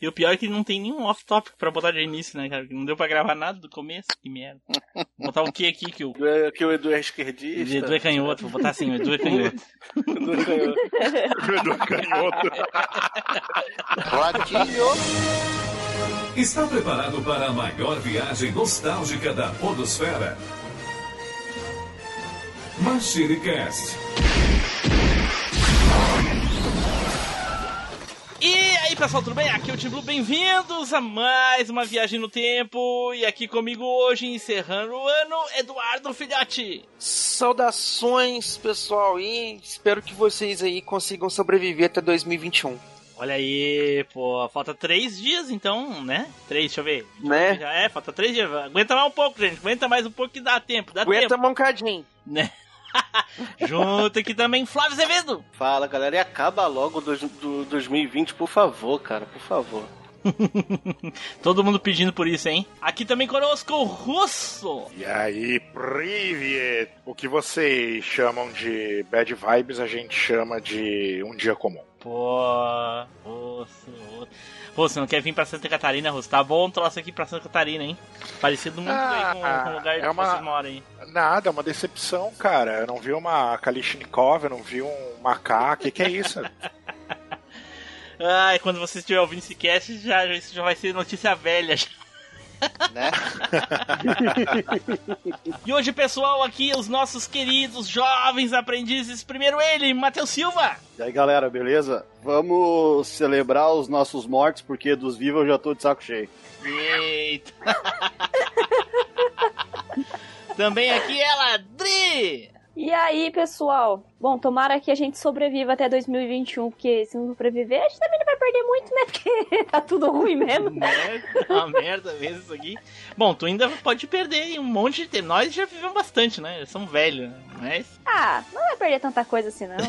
E o pior é que não tem nenhum off-topic pra botar de início, né, cara? Não deu pra gravar nada do começo, que merda. Vou botar o que aqui que o. Que o Edu é esquerdista. O Edu é canhoto, vou botar assim, o Edu é canhoto. Edu é canhoto. o Edu é canhoto. Ratinho. Está preparado para a maior viagem nostálgica da Podosfera? MachineCast. E aí pessoal, tudo bem? Aqui é o Tim Blue, bem-vindos a mais uma viagem no tempo. E aqui comigo hoje, encerrando o ano, Eduardo Filhote. Saudações pessoal e espero que vocês aí consigam sobreviver até 2021. Olha aí, pô, falta três dias então, né? Três, deixa eu ver. Né? Já é, falta três dias. Aguenta mais um pouco, gente. Aguenta mais um pouco que dá tempo. Dá Aguenta tempo. mancadinho. Né? Junto aqui também, Flávio Azevedo. Fala, galera, e acaba logo do, do 2020, por favor, cara, por favor. Todo mundo pedindo por isso, hein? Aqui também conosco o Russo. E aí, Privet? O que vocês chamam de bad vibes, a gente chama de um dia comum. Pô, Russo. Pô, você não quer vir pra Santa Catarina, Russo? Tá bom um troço aqui pra Santa Catarina, hein? Parecido muito Ah, aí com, com o lugar é que uma- vocês moram aí. Nada, é uma decepção, cara. Eu não vi uma Kalishnikov, eu não vi um macaco. O que, que é isso? Ai, quando você estiver ouvindo esse cast, já, isso já vai ser notícia velha. já. Né? E hoje, pessoal, aqui os nossos queridos jovens aprendizes. Primeiro ele, Matheus Silva. E aí galera, beleza? Vamos celebrar os nossos mortos, porque dos vivos eu já tô de saco cheio. Eita. Também aqui ela, Dri. E aí, pessoal? Bom, tomara que a gente sobreviva até 2021, porque se não sobreviver, a gente também não vai perder muito, né? Porque tá tudo ruim mesmo. Né? Uma merda mesmo isso aqui. Bom, tu ainda pode perder um monte de tempo. Nós já vivemos bastante, né? Somos velhos, né? mas... Ah, não vai perder tanta coisa assim, não.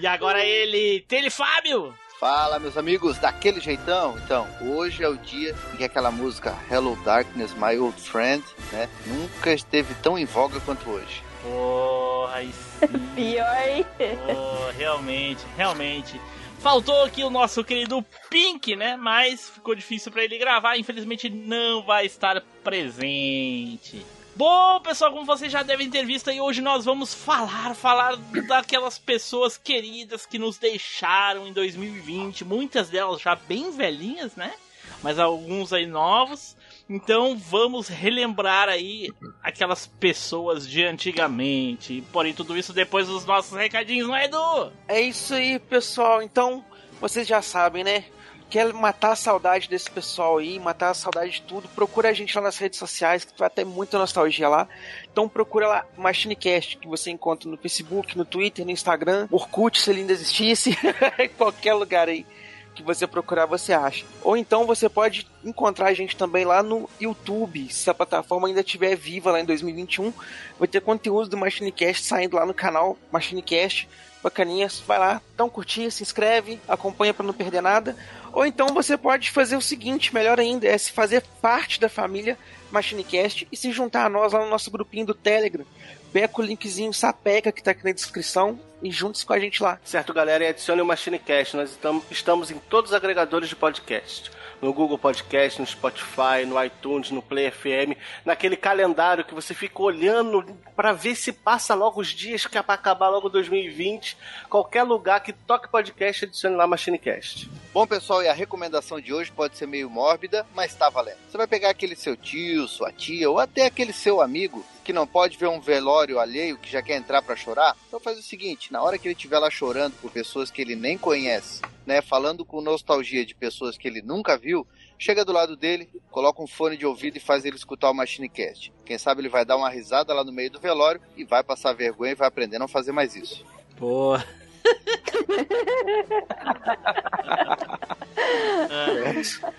E agora ele, Tele Fábio. Fala, meus amigos, daquele jeitão? Então, hoje é o dia em que aquela música Hello Darkness, My Old Friend, né? Nunca esteve tão em voga quanto hoje. Porra, aí sim. Pior, hein? Pô, realmente, realmente. Faltou aqui o nosso querido Pink, né? Mas ficou difícil pra ele gravar. Infelizmente não vai estar presente. Bom, pessoal, como vocês já devem ter visto aí, hoje nós vamos falar, falar daquelas pessoas queridas que nos deixaram em 2020. Muitas delas já bem velhinhas, né? Mas alguns aí novos. Então vamos relembrar aí aquelas pessoas de antigamente. Porém, tudo isso depois dos nossos recadinhos, não é, Edu? É isso aí, pessoal. Então, vocês já sabem, né? Quer matar a saudade desse pessoal aí, matar a saudade de tudo, procura a gente lá nas redes sociais, que vai ter muita nostalgia lá. Então procura lá MachineCast, que você encontra no Facebook, no Twitter, no Instagram, Orkut, se ele ainda existisse, em qualquer lugar aí que você procurar, você acha. Ou então você pode encontrar a gente também lá no YouTube, se a plataforma ainda estiver viva lá em 2021, vai ter conteúdo do MachineCast saindo lá no canal MachineCast bacaninha, vai lá, dá um curtir, se inscreve, acompanha para não perder nada. Ou então você pode fazer o seguinte, melhor ainda, é se fazer parte da família MachineCast e se juntar a nós lá no nosso grupinho do Telegram. Pega o linkzinho sapeca que tá aqui na descrição e junte-se com a gente lá. Certo, galera, e adicione o MachineCast. Nós estamos em todos os agregadores de podcast. No Google Podcast, no Spotify, no iTunes, no Play FM, naquele calendário que você fica olhando para ver se passa logo os dias que é pra acabar logo 2020. Qualquer lugar que toque podcast, adicione lá MachineCast. Bom, pessoal, e a recomendação de hoje pode ser meio mórbida, mas tá valendo. Você vai pegar aquele seu tio, sua tia, ou até aquele seu amigo que não pode ver um velório alheio que já quer entrar pra chorar. Então faz o seguinte, na hora que ele estiver lá chorando por pessoas que ele nem conhece, né, falando com nostalgia de pessoas que ele nunca viu, chega do lado dele, coloca um fone de ouvido e faz ele escutar o MachineCast. Quem sabe ele vai dar uma risada lá no meio do velório e vai passar vergonha e vai aprender a não fazer mais isso. Boa.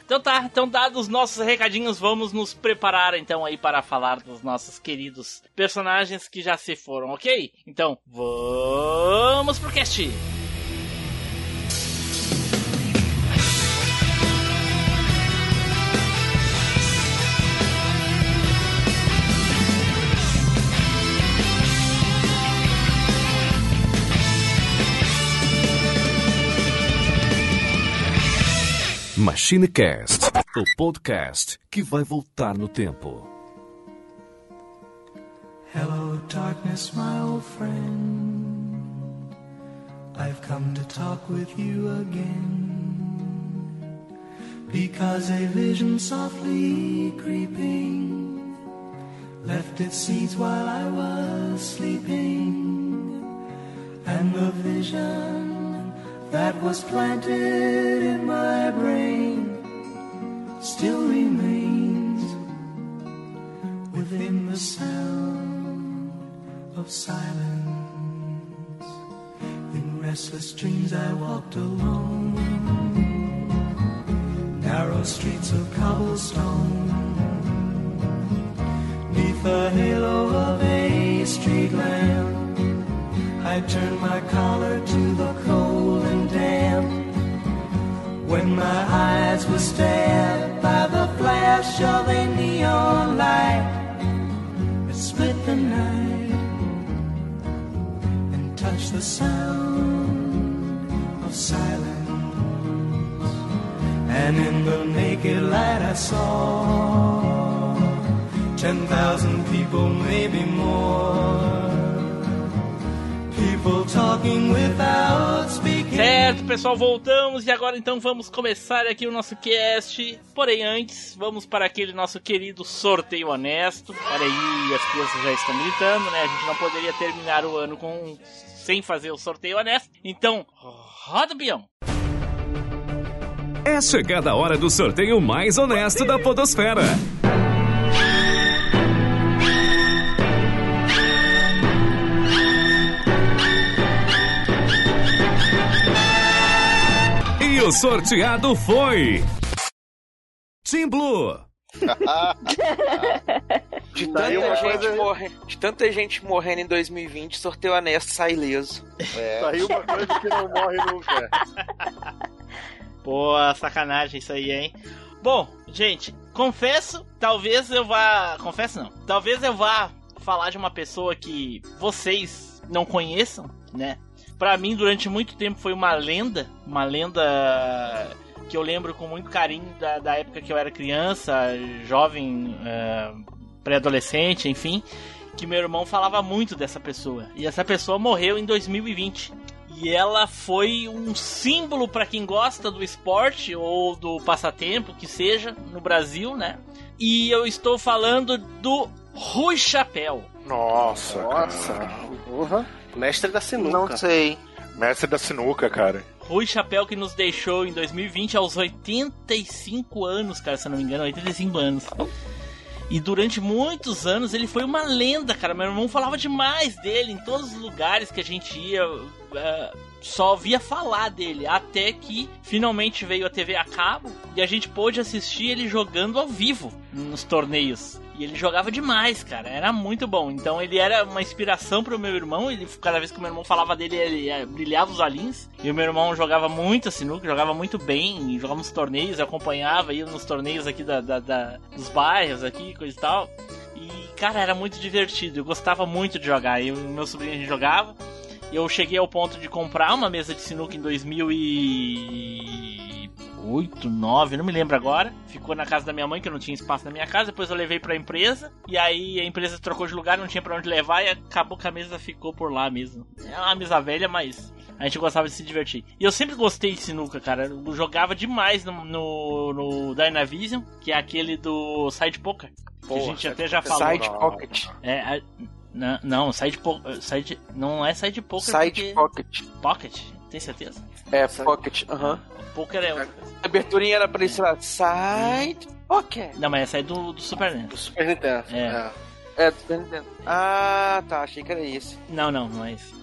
Então tá, então dados os nossos recadinhos, vamos nos preparar então aí para falar dos nossos queridos personagens que já se foram, ok? Então, vamos pro cast! MachineCast, o podcast que vai voltar no tempo. Hello, darkness, my old friend. I've come to talk with you again. Because a vision softly creeping left its seeds while I was sleeping. And the vision that was planted in my brain still remains within the sound of silence. In restless dreams I walked alone, narrow streets of cobblestone, neath the halo of a street lamp. I turned my collar to the cold. When my eyes were stabbed by the flash of a neon light that split the night and touched the sound of silence. And in the naked light I saw ten thousand people, maybe more. People talking without speaking. Certo, pessoal, voltamos e agora então vamos começar aqui o nosso cast. Porém, antes, vamos para aquele nosso querido sorteio honesto. Olha aí, as crianças já estão gritando, né? A gente não poderia terminar o ano com sem fazer o sorteio honesto. Então, roda o. É chegada a hora do sorteio mais honesto da Podosfera. O sorteado foi. Team Blue. De tanta, uma gente coisa- morre- de tanta gente morrendo em 2020, sorteio honesto sai ileso. É. Aí uma coisa que não morre nunca. Pô, sacanagem isso aí, hein? Bom, gente, confesso, talvez eu vá. Confesso não. Talvez eu vá falar de uma pessoa que vocês não conheçam, né? Pra mim, durante muito tempo, foi uma lenda. Uma lenda que eu lembro com muito carinho da, da época que eu era criança, jovem, eh, pré-adolescente, enfim. Que meu irmão falava muito dessa pessoa. E essa pessoa morreu em 2020. E ela foi um símbolo para quem gosta do esporte ou do passatempo, que seja, no Brasil, né? E eu estou falando do Rui Chapéu. Nossa, Nossa, cara. Mestre da sinuca. Não sei. Mestre da sinuca, cara. Rui Chapéu que nos deixou em 2020 aos 85 anos, cara, se eu não me engano, 85 anos. E durante muitos anos ele foi uma lenda, cara. Meu irmão falava demais dele em todos os lugares que a gente ia. eh, só ouvia falar dele. Até que finalmente veio a TV a cabo e a gente pôde assistir ele jogando ao vivo nos torneios. E ele jogava demais, cara. Era muito bom. Então ele era uma inspiração pro meu irmão. Ele, cada vez que o meu irmão falava dele, ele eh, brilhava os olhinhos. E o meu irmão jogava muito sinuca, jogava muito bem. Jogava nos torneios, acompanhava, ia nos torneios aqui da, da- da- dos bairros aqui, coisa e tal. E, cara, era muito divertido. Eu gostava muito de jogar. E o meu sobrinho a gente jogava. Eu cheguei ao ponto de comprar uma mesa de sinuca em 2008, 9, não me lembro agora. Ficou na casa da minha mãe, que eu não tinha espaço na minha casa. Depois eu levei pra empresa. E aí a empresa trocou de lugar, não tinha pra onde levar. E acabou que a mesa ficou por lá mesmo. É uma mesa velha, mas a gente gostava de se divertir. E eu sempre gostei de sinuca, cara. Eu jogava demais no, no, no Dynavision, que é aquele do Side Poker. Que a gente até já falou. Side. Pocket. É, a- não, não, side, po side não é side poker Side porque... Pocket. pocket, tem certeza? É, Pocket. Aham. Poker é outra coisa. A aberturinha era pra ele, sei lá, Side Pocket. Não, mas essa é do, do Super NES. Do Super Nintendo. É. É, tô entendendo. Ah, tá, achei que era esse. Não, não, não é esse.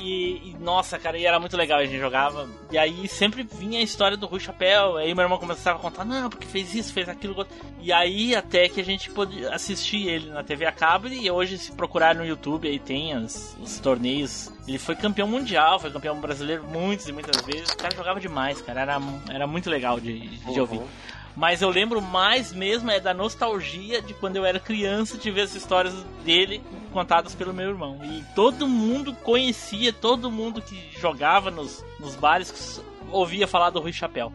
E, e, nossa, cara, e era muito legal, a gente jogava. E aí sempre vinha a história do Rui Chapéu. Aí meu irmão começava a contar, não, porque fez isso, fez aquilo. outro." E aí até que a gente pôde assistir ele na TV a cabo. E hoje, se procurar no YouTube, aí tem os, os torneios. Ele foi campeão mundial, foi campeão brasileiro muitas e muitas vezes. O cara jogava demais, cara. Era, era muito legal de, de ouvir. Mas eu lembro mais mesmo é da nostalgia de quando eu era criança de ver as histórias dele contadas pelo meu irmão. E todo mundo conhecia, todo mundo que jogava nos, nos bares ouvia falar do Rui Chapéu.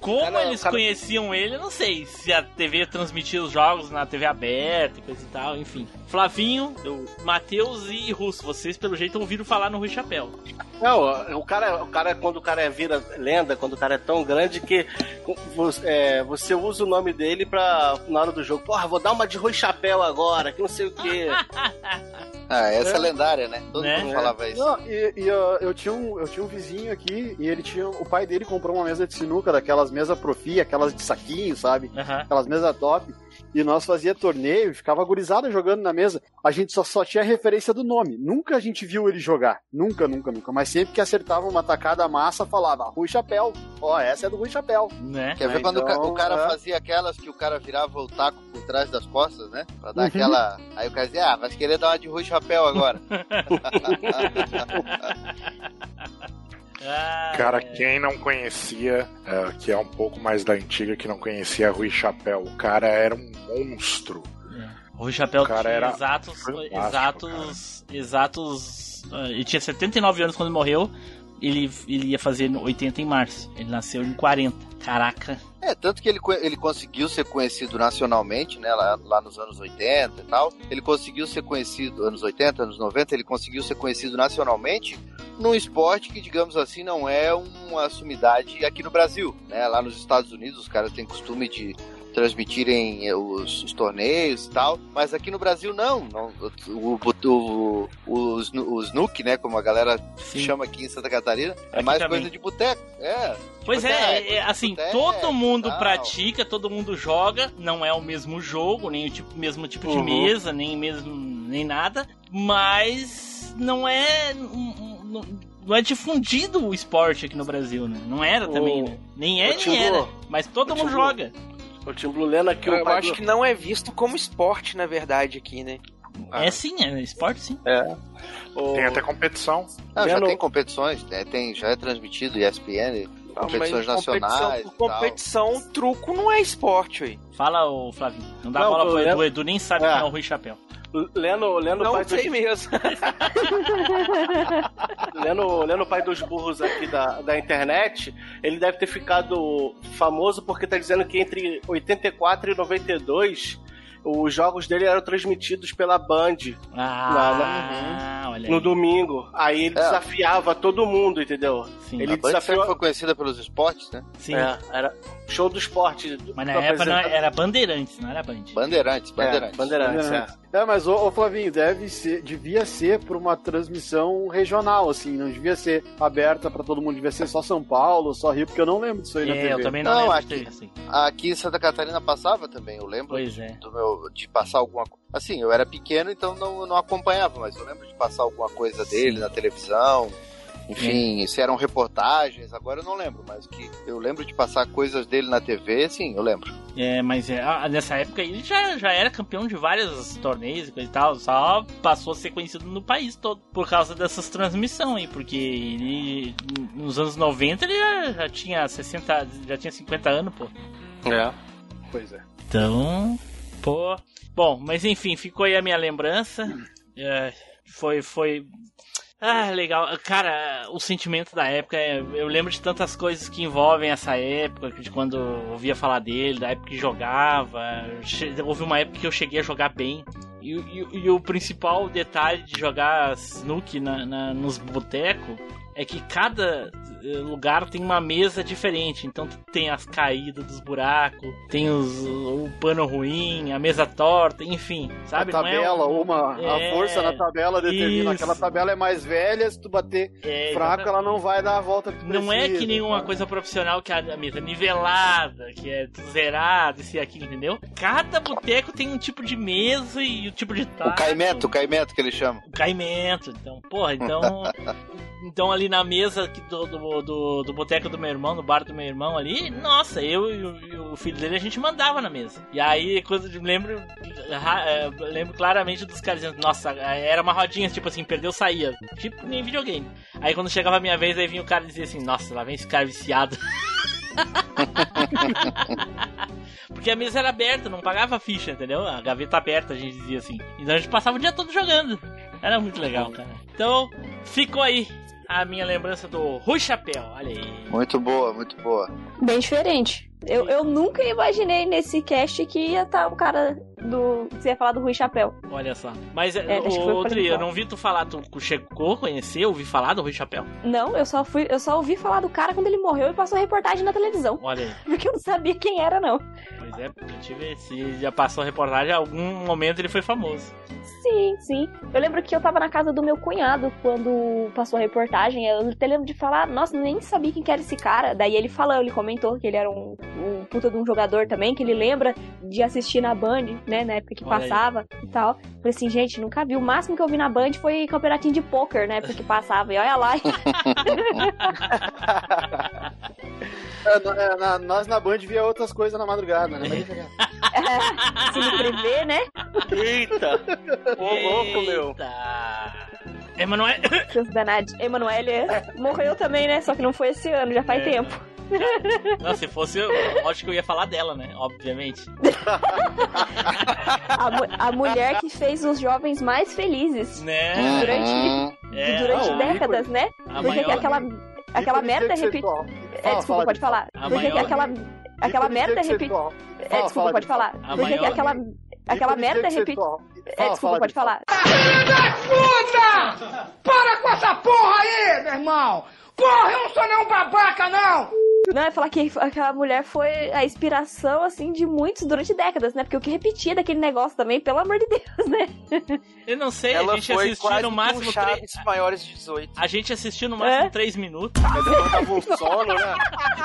Como Cara, eles cara- conheciam ele, eu não sei. Se a TV transmitia os jogos na TV aberta e coisa e tal, enfim. Flavinho, eu, Matheus e Russo, vocês pelo jeito ouviram falar no Rui Chapéu. Não, o cara, o cara, quando o cara vira lenda, quando o cara é tão grande que você, é, você usa o nome dele pra, na hora do jogo. Porra, vou dar uma de Rui Chapéu agora, que não sei o quê. Ah, essa é, lendária, né? Todo Né? mundo falava isso. Não, e, e, uh, eu, tinha um, eu tinha um vizinho aqui e ele tinha. O pai dele comprou uma mesa de sinuca, daquelas mesas profi, aquelas de saquinho, sabe? Aham. Aquelas mesas top. E nós fazia torneio, ficava gurizada jogando na mesa. A gente só, só tinha referência do nome. Nunca a gente viu ele jogar. Nunca, nunca, nunca. Mas sempre que acertava uma tacada massa, falava Rui Chapéu. Ó, essa é do Rui Chapéu. Né? Quer ver Ah, quando o ca- então, o cara é. fazia aquelas que o cara virava o taco por trás das costas, né? Pra dar Uhum. aquela. Aí o cara dizia, ah, vai querer dar uma de Rui Chapéu agora. Ah, Cara, é. quem não conhecia, é, que é um pouco mais da antiga, que não conhecia Rui Chapéu, o cara era um monstro. O Rui Chapéu cara tinha era exatos. fantástico, Exatos. Exatos. ah, ele tinha 79 anos quando ele morreu. Ele, ele ia fazer 80 em março. Ele nasceu em 40. Caraca. É, tanto que ele, ele conseguiu ser conhecido nacionalmente, né, lá, lá nos anos 80 e tal. Ele conseguiu ser conhecido, anos 80, anos 90, ele conseguiu ser conhecido nacionalmente num esporte que, digamos assim, não é uma sumidade aqui no Brasil, né? Lá nos Estados Unidos os caras têm costume de transmitirem eh, os, os torneios e tal, mas aqui no Brasil não, não o, o, o, o, snu- o snook, né, como a galera Sim. chama aqui em Santa Catarina, é Aqui mais também. coisa de boteco, é. Pois Tipo, é, é, é, assim, boteco, todo mundo tal. pratica, todo mundo joga, não é o mesmo jogo, nem o tipo, mesmo tipo de Uhum. mesa, nem mesmo nem nada, mas não é não, não é difundido o esporte aqui no Brasil, né? Não era O- também, né? Nem é, o nem era, mas todo o mundo joga. O Tim Blue lendo aqui o Eu pai acho que não é visto como esporte, na verdade, aqui, né? Ah. É sim, é esporte sim. É. O- Tem até competição. Não, já tem competições, né? tem, já é transmitido ESPN, competições Mas nacionais. Competição, e tal. competição, truco não é esporte, ué. Fala, ô Flavinho. Não dá Não, bola eu pro Edu, o Edu nem sabe É. quem é o Rui Chapéu. Lendo, lendo, Não pai dos, sei mesmo. lendo, lendo o pai dos burros aqui da, da internet, ele deve ter ficado famoso porque tá dizendo que entre 84 e 92 os jogos dele eram transmitidos pela Band Ah, olha aí. no domingo. Aí ele É. desafiava todo mundo, entendeu? Sim, Ele A Band desafiou. sempre foi conhecida pelos esportes, né? sim. É, era show do esporte. Mas na época não era Bandeirantes, não era Band. Bandeirantes, É, Bandeirantes. Bandeirantes, é. É, mas ô, ô, Flavinho, deve ser, devia ser por uma transmissão regional, assim, não devia ser aberta pra todo mundo, devia ser só São Paulo, só Rio, porque eu não lembro disso aí na É, TV. eu também não, Não, lembro aqui- ter assim. Aqui em Santa Catarina passava também, eu lembro Pois é. do meu, de passar alguma coisa. Assim, eu era pequeno, então não, não acompanhava, mas eu lembro de passar alguma coisa dele na televisão. Enfim, se eram reportagens, agora eu não lembro, mas que eu lembro de passar coisas dele na TV, sim, eu lembro. É, mas é, nessa época ele já, já era campeão de vários torneios e coisa e tal, só passou a ser conhecido no país todo por causa dessas transmissões aí, porque ele nos anos 90 ele já, já tinha 60, já tinha 50 anos, pô. É. Pois é. Então, pô. Bom, mas enfim, ficou aí a minha lembrança. É, foi, foi. Ah, legal. Cara, o sentimento da época, é- eu lembro de tantas coisas que envolvem essa época, de quando ouvia falar dele, da época que jogava. Houve uma época que eu cheguei a jogar bem. E, e- e o principal detalhe de jogar Snook na, na- nos botecos é que cada eh, lugar tem uma mesa diferente. Então tem as caídas dos buracos, tem os, o pano ruim, a mesa torta, enfim, sabe? a é tabela, um- uma, É, a força na tabela determina. isso. Aquela tabela é mais velha, se tu bater é, fraco, ela não vai dar a volta que tu Não é precisa, que nenhuma tá? coisa profissional que a mesa é nivelada, que é zerada, isso e aquilo, entendeu? Cada boteco tem um tipo de mesa e tipo de taco. O caimento, o caimento que ele chama. o caimento. Então, porra, então. então ali na mesa do, do, do, do boteco do meu irmão, no bar do meu irmão ali, nossa, eu e o, filho dele a gente mandava na mesa. E aí, quando eu lembro, eh, lembro claramente dos caras dizendo, nossa, era uma rodinha, tipo assim, perdeu, saía. Tipo, nem videogame. Aí quando chegava a minha vez, aí vinha o cara e dizia assim, nossa, lá vem esse cara viciado. Porque a mesa era aberta, não pagava ficha, entendeu? A gaveta aberta, a gente dizia assim. Então a gente passava o dia todo jogando. Era muito legal, cara. Então, ficou aí a minha lembrança do Rui Chapéu. Olha aí. Muito boa, muito boa. Bem diferente. Eu, eu nunca imaginei nesse cast que ia estar o cara do. Você ia falar do Rui Chapéu. Olha só. Mas, É, pra Tri, eu não vi tu falar, tu chegou conhecer, ouvi falar do Rui Chapéu? Não, eu só fui, eu só ouvi falar do cara quando ele morreu e passou reportagem na televisão. Olha aí. Porque eu não sabia quem era, não. Pois é, ver se já passou a reportagem, em algum momento ele foi famoso. Sim, sim. Eu lembro que eu tava na casa do meu cunhado quando passou a reportagem. Eu até lembro de falar, nossa, nem sabia quem que era esse cara. Daí ele falou, ele comentou que ele era um, um puta de um jogador também, que ele lembra de assistir na Band, né, na época que Olha aí. passava e tal. Falei assim, gente, nunca vi. O máximo que eu vi na Band foi campeonatinho de pôquer, na época que passava. E olha lá. É, no- é, na- nós na Band via outras coisas na madrugada, né? Mas deixa. Cine privê, né? Eita! Ô, louco, meu. Eita. Emanuel. Seus danados. Emanuele morreu também, né? Só que não foi esse ano, já faz É. tempo. Não, se fosse, eu, lógico que eu ia falar dela, né? Obviamente. A, mu- a mulher que fez os jovens mais felizes Né? durante. É, durante não, décadas, né? a Porque que maior- aquela, aquela merda repetida. É, desculpa, pode fala. falar. Aquela, aquela merda repetida. É, desculpa, pode falar. Aquela, aquela merda repetida. É, desculpa, pode fala. falar. Puta! Para com essa porra aí, meu irmão! Porra, eu não sou nenhum babaca, não! Não, é falar que aquela mulher foi a inspiração, assim, de muitos durante décadas, né? Porque o que repetia daquele negócio também, pelo amor de Deus, né? Eu não sei, a Ela gente foi assistiu quase no um máximo Chaves três. maiores de 18. A gente assistiu no máximo É? 3 minutos. Mas depois dava um sono, né?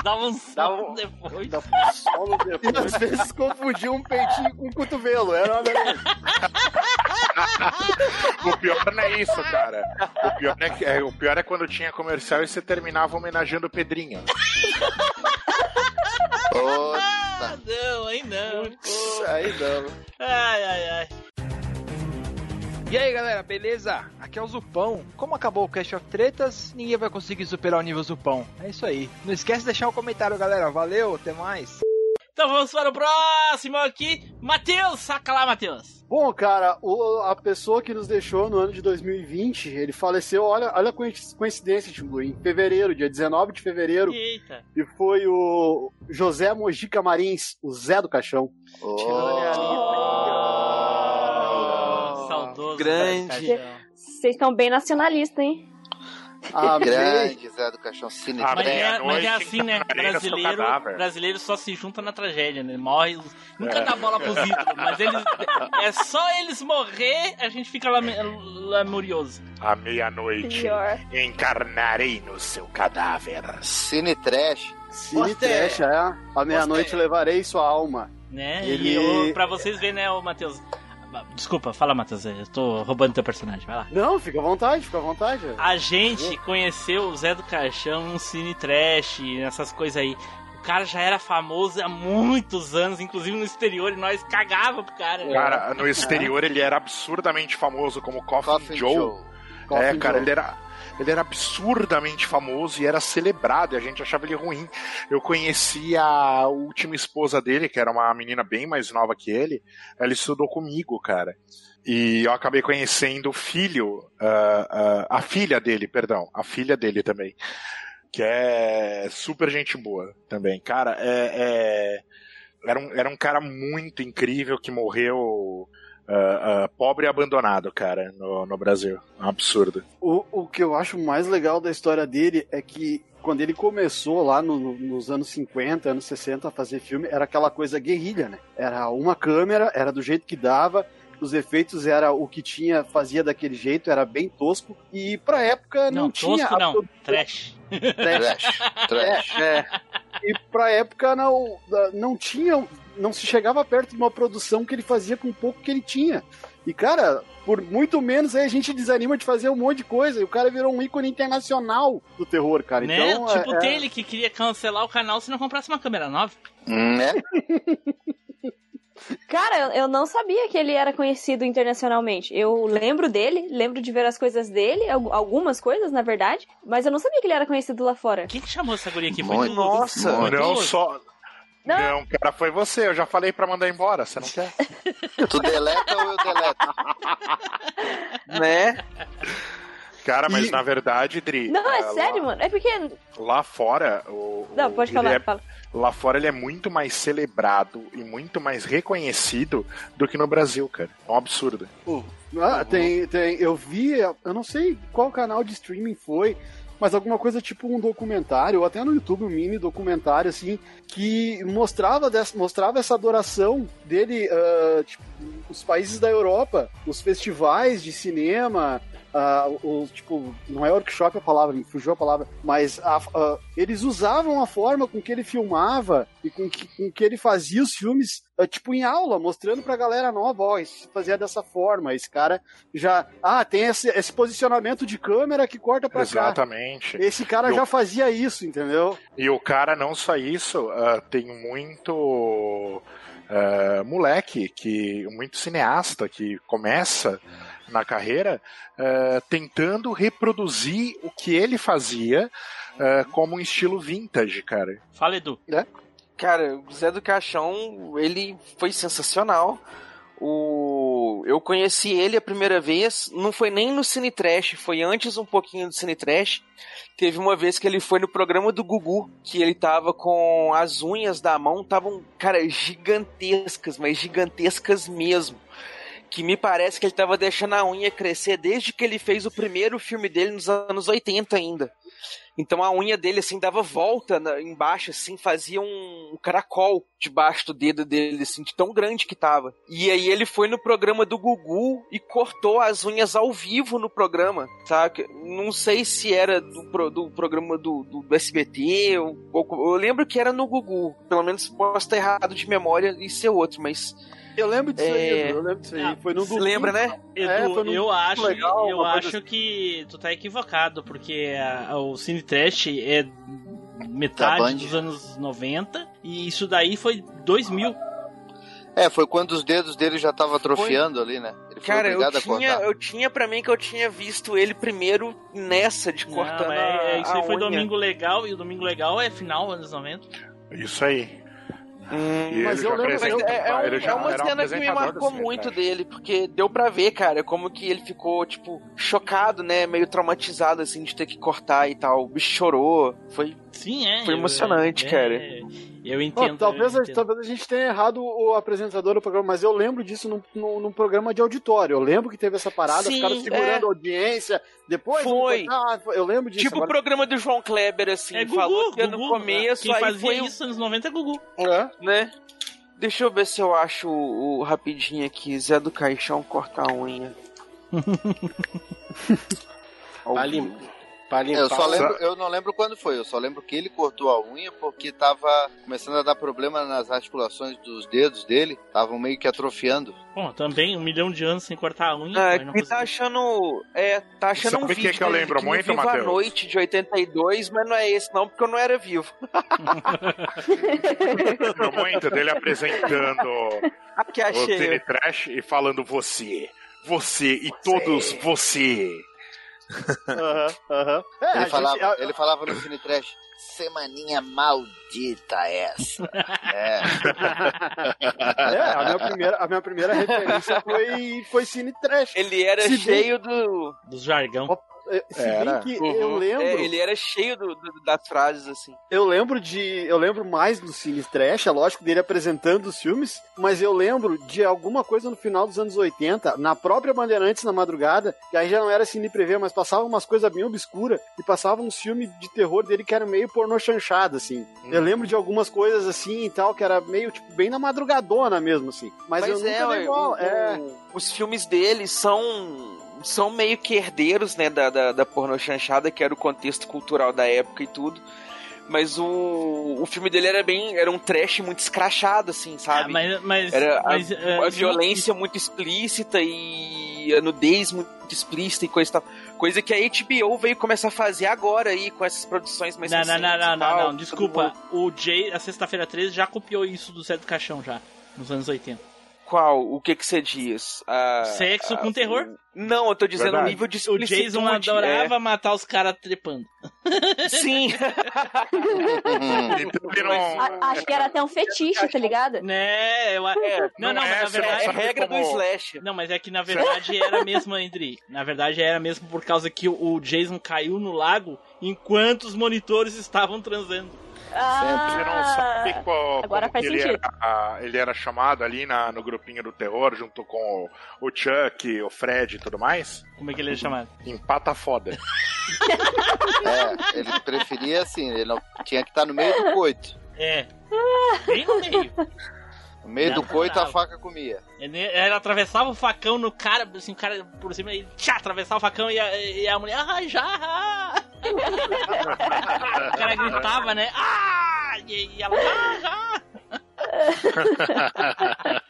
Dava um Dava sono um- depois. Dava um sono E depois. às vezes confundia um peitinho com um cotovelo. Era uma beleza. O pior não é isso, cara. O pior é, que- é- o pior é quando tinha comercial e você terminava homenageando o Pedrinho. Ah, não, aí não. Putz, Aí não. Ai, ai, ai. E aí galera, beleza? Aqui é o Zupão. Como acabou o Cast of Tretas, ninguém vai conseguir superar o nível Zupão. É isso aí. Não esquece de deixar um comentário, galera. Valeu, até mais. Então vamos para o próximo aqui. Matheus, saca lá, Matheus. Bom, cara, o- a pessoa que nos deixou no ano de 2020, ele faleceu, olha, olha a coinc- coincidência, Tim Blue, em fevereiro, dia 19 de fevereiro, Eita. e foi o José Mojica Marins, o Zé do Caixão. Oh, saudoso. Grande. Vocês estão bem nacionalistas, hein? Ah, Grande Zé do Caixão Cine. Ah, Mas é, meia-noite, mas é assim, né? Brasileiro, brasileiro só se junta na tragédia, né? Morre. Nunca É. dá bola pros ídolos, mas eles. É só eles morrer, a gente fica lame- lamurioso. À meia-noite, encarnarei no seu cadáver. Cine Trash. Cine Trash, é. À meia-noite levarei sua alma. Né? Ele- E eu, pra vocês verem, né, o Matheus. Desculpa, fala, Matheus. Eu tô roubando teu personagem, vai lá. Não, fica à vontade, fica à vontade. A gente conheceu o Zé do Caixão no Cine Trash, nessas coisas aí. O cara já era famoso há muitos anos, inclusive no exterior, e nós cagava pro cara. né? Cara, no exterior ele era absurdamente famoso como Coffin, Coffin Joe. Joe. É, Coffin cara, Joe. ele era, ele era absurdamente famoso e era celebrado, e a gente achava ele ruim. Eu conheci a última esposa dele, que era uma menina bem mais nova que ele, ela estudou comigo, cara. E eu acabei conhecendo o filho, ah, ah, a filha dele, perdão, a filha dele também. Que é super gente boa também. Cara, é, é- era, um, era um cara muito incrível que morreu ah, ah, pobre e abandonado, cara, no, no Brasil. Um absurdo. O, o que eu acho mais legal da história dele é que quando ele começou lá no- no- nos anos 50, anos 60 a fazer filme, era aquela coisa guerrilha, né? Era uma câmera, era do jeito que dava, os efeitos era o que tinha, fazia daquele jeito, era bem tosco. E pra época não, Não, tinha. tosco não, trash. Trash. Trash. É, é. E pra época não, não tinha. Não se chegava perto de uma produção que ele fazia com o pouco que ele tinha. E, cara, por muito menos aí a gente desanima de fazer um monte de coisa. E o cara virou um ícone internacional do terror, cara. Né? Então, tipo é, é- dele que queria cancelar o canal se não comprasse uma câmera nova. Né? Cara, eu, não sabia que ele era conhecido internacionalmente. Eu lembro dele, lembro de ver as coisas dele, al- algumas coisas, na verdade, mas eu não sabia que ele era conhecido lá fora. Quem que chamou essa guria aqui? Foi? Nossa. Não só. Não. Não, cara, foi você. Eu já falei pra mandar embora. Você não quer? Tu deleta ou eu deleto? Né? Cara, mas E- na verdade, Dri. Não, é lá- sério, mano. É porque. Lá fora, o, Não, pode falar, é- fala. lá fora ele é muito mais celebrado e muito mais reconhecido do que no Brasil, cara. É um absurdo. Ah, tem, tem. Eu vi, eu não sei qual canal de streaming foi, mas alguma coisa tipo um documentário, ou até no YouTube, um mini documentário, assim, que mostrava, dessa, mostrava essa adoração dele, ah, tipo, os países da Europa, os festivais de cinema. Ah, o, tipo, não é workshop a palavra, fugiu a palavra, mas a- a- eles usavam a forma com que ele filmava e com que, com que ele fazia os filmes, ah, tipo, em aula, mostrando pra galera nova, ó, isso fazia dessa forma, esse cara já, ah, tem esse, esse posicionamento de câmera que corta pra cá. Exatamente. Esse cara Eu- já fazia isso, entendeu? E o cara, não só isso, ah, tem muito ah, moleque, que muito cineasta que começa na carreira ah, tentando reproduzir o que ele fazia ah, como um estilo vintage, cara. Fala, Edu. Cara, o Zé do Caixão, ele foi sensacional. O... Eu conheci ele a primeira vez, não foi nem no Cine Trash, foi antes um pouquinho do Cine Trash. Teve uma vez que ele foi no programa do Gugu, que ele tava com as unhas da mão, estavam, cara, gigantescas, mas gigantescas mesmo. Que me parece que ele tava deixando a unha crescer desde que ele fez o primeiro filme dele nos anos 80 ainda. Então a unha dele, assim, dava volta na- embaixo, assim, fazia um caracol debaixo do dedo dele, assim, de tão grande que tava. E aí ele foi no programa do Gugu e cortou as unhas ao vivo no programa, sabe? Não sei se era do, do programa do, do- do SBT, ou, ou- eu lembro que era no Gugu. Pelo menos posso estar errado de memória e ser outro, mas... Eu lembro disso aí, É. Edu, eu lembro disso aí. Foi no domingo. lembra, né? Edu, É, foi num eu acho, legal, eu acho assim. que tu tá equivocado, porque a- o Cine Trash é metade dos anos 90 e isso daí foi 2000. É, foi quando os dedos dele já estavam atrofiando ali, né? Ele foi Cara, eu a tinha, eu tinha pra mim que eu tinha visto ele primeiro nessa de Não, cortando é- a, é, isso aí a foi unha. Domingo Legal e o Domingo Legal é final dos anos 90. Isso aí. Hum, Mas ele eu lembro- Mas é, é um- é uma um cena que me marcou do muito dele, porque deu pra ver, cara, como que ele ficou, tipo, chocado, né? Meio traumatizado, assim, de ter que cortar e tal. O bicho chorou. Foi. Sim, é. Foi eu- emocionante, é, cara. Eu entendo. talvez, eu a, entendo. talvez a gente tenha errado o apresentador do programa, mas eu lembro disso num, num, num programa de auditório. Eu lembro que teve essa parada, Sim, ficaram segurando é. a audiência. Depois. Foi. Ah, eu lembro disso. tipo o agora- programa do João Kleber, assim. É falou Gugu, que no Gugu, começo, Quem aí fazia foi o- isso nos anos 90 é Gugu. É. né? Deixa eu ver se eu acho o, o rapidinho aqui, Zé do Caixão cortar a unha. Lim... pra limpar. Eu, só o- lembro, eu não lembro quando foi, eu só lembro que ele cortou a unha porque tava começando a dar problema nas articulações dos dedos dele, estavam meio que atrofiando. Bom, também um milhão de anos sem cortar a unha. Ah, não que tá consegui. achando. É, tá achando Sabe um o que vídeo que eu lembro no muito, Matheus? a Noite de 82, mas não é esse não, porque eu não era vivo. Lembro muito dele apresentando Aqui o achei. Cine Trash e falando você, você e todos você. Aham, aham. É, a Ele falava, a- ele falava no Cine Trash, semaninha maldita essa. É. É, a minha primeira, a minha primeira referência foi, foi Cine Trash. Ele era Se bem- cheio do. Dos jargão. É, Se Era. bem que eu Uhum. lembro. É, ele era cheio do- do- das frases, assim. Eu lembro de. Eu lembro mais do Cine Trash, é lógico, dele apresentando os filmes, mas eu lembro de alguma coisa no final dos anos 80, na própria Bandeirantes na madrugada, que aí já não era Cine Prevê, mas passava umas coisas bem obscuras e passava uns filmes de terror dele que era meio pornô chanchado, assim. Eu lembro de algumas coisas assim e tal, que era meio, tipo, bem na madrugadona mesmo, assim. Mas, eu nunca é, dei ué, bola. o- É. os filmes dele são são meio que herdeiros, né, da, da, da porno chanchada, que era o contexto cultural da época e tudo. Mas o, o filme dele era bem. Era um trash muito escrachado, assim, Ah, sabe? mas, mas, Era a- mas, é, a isso- violência muito explícita e a nudez muito explícita e coisa e tal. Coisa que a HBO veio começar a fazer agora aí com essas produções mais Não, não, não, recentes não, e não, tal, não, todo desculpa. O Jay, a sexta-feira 13, já copiou isso do Zé do Caixão já, nos anos 80. Qual? O que que você diz? Ah, Sexo ah, com terror. Não, eu tô dizendo o Verdade. nível de O Jason adorava matar os caras trepando. é. Sim. E um- A- acho que era até um fetiche, tá ligado? Né? Eu... É, Não, não, não mas é, na verdade. é regra do slash. Não, mas é que na verdade era mesmo, Andri. Na verdade era mesmo por causa que o o Jason caiu no lago enquanto os monitores estavam transando. Você não sabe Ah, qual, agora faz ele sentido. era, ah, ele era chamado ali na, no grupinho do terror, junto com o, o Chuck, o Fred e tudo mais? Como é que ele é chamado? Empata foda. É, ele preferia assim, ele não tinha que estar no meio do coito. É. Bem no meio. No meio do coito a faca comia. Ele, ele atravessava o facão no cara, assim, o cara por cima, ele tchá, atravessava o facão e a, e a mulher, ah, já! o cara gritava, né? Ah! E, e ela, ah, já!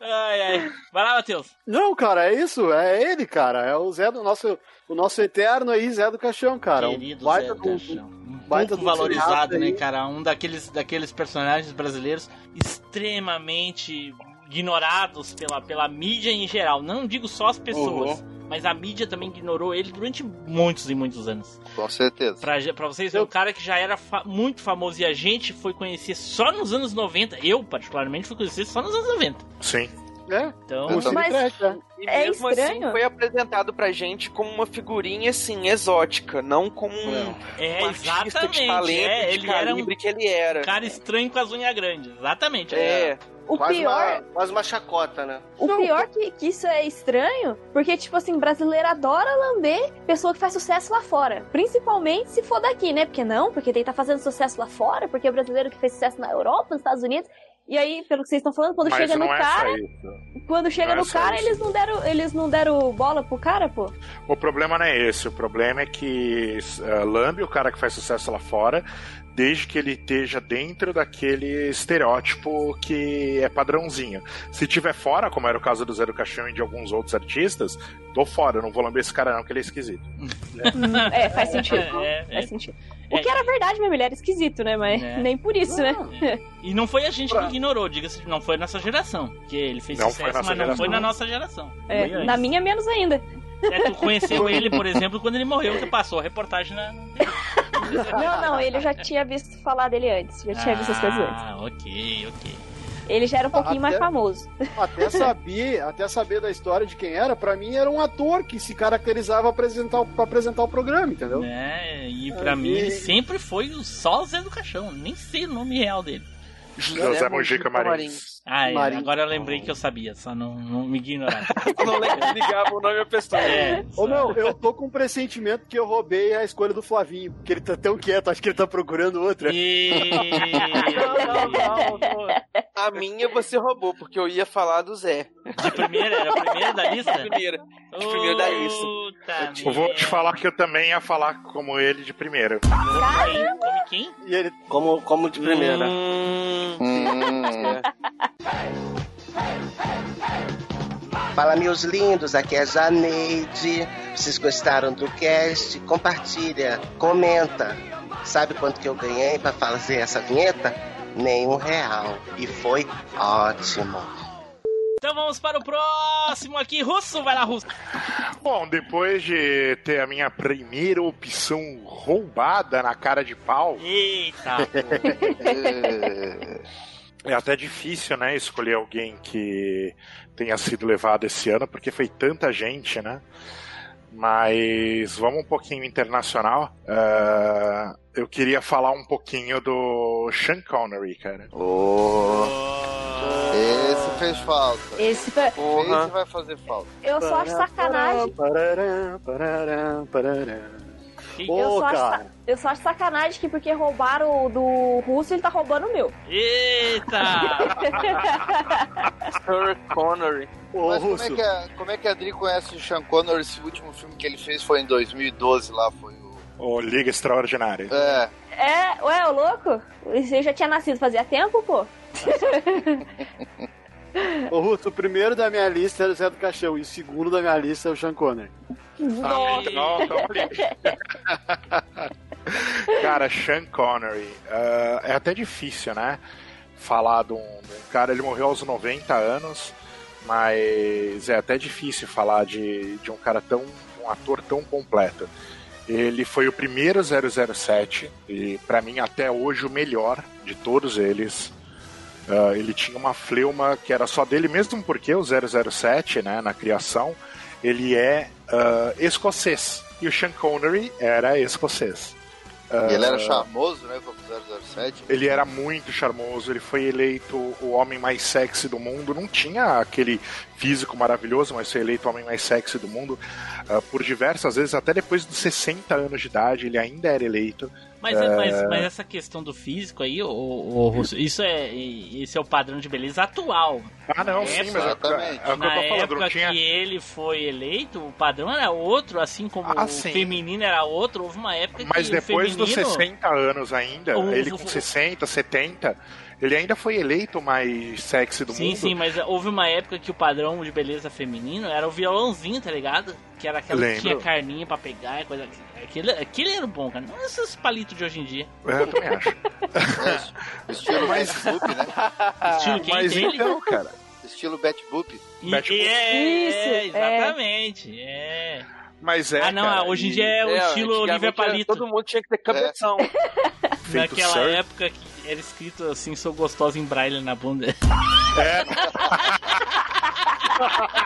ai, ai. Vai lá, Matheus. Não, cara, é isso. É ele, cara. É o Zé do nosso, o nosso eterno aí, Zé do Caixão, cara. Um Querido baita Zé do- Caixão. Pouco do valorizado, né, cara? Um daqueles, daqueles personagens brasileiros extremamente ignorados pela, pela mídia em geral. Não digo só as pessoas, mas a mídia também ignorou ele durante muitos e muitos anos. Com certeza. Pra, pra vocês verem, um cara que já era fa- muito famoso e a gente foi conhecer só nos anos 90. Eu, particularmente, fui conhecer só nos anos 90. Sim. É, Então, Cine Mas- Trash, né? E É mesmo estranho. assim foi apresentado pra gente como uma figurinha assim, exótica, não como um, é um artista exatamente. de talento, é, de ele era um que ele era. cara estranho com as unhas grandes. Exatamente. É, O Quase, pior, uma, quase uma chacota, né? o pior que, que isso é estranho, porque, tipo assim, brasileiro adora lamber pessoa que faz sucesso lá fora. Principalmente se for daqui, né? Porque não, porque ele tá fazendo sucesso lá fora, porque é brasileiro que fez sucesso na Europa, nos Estados Unidos. E aí, pelo que vocês estão falando, quando Mas chega no é cara, isso. quando chega Não é no só cara, isso. eles não deram, eles não deram bola pro cara, pô. O problema não é esse. O problema é que uh, lambe o cara que faz sucesso lá fora, desde que ele esteja dentro daquele estereótipo que é padrãozinho. Se tiver fora, como era o caso do Zé do Caixão e de alguns outros artistas, tô fora, eu não vou lamber esse cara não, que ele é esquisito. É, faz sentido. É, é. Faz sentido. O que era verdade mesmo, ele era esquisito, né? Mas É. nem por isso, né? E não foi a gente que ignorou, diga-se, não foi nossa geração. Que ele fez Não sucesso, mas não geração. foi na nossa geração. É, na minha menos ainda. É, tu conheceu ele, por exemplo, quando ele morreu, que passou a reportagem na. Não, não, ele já tinha visto falar dele antes. Já tinha visto as coisas antes. Ah, ok, ok. Ele já era um pouquinho mais Até- famoso. Até saber, até saber da história de quem era, pra mim era um ator que se caracterizava pra apresentar, pra apresentar o programa, entendeu? É, e pra Aí- mim ele sempre foi o só Zé do Caixão, nem sei o nome real dele. José Mojica Marins. Ah, é, Marinho. agora eu lembrei que eu sabia, só não, não me ignorar. eu não lembro que ligava o nome à pessoa. É, Ô meu, eu tô com um pressentimento que eu roubei a escolha do Flavinho, porque ele tá tão quieto, acho que ele tá procurando outra. E... Não, não, não. A minha você roubou, porque eu ia falar do Zé. De primeira, era o primeiro da lista? Primeira. De primeiro da lista. Puta Eu vou te falar que eu também ia falar como ele de primeira. Come quem? E ele, Como, como de primeira. Hum, Hum, Fala, meus lindos, aqui é a Janeide. Vocês gostaram do cast? Compartilha, comenta. Sabe quanto que eu ganhei pra fazer essa vinheta? Nenhum real. E foi ótimo. Então vamos para o próximo aqui, Russo, vai lá, Russo. Bom, depois de ter a minha primeira opção roubada na cara de pau, Eita, é, até difícil, né, escolher alguém que tenha sido levado esse ano, porque foi tanta gente, né? Mas vamos um pouquinho internacional. Ah, eu queria falar um pouquinho do Sean Connery, cara. oh, esse fez falta. Esse. Esse vai fazer falta. Eu só acho sacanagem. Parará, parará, parará. Que- Eu só, acho, eu só acho sacanagem que porque roubaram o do russo, ele tá roubando o meu. Eita! Sir Connery. Ô, Mas como é, que a, como é que a Adri conhece o Sean Connery? Esse último filme que ele fez foi em 2012 lá, foi o... Ô, Liga Extraordinária. É, É, ué, ô louco? Você já tinha nascido fazia tempo, pô? ô, Russo, o primeiro da minha lista era o Zé do Caixão, e o segundo da minha lista é o Sean Connery. Ali. Cara, Sean Connery. ah, é até difícil, né? falar de um, de um cara, ele morreu aos 90 anos, mas é até difícil falar de, de um cara tão. um ator tão completo. Ele foi o primeiro 007 e para mim até hoje o melhor de todos eles. Uh, ele tinha uma fleuma que era só dele mesmo porque o 007, né, na criação, ele é uh, escocês e o Sean Connery era escocês. E ele era Uh, charmoso, né? Como 007. ele era muito charmoso, ele foi eleito o homem mais sexy do mundo. Não tinha aquele físico maravilhoso, mas foi eleito o homem mais sexy do mundo ah, por diversas vezes, até depois dos 60 anos de idade, ele ainda era eleito. Mas, Ah, mas, mas essa questão do físico aí, o, isso é, esse é o padrão de beleza atual. Ah, não, Na sim, época- mas é, é o que eu Na tô falando, época não tinha. que ele foi eleito, o padrão era outro, assim como Ah, o sim. feminino era outro. Houve uma época Mas que depois o dos feminino... 60 anos ainda, O- ele o- com 60, 70, ele ainda foi eleito o mais sexy do Sim, mundo. sim, mas houve uma época que o padrão de beleza feminino era o violãozinho, tá ligado? Que era aquela que Lembro. tinha carninha pra pegar e coisa. Aquele, aquele era o bom, cara. Não esses palitos de hoje em dia. É, eu também acho. Estilo Betty Boop, né? Estilo quem Mas dele? então, cara. Estilo Betty Boop. E Boop. é, Isso, é, é. exatamente. É. Mas é. ah, não, cara, hoje em dia é o estilo Olivia Palito. Todo mundo tinha que ter cabeção. feito Naquela surf. época que era escrito assim, sou gostosa em braille na bunda. É,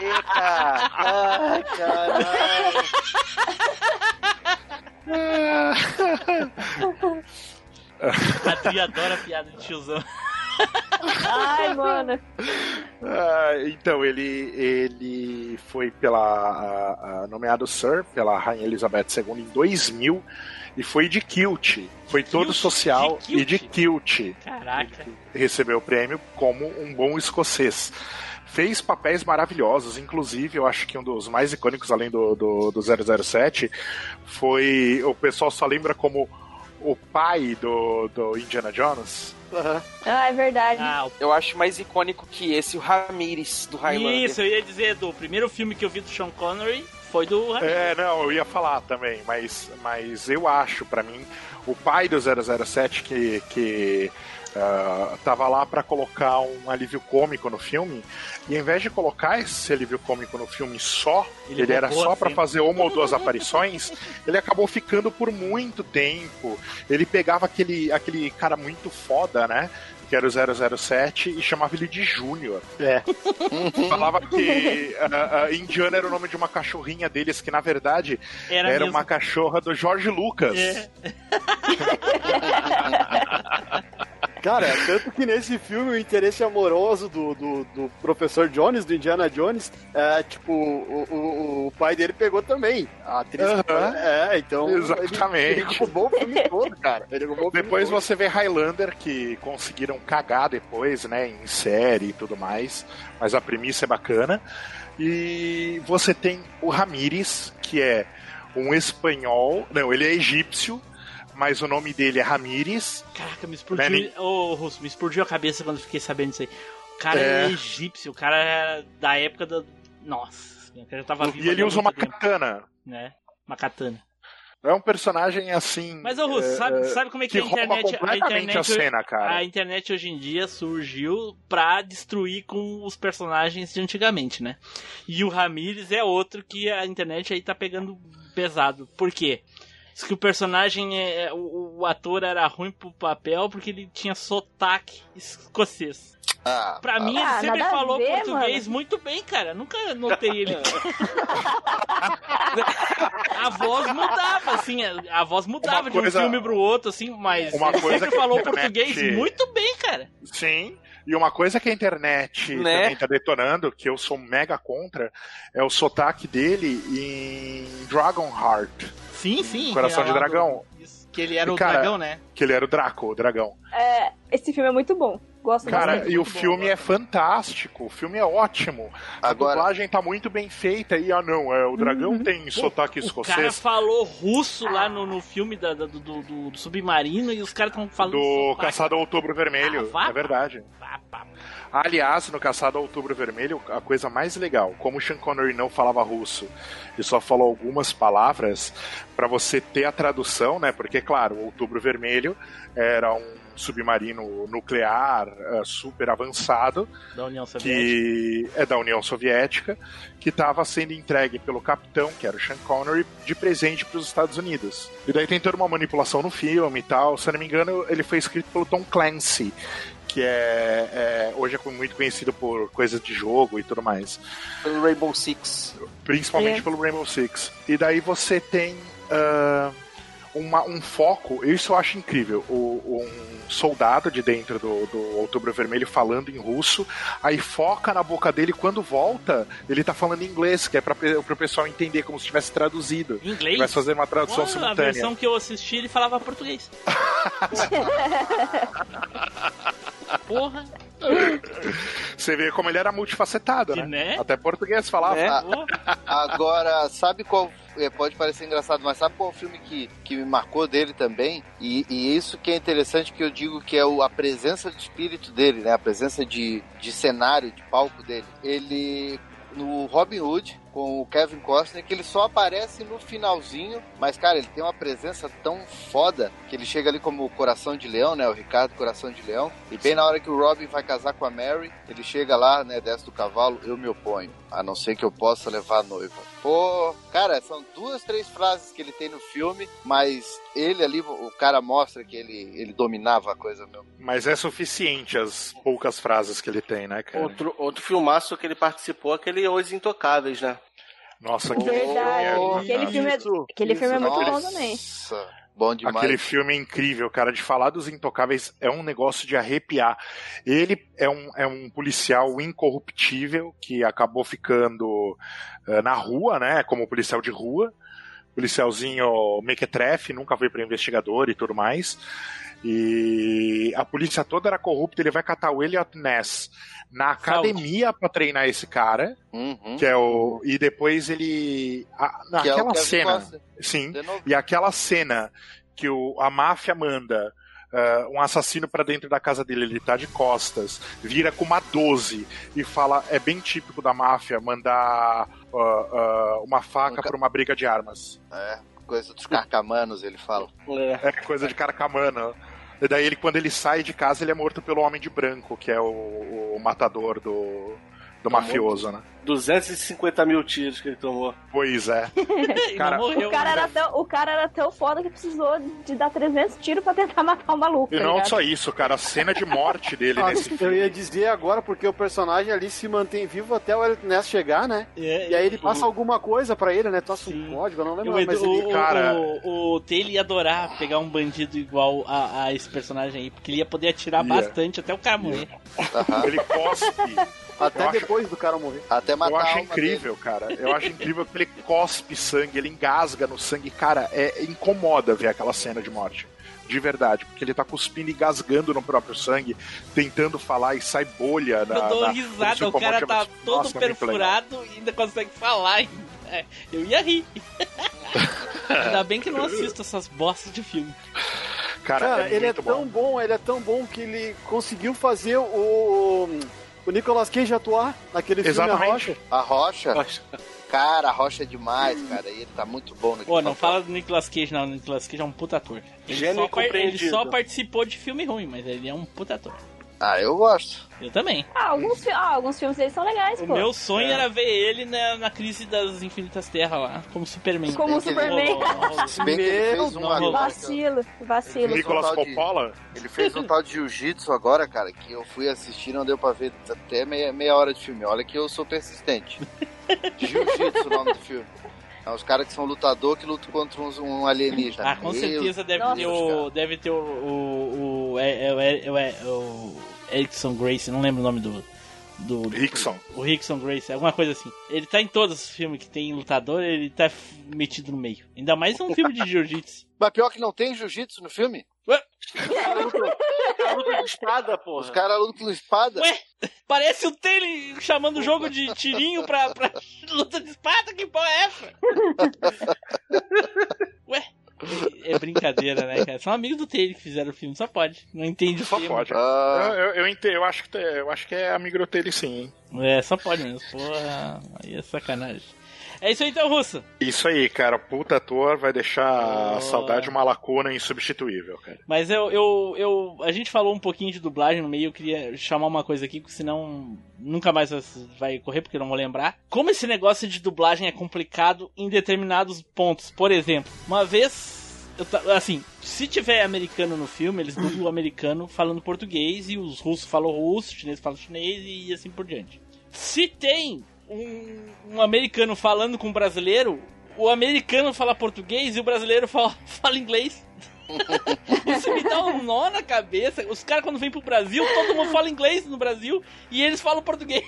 Eita! Ai, caralho. A Adri adora piada de tiozão. Ai, mano. Ah, então, ele, ele foi pela a- a- nomeado Sir pela Rainha Elizabeth II em 2000 e foi de kilt. Foi todo Kilt? social De e de kilt. Caraca. Recebeu o prêmio como um bom escocês. Fez papéis maravilhosos, inclusive eu acho que um dos mais icônicos, além do, do, do 007, foi. O pessoal só lembra como o pai do, do Indiana Jones. Ah, é verdade. Ah, o Eu acho mais icônico que esse, o Ramirez do Highlander. Isso, eu ia dizer, do primeiro filme que eu vi do Sean Connery foi do É, não, eu ia falar também, mas, mas eu acho, pra mim, o pai do 007 que, que ah, tava lá pra colocar um alívio cômico no filme, e ao invés de colocar esse alívio cômico no filme só, Ele ele, era só a pra cena. fazer uma ou duas aparições, ele acabou ficando por muito tempo. Ele pegava aquele, aquele cara muito foda, né? Que era o 007 e chamava ele de Júnior. É. Falava que ah, ah, Indiana era o nome de uma cachorrinha deles, que na verdade Era, era, uma cachorra do Jorge Lucas. É. Cara, tanto que nesse filme o interesse amoroso do, do, do professor Jones, do Indiana Jones, é tipo, o, o, o pai dele pegou também. A atriz. Aham. É, então. ele- Exatamente. Ele, roubou o filme todo, cara. Ele roubou Depois todo. você vê Highlander, que conseguiram cagar depois, né, em série e tudo mais, mas a premissa é bacana. E você tem o Ramírez, que é um espanhol, não, ele é egípcio, mas o nome dele é Ramírez. Caraca, me explodiu. Ô, Russo, me explodiu a cabeça quando fiquei sabendo disso aí. O cara é, É. egípcio, o cara era da época da. Nossa, o cara já tava vivo E ele usa uma tempo, katana. né? Uma katana. É um personagem assim. Mas, ô Russo, é, sabe, é, sabe como é que, que a internet. A internet, a cena, cara. a internet hoje em dia surgiu pra destruir com os personagens de antigamente, né? E o Ramirez é outro que a internet aí tá pegando pesado. Por quê? Diz que o personagem, é, o, o ator era ruim pro papel porque ele tinha sotaque escocês. Ah, Pra mim, Ah, ele sempre falou ver, português muito bem, cara. Nunca notei ele. a voz mudava, assim, a, a voz mudava Uma de um coisa- filme pro outro, assim, mas Uma ele coisa sempre falou português muito bem, cara. Sim. E uma coisa que a internet Né? também tá detonando, que eu sou mega contra, é o sotaque dele em Dragonheart. Sim, sim. Coração que de Dragão. do- que ele era E, o cara, dragão, né? Que ele era o Draco, o dragão. É, esse filme é muito bom. Gosto Cara, bastante. e o filme é fantástico, o filme é ótimo. A Agora- dublagem tá muito bem feita e, ah não, é, o dragão Uhum. tem sotaque O cara escocês. falou russo lá no, no filme da- da- do, do, do- do submarino e os caras estão falando Do sotaque. Caçado ao Outubro Vermelho, Ah, vá, é verdade. Aliás, no Caçado ao Outubro Vermelho, a coisa mais legal, como o Sean Connery não falava russo e só falou algumas palavras, pra você ter a tradução, né? Porque, claro, o Outubro Vermelho era um submarino nuclear eh, super avançado Da União Soviética. que é da União Soviética, que estava sendo entregue pelo capitão, que era o Sean Connery, de presente para os Estados Unidos. E daí tem toda uma manipulação no filme e tal. Se eu não me engano, ele foi escrito pelo Tom Clancy, que é, é- hoje é muito conhecido por coisas de jogo e tudo mais. Pelo Rainbow Six. Principalmente É. pelo Rainbow Six. E daí você tem ah, uma- um foco, isso eu acho incrível. O- um soldado de dentro do, do Outubro Vermelho falando em russo, aí foca na boca dele quando volta, ele tá falando em inglês, que é pra, pro pessoal entender como se tivesse traduzido. Em inglês? Vai fazer uma tradução Olha, A simultânea. versão que eu assisti, ele falava português. Porra. Você vê como ele era multifacetado, né? né? Até português falava. Ah, Agora, sabe qual. É, Pode parecer engraçado, mas sabe qual filme que, que me marcou dele também? E, e isso que é interessante, que eu digo que é o, a presença de espírito dele, né? A presença de, de cenário, de palco dele. Ele. No Robin Hood, com o Kevin Costner, que ele só aparece no finalzinho, mas, cara, ele tem uma presença tão foda que ele chega ali como o Coração de Leão, né? O Ricardo Coração de Leão. E bem na hora que o Robin vai casar com a Mary, ele chega lá, né? Desce do cavalo, eu me oponho. A não ser que eu possa levar a noiva. Pô, cara, são duas, três frases que ele tem no filme, mas ele ali, o cara mostra que ele, ele dominava a coisa mesmo. Mas é suficiente as poucas frases que ele tem, né, cara? Outro, outro filmaço que ele participou, aquele Os Intocáveis, né? Nossa, Verdade. Aquele filme é, aquele filme é muito bom também. Nossa, bom demais. Aquele filme é incrível, cara. De falar dos Intocáveis é um negócio de arrepiar. Ele é um, é um policial incorruptível que acabou ficando eh, na rua, né? Como policial de rua. Policialzinho mequetrefe, nunca foi para investigador e tudo mais. E a polícia toda era corrupta. Ele vai catar o Elliot Ness na academia pra treinar esse cara. Uhum. Que é o. E depois ele. a- é naquela Kevin cena. Costner. Sim. E aquela cena que o, a máfia manda ah, um assassino pra dentro da casa dele, ele tá de costas, vira com uma 12 e fala: é bem típico da máfia mandar ah, ah, uma faca pra uma briga de armas. É, coisa dos carcamanos, ele fala. É coisa de carcamana. Daí ele, quando ele sai de casa, ele é morto pelo Homem de Branco, que é o, o matador do, do mafioso, né? 250 mil tiros que ele tomou. Pois é. Cara, o, cara era tão, o cara era tão foda que precisou de dar 300 tiros pra tentar matar o maluco. E tá não ligado? só isso, cara, a cena de morte dele Ah, nesse eu filme. ia dizer agora, porque o personagem ali se mantém vivo até o Elliot Ness chegar, né? É, e aí ele passa alguma coisa pra ele, né? Tossa um código, eu não lembro, O, mas o, ele... o, o, o Taylor ia adorar pegar um bandido igual a, a esse personagem aí, porque ele ia poder atirar Ia. bastante até o cara morrer. Ele cospe. Até Eu acho- depois do cara morrer. Até Eu acho incrível, cara. Eu acho incrível que ele cospe sangue, ele engasga no sangue. Cara, é incomoda ver aquela cena de morte. De verdade, porque ele tá cuspindo e gasgando no próprio sangue, tentando falar e sai bolha na. Eu dou na- risada, o cara tá todo Nossa, perfurado e ainda consegue falar. É, Eu ia rir. Ainda bem que não assisto essas bostas de filme. Cara, Cara, é ele é tão bom. ele é tão bom que ele conseguiu fazer o, o Nicolas Cage atuar naquele filme A Exatamente. Rocha. A Rocha? Cara, a Rocha é demais, cara. E ele tá muito bom naquele Pô, não fala do Nicolas Cage, não. O Nicolas Cage é um puta ator. Ele, Gênio só, ele só participou de filme ruim, mas ele é um puta ator. Ah, eu gosto. Eu também. Ah, alguns, fi- ah, alguns filmes deles são legais, O pô. meu sonho era ver ele na, na crise das Infinitas Terras lá, como Superman. Como Se bem que ele- Superman. Se bem que ele fez um agora. Vacilo, vacilo. Nicolas um tal de- Coppola? Ele fez um tal de jiu-jitsu agora, cara, que eu fui assistir não deu pra ver até meia, meia hora de filme. Olha que eu sou persistente. Jiu-jitsu o nome do filme. É uns caras que são lutador que lutam contra uns- um alienígena. Ah, com Meu certeza deve Deus, ter o. Deve ter o. O, o, é, é, é, é, o Erickson Grace, não lembro o nome do. Do, Rickson. O Rickson Grace, alguma coisa assim. Ele tá em todos os filmes que tem lutador, ele tá metido no meio. Ainda mais um filme de jiu-jitsu. Mas pior que não tem jiu-jitsu no filme? Luta de espada, porra. Os caras lutam com espada? Ué, parece o Taylor chamando o jogo de tirinho pra, pra luta de espada, que porra é essa? Ué, é brincadeira, né, cara? São amigos do Taylor que fizeram o filme, só pode. Não entende o Só pode. Ah. Eu, eu, eu, entendo, eu, acho que, eu acho que é amigo dele sim, hein? É, só pode mesmo. Porra, aí é sacanagem. É isso aí então, Russo. Isso aí, cara. Puta ator vai deixar Oh. a saudade uma lacuna insubstituível, cara. Mas eu, eu, eu. A gente falou um pouquinho de dublagem no meio, eu queria chamar uma coisa aqui, porque senão nunca mais vai correr, porque eu não vou lembrar. Como esse negócio de dublagem é complicado em determinados pontos. Por exemplo, uma vez. eu assim, se tiver americano no filme, eles dublam o americano falando português e os russos falam russo, os chineses falam chinês e assim por diante. Se tem um, um americano falando com um brasileiro, o americano fala português e o brasileiro fala, fala inglês. Isso me dá um nó na cabeça. Os caras, quando vêm pro Brasil, todo mundo fala inglês no Brasil e eles falam português.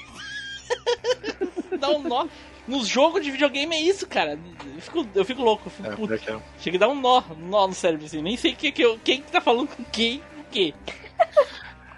dá um nó. Nos jogos de videogame é isso, cara. Eu fico, eu fico louco. Eu fico É, puto. aqui. Chega a dar um nó, um nó no cérebro assim. Nem sei que, que eu- quem que tá falando com quem, o quê.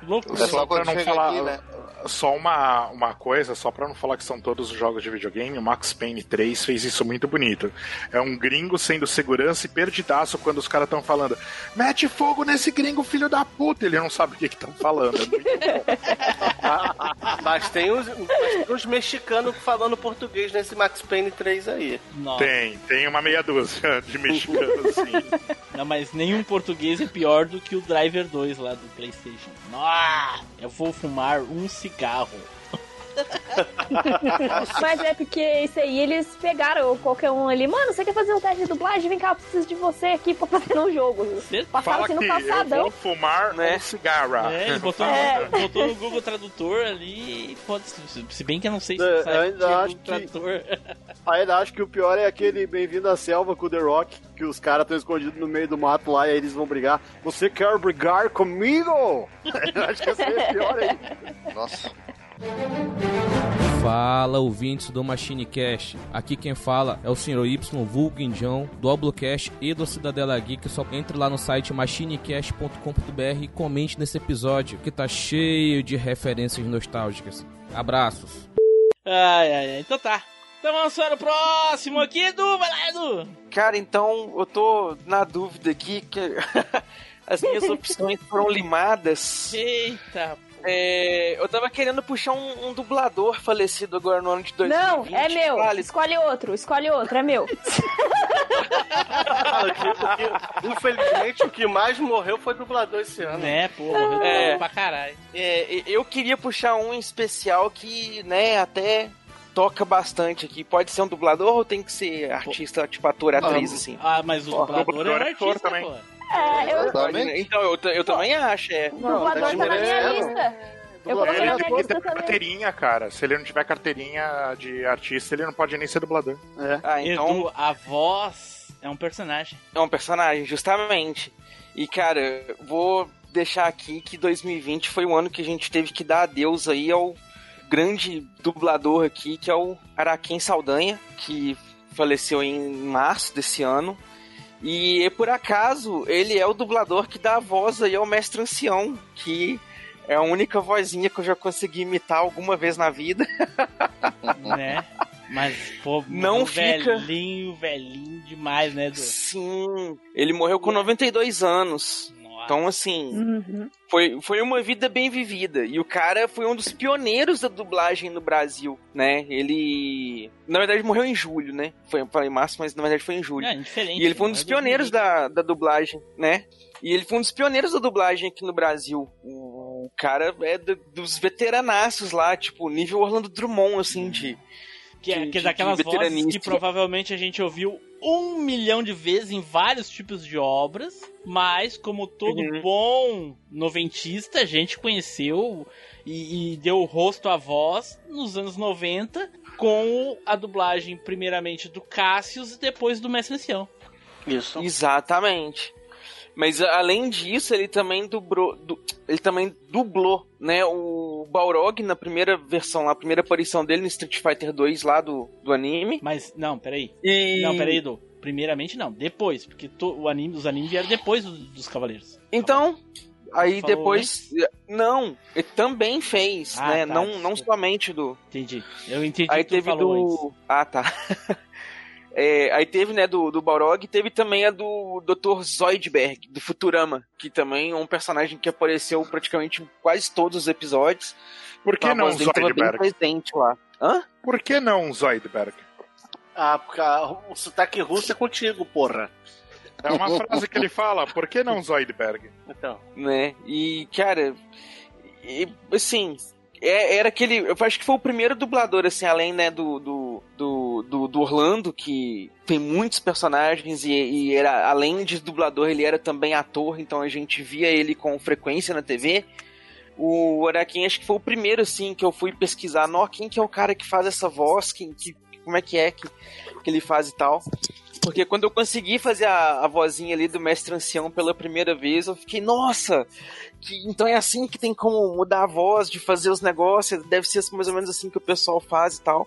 Louco. Só pra não falar. né? Só uma, uma coisa, só pra não falar que são todos os jogos de videogame, o Max Payne 3 fez isso muito bonito. É um gringo sendo segurança e perdidaço quando os caras estão falando: mete fogo nesse gringo, filho da puta! Ele não sabe o que estão falando. É Mas tem os, mas tem os mexicanos falando português nesse Max Payne 3 aí. Nossa. Tem, tem uma meia dúzia de mexicanos, sim. Não, mas nenhum português é pior do que o Driver 2 lá do PlayStation. Nossa, eu vou fumar um cigarro cigarro. Mas é porque isso aí eles pegaram qualquer um ali. Mano, você quer fazer um teste de dublagem? Vem cá, eu preciso de você aqui pra fazer no jogo. Passaram Fala assim que no eu passadão. vou fumar um cigarro. É, ele botou, É. No, botou no Google Tradutor ali. Pode, se bem que eu não sei se É, sai eu ainda Google acho que- Tradutor. Ainda acho que o pior é aquele Bem-vindo à Selva com o The Rock, que os caras estão escondidos no meio do mato lá e aí eles vão brigar. Você quer brigar comigo? Eu acho que esse é pior aí. Nossa. Fala, ouvintes do Machine Cast. Aqui quem fala é o Sr. Y, vulgo Indião, do Oblocast e do Cidadela Geek. Só entre lá no site machinecast.com.br e comente nesse episódio que tá cheio de referências nostálgicas. Abraços. Ai, ai, ai. Então tá. Então vamos para o próximo aqui, Edu. Vai lá, Edu. Cara, então eu tô na dúvida aqui que as minhas opções foram limadas. Eita. É, eu tava querendo puxar um, um dublador falecido agora no ano de 2020. Não, é meu. Vale. Escolhe outro, escolhe outro, é meu. O que- infelizmente, o que mais morreu foi dublador esse ano. Né, pô, morreu É. pra caralho. É, eu queria puxar um especial que, né, até toca bastante aqui. Pode ser um dublador ou tem que ser artista, tipo ator, atriz, assim? Ah, mas o dublador é um dublador é ator artista, também. pô. É, eu. Pode- Então, eu, eu também acho, é. Dublador tá na minha lista. Eu Ele coloquei na tem que ter lista também. carteirinha, cara. Se ele não tiver carteirinha de artista, ele não pode nem ser dublador. Ah, então Edu, a voz é um personagem. é um personagem, justamente. E, cara, vou deixar aqui que 2020 foi o ano que a gente teve que dar adeus aí ao grande dublador aqui, que é o Araquém Saldanha, que faleceu em março desse ano. E por acaso, ele é o dublador que dá a voz aí ao Mestre Ancião, que é a única vozinha que eu já consegui imitar alguma vez na vida. né? Mas, pô, Não fica- velhinho, velhinho demais, né, Edu? Sim, ele morreu com 92 anos. Então, assim, Uhum. foi, foi uma vida bem vivida. E o cara foi um dos pioneiros da dublagem no Brasil, né? Ele. Na verdade, morreu em julho, né? Foi, eu falei março, mas na verdade foi em julho. É, indiferente. E ele foi um né? dos É pioneiros da, da dublagem, né? E ele foi um dos pioneiros da dublagem aqui no Brasil. O cara é do- dos veteranaços lá, tipo, nível Orlando Drummond, assim, de. Que é, de- que é de daquelas vozes que provavelmente a gente ouviu um milhão de vezes em vários tipos de obras, mas como todo Uhum. bom noventista, a gente conheceu e, e deu rosto à voz nos anos 90 com a dublagem primeiramente do Cassius e depois do Mestre Ancião. Isso. Exatamente. Mas além disso, ele também dublou, du- ele também dublou, né, o Balrog na primeira versão, lá, a primeira aparição dele no Street Fighter 2 lá do, do anime. Mas, não, peraí. E... Não, peraí, Edu. Primeiramente não, depois, porque o anime, os animes vieram depois do- dos Cavaleiros. Então, aí Falou, depois. Não, ele também fez, Ah, né? tá, não, não somente do. Entendi. Eu entendi Aí teve do. antes. Ah, tá. É, aí teve, né, do, do Balrog, teve também a do Dr. Zoidberg, do Futurama, que também é um personagem que apareceu praticamente em quase todos os episódios. Por que não Zoidberg? presente lá. Hã? Por que não Zoidberg? Ah, porque o sotaque russo é contigo, porra. É uma frase que ele fala, por que não Zoidberg? Então. né? E, cara, e, assim, é- era aquele. Eu acho que foi o primeiro dublador, assim, além, né, do, do, do, do, do Orlando, que tem muitos personagens e, e era, além de dublador, ele era também ator, então a gente via ele com frequência na TV. O Araquém acho que foi o primeiro, assim, que eu fui pesquisar. Nó, quem que é o cara que faz essa voz? Quem, que, como é que é que, que ele faz e tal? Porque quando eu consegui fazer a, a vozinha ali do Mestre Ancião pela primeira vez, eu fiquei, nossa! que- então é assim que tem como mudar a voz, de fazer os negócios, deve ser mais ou menos assim que o pessoal faz e tal.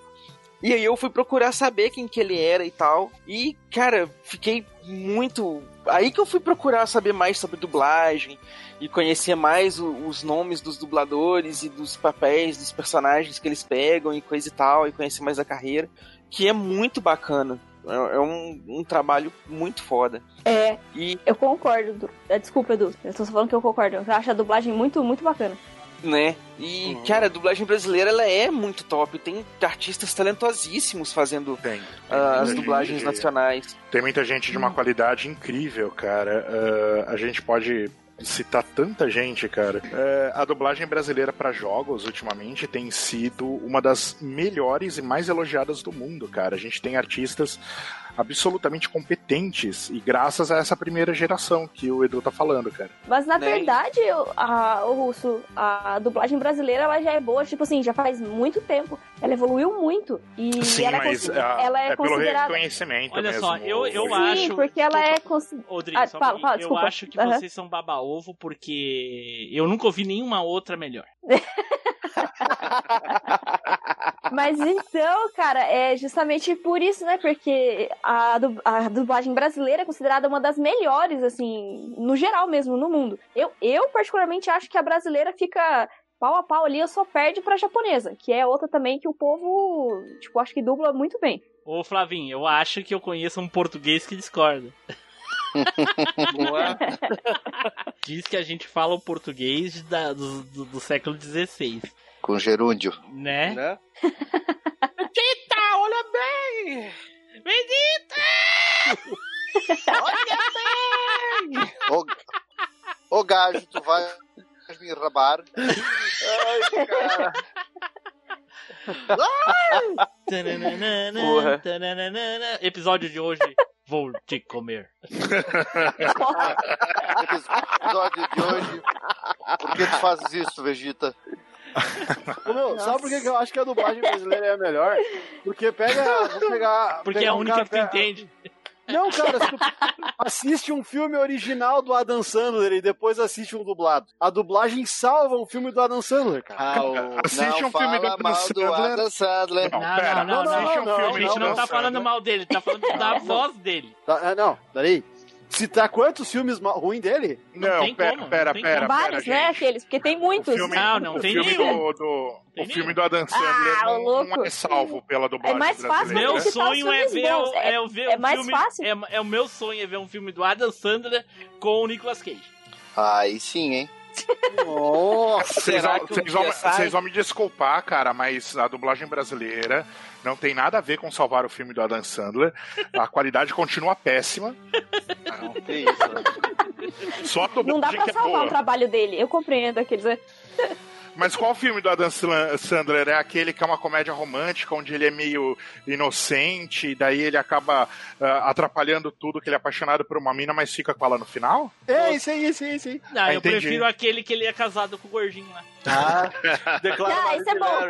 E aí eu fui procurar saber quem que ele era e tal. E, cara, fiquei muito. Aí que eu fui procurar saber mais sobre dublagem e conhecer mais o- os nomes dos dubladores e dos papéis, dos personagens que eles pegam e coisa e tal, e conhecer mais a carreira, que é muito bacana. É é um, um trabalho muito foda. É, E, eu concordo. Du. É, Desculpa, Edu. Eu tô só falando que eu concordo. Eu acho a dublagem muito, muito bacana. Né? E, cara, a dublagem brasileira ela é muito top. Tem artistas talentosíssimos fazendo Tem. ah, as Tem dublagens gente- nacionais. Tem muita gente de uma qualidade incrível, cara. Ah, a gente pode citar tanta gente, cara. Eh, a dublagem brasileira para jogos, ultimamente, tem sido uma das melhores e mais elogiadas do mundo, cara. A gente tem artistas absolutamente competentes e graças a essa primeira geração que o Edu tá falando, cara. Mas na Né? verdade, a, o russo, a dublagem brasileira ela já é boa, tipo assim, já faz muito tempo. Ela evoluiu muito. E Sim, ela, é mas consi- ah, ela é, é pelo considerada. reconhecimento Olha mesmo. só, eu- eu Sim, acho- Sim, porque ela é Rodrigo, Ah, fala, fala, eu desculpa. acho que Aham. vocês são baba-ovo porque eu nunca ouvi nenhuma outra melhor. Mas então, cara, é justamente por isso, né? Porque a, a dublagem brasileira é considerada uma das melhores, assim, no geral mesmo, no mundo. Eu, eu particularmente, acho que a brasileira fica pau a pau ali, eu só perde pra japonesa, que é outra também que o povo, tipo, acho que dubla muito bem. Ô, Flavinho, eu acho que eu conheço um português que discorda. Diz que a gente fala o português da- do, do- do século XVI, Com gerúndio. né? Né? Eita, olha bem! Ô, ô gajo, tu vai me rabar. Ai, cara. Tananana, Porra. tananana. Episódio de hoje, vou te comer. Episódio de hoje. Por que tu fazes isso, Vegeta? Meu, sabe por que eu acho que a dublagem brasileira é a melhor? Porque pega. Vou pegar. Porque é a um única cara, que tu entende. Não, cara, se tu assiste um filme original do Adam Sandler e depois assiste um dublado. A dublagem salva o filme do Adam Sandler, cara. Ah, o- Assiste não um filme do Adam mal do Sandler. Adam Sandler. Não, Não, pera, não, não, não, um não, filme A gente não Adam tá falando Sandler. mal dele, tá falando da voz dele. Tá, ah, não, peraí. Citar quantos filmes ruins dele? Não, tem pera, como, pera, não tem pera, como. Vários, pera, né, aqueles, porque tem muitos. O filme, Não, não o tem filme nenhum. do, do- Tem o filme nenhum. do Adam Sandler Ah, não, não é salvo pela dublagem É mais fácil. Meu sonho é filmes ver, bons, o- é- é, ver é um mais filme. fácil. É, é o meu sonho é ver um filme do Adam Sandler com o Nicolas Cage. Aí sim, hein? Nossa! Vocês vão, que vocês vão- dia sai? vocês vão me desculpar, cara, mas a dublagem brasileira não tem nada a ver com salvar o filme do Adam Sandler. A qualidade continua péssima. Não, que isso. Só a Não dá dublagem pra que é salvar boa. o trabalho dele. Eu compreendo aqueles. Mas qual filme do Adam Sandler? É aquele que é uma comédia romântica, onde ele é meio inocente, e daí ele acaba ah, atrapalhando tudo, que ele é apaixonado por uma mina, mas fica com ela no final? É, isso aí, isso aí, isso aí. Não, Ah, eu entendi. prefiro aquele que ele é casado com o gordinho lá. Ah, declara Ah, esse é bom.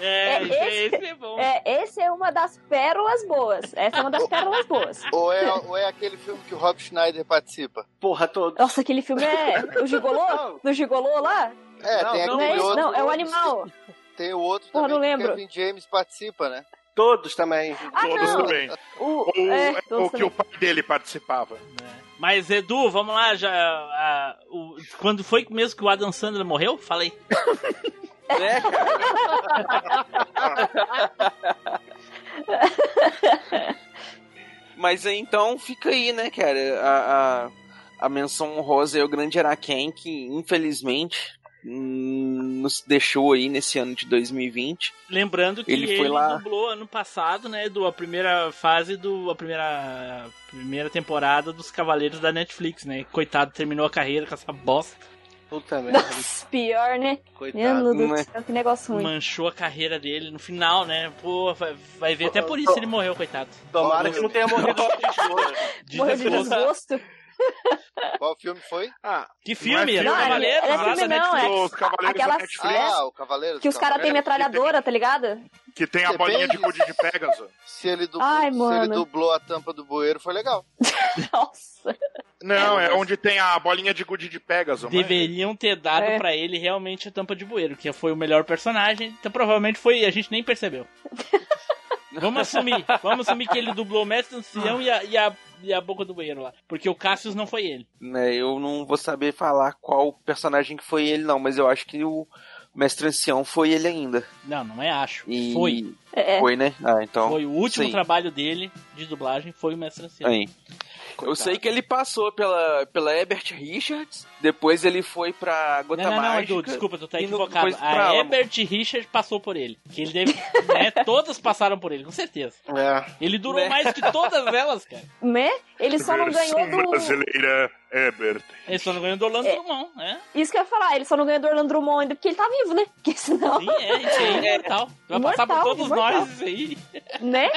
É, É, esse, esse- esse é bom. É, esse é uma das pérolas boas. Essa é uma das pérolas boas. Ou é, ou é aquele filme que o Rob Schneider participa? Porra, todo. Nossa, aquele filme é. O Gigolô? Do Gigolô lá? É, Não, tem não Não é aquele isso, outro. não. É o animal. Tem o outro Porra, também não que lembro. o Kevin James participa, né? Todos também. Ah, Todos não. também. O, Ou é, é, todos o que também. o pai dele participava. Mas, Edu, vamos lá, já. a- o- quando foi mesmo que o Adam Sandler morreu? Falei. Né, cara? Mas então fica aí, né, cara? A, a, a menção honrosa é o grande Araken, que infelizmente nos deixou aí nesse ano de 2020. Lembrando que Ele ele, foi lá- dublou ano passado, né, do a primeira fase do a primeira a primeira temporada dos Cavaleiros da Netflix, né? Coitado, terminou a carreira com essa bosta. Puta merda. Nossa, pior, né? Coitado. Meu Deus Né? que negócio ruim. Manchou a carreira dele no final, né? Pô, vai, vai ver até por isso ele morreu, coitado. Tomara que não tenha morrido de desgosto. Morreu de desgosto. Qual filme foi? Ah, que filme? Não é Era filme. Cavaleiros Não, é lá filme não, Netflix. é Os Cavaleiros da aquelas- Netflix. Ah, o Cavaleiro Que os caras têm metralhadora, tá ligado? Que tem a bolinha de gude de Pegasus. Se ele, dublou, Ai, se ele dublou a tampa do bueiro, foi legal. Nossa. Não, é onde tem a bolinha de gude de Pegasus. mas- Deveriam ter dado É. pra ele realmente a tampa de bueiro, que foi o melhor personagem. Então provavelmente foi, a gente nem percebeu. vamos assumir, vamos assumir que ele dublou o Mestre Ancião e a, e, a, e a Boca do Bueiro lá. Porque o Cassius não foi ele. Né, eu não vou saber falar qual personagem que foi ele, não, mas eu acho que o Mestre Ancião foi ele ainda. Não, não é acho. E- Foi. É. Foi, né? Ah, então. Foi o último sim. trabalho dele de dublagem, foi o Mestre Ancião. Aí. Eu sei que ele passou pela, pela Herbert Richards, depois ele foi pra Gota Não, não, não. Edu, desculpa, tu tá no- equivocado. A Alamo. Herbert Richard passou por ele. Que ele deve. né, todas passaram por ele, com certeza. É. Ele durou Né? mais que todas elas, cara. Né? Ele só não ganhou do. brasileira, Herbert. Ele só não ganhou do Orlando É. Drummond, né? Isso que eu ia falar, ele só não ganhou do Orlando Drummond ainda porque ele tá vivo, né? Porque senão. Sim, é, isso aí é imortal. Vai passar por Imortal, todos imortal. nós isso aí. Né?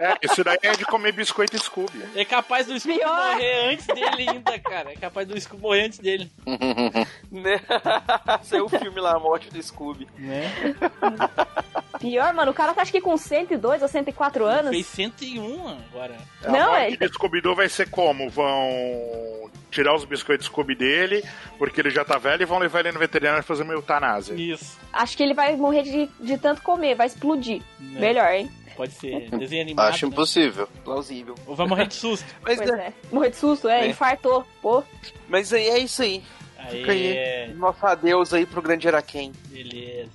É, isso daí é de comer biscoito Scooby. É capaz do Scooby Pior. morrer antes dele ainda, cara. É capaz do Scooby morrer antes dele. Né? Saiu o filme lá, A Morte do Scooby. Né? Pior, mano, o cara tá acho que com 102 ou 104 anos. Fez 101 agora. Não, a é- morte de Scooby-Doo vai ser como? Vão tirar os biscoitos Scooby dele, porque ele já tá velho, e vão levar ele no veterinário e fazer uma eutanásia. Isso. Acho que ele vai morrer de, de tanto comer, vai explodir. Né? Melhor, hein? Pode ser desenho animado. Acho né? impossível. Plausível. Ou vai morrer de susto. Mas, Pois é, é. Morrer de susto, é, É. infartou. Pô. mas aí é isso aí. Fica aí. Aê, Nosso adeus aí pro grande Araquém. beleza.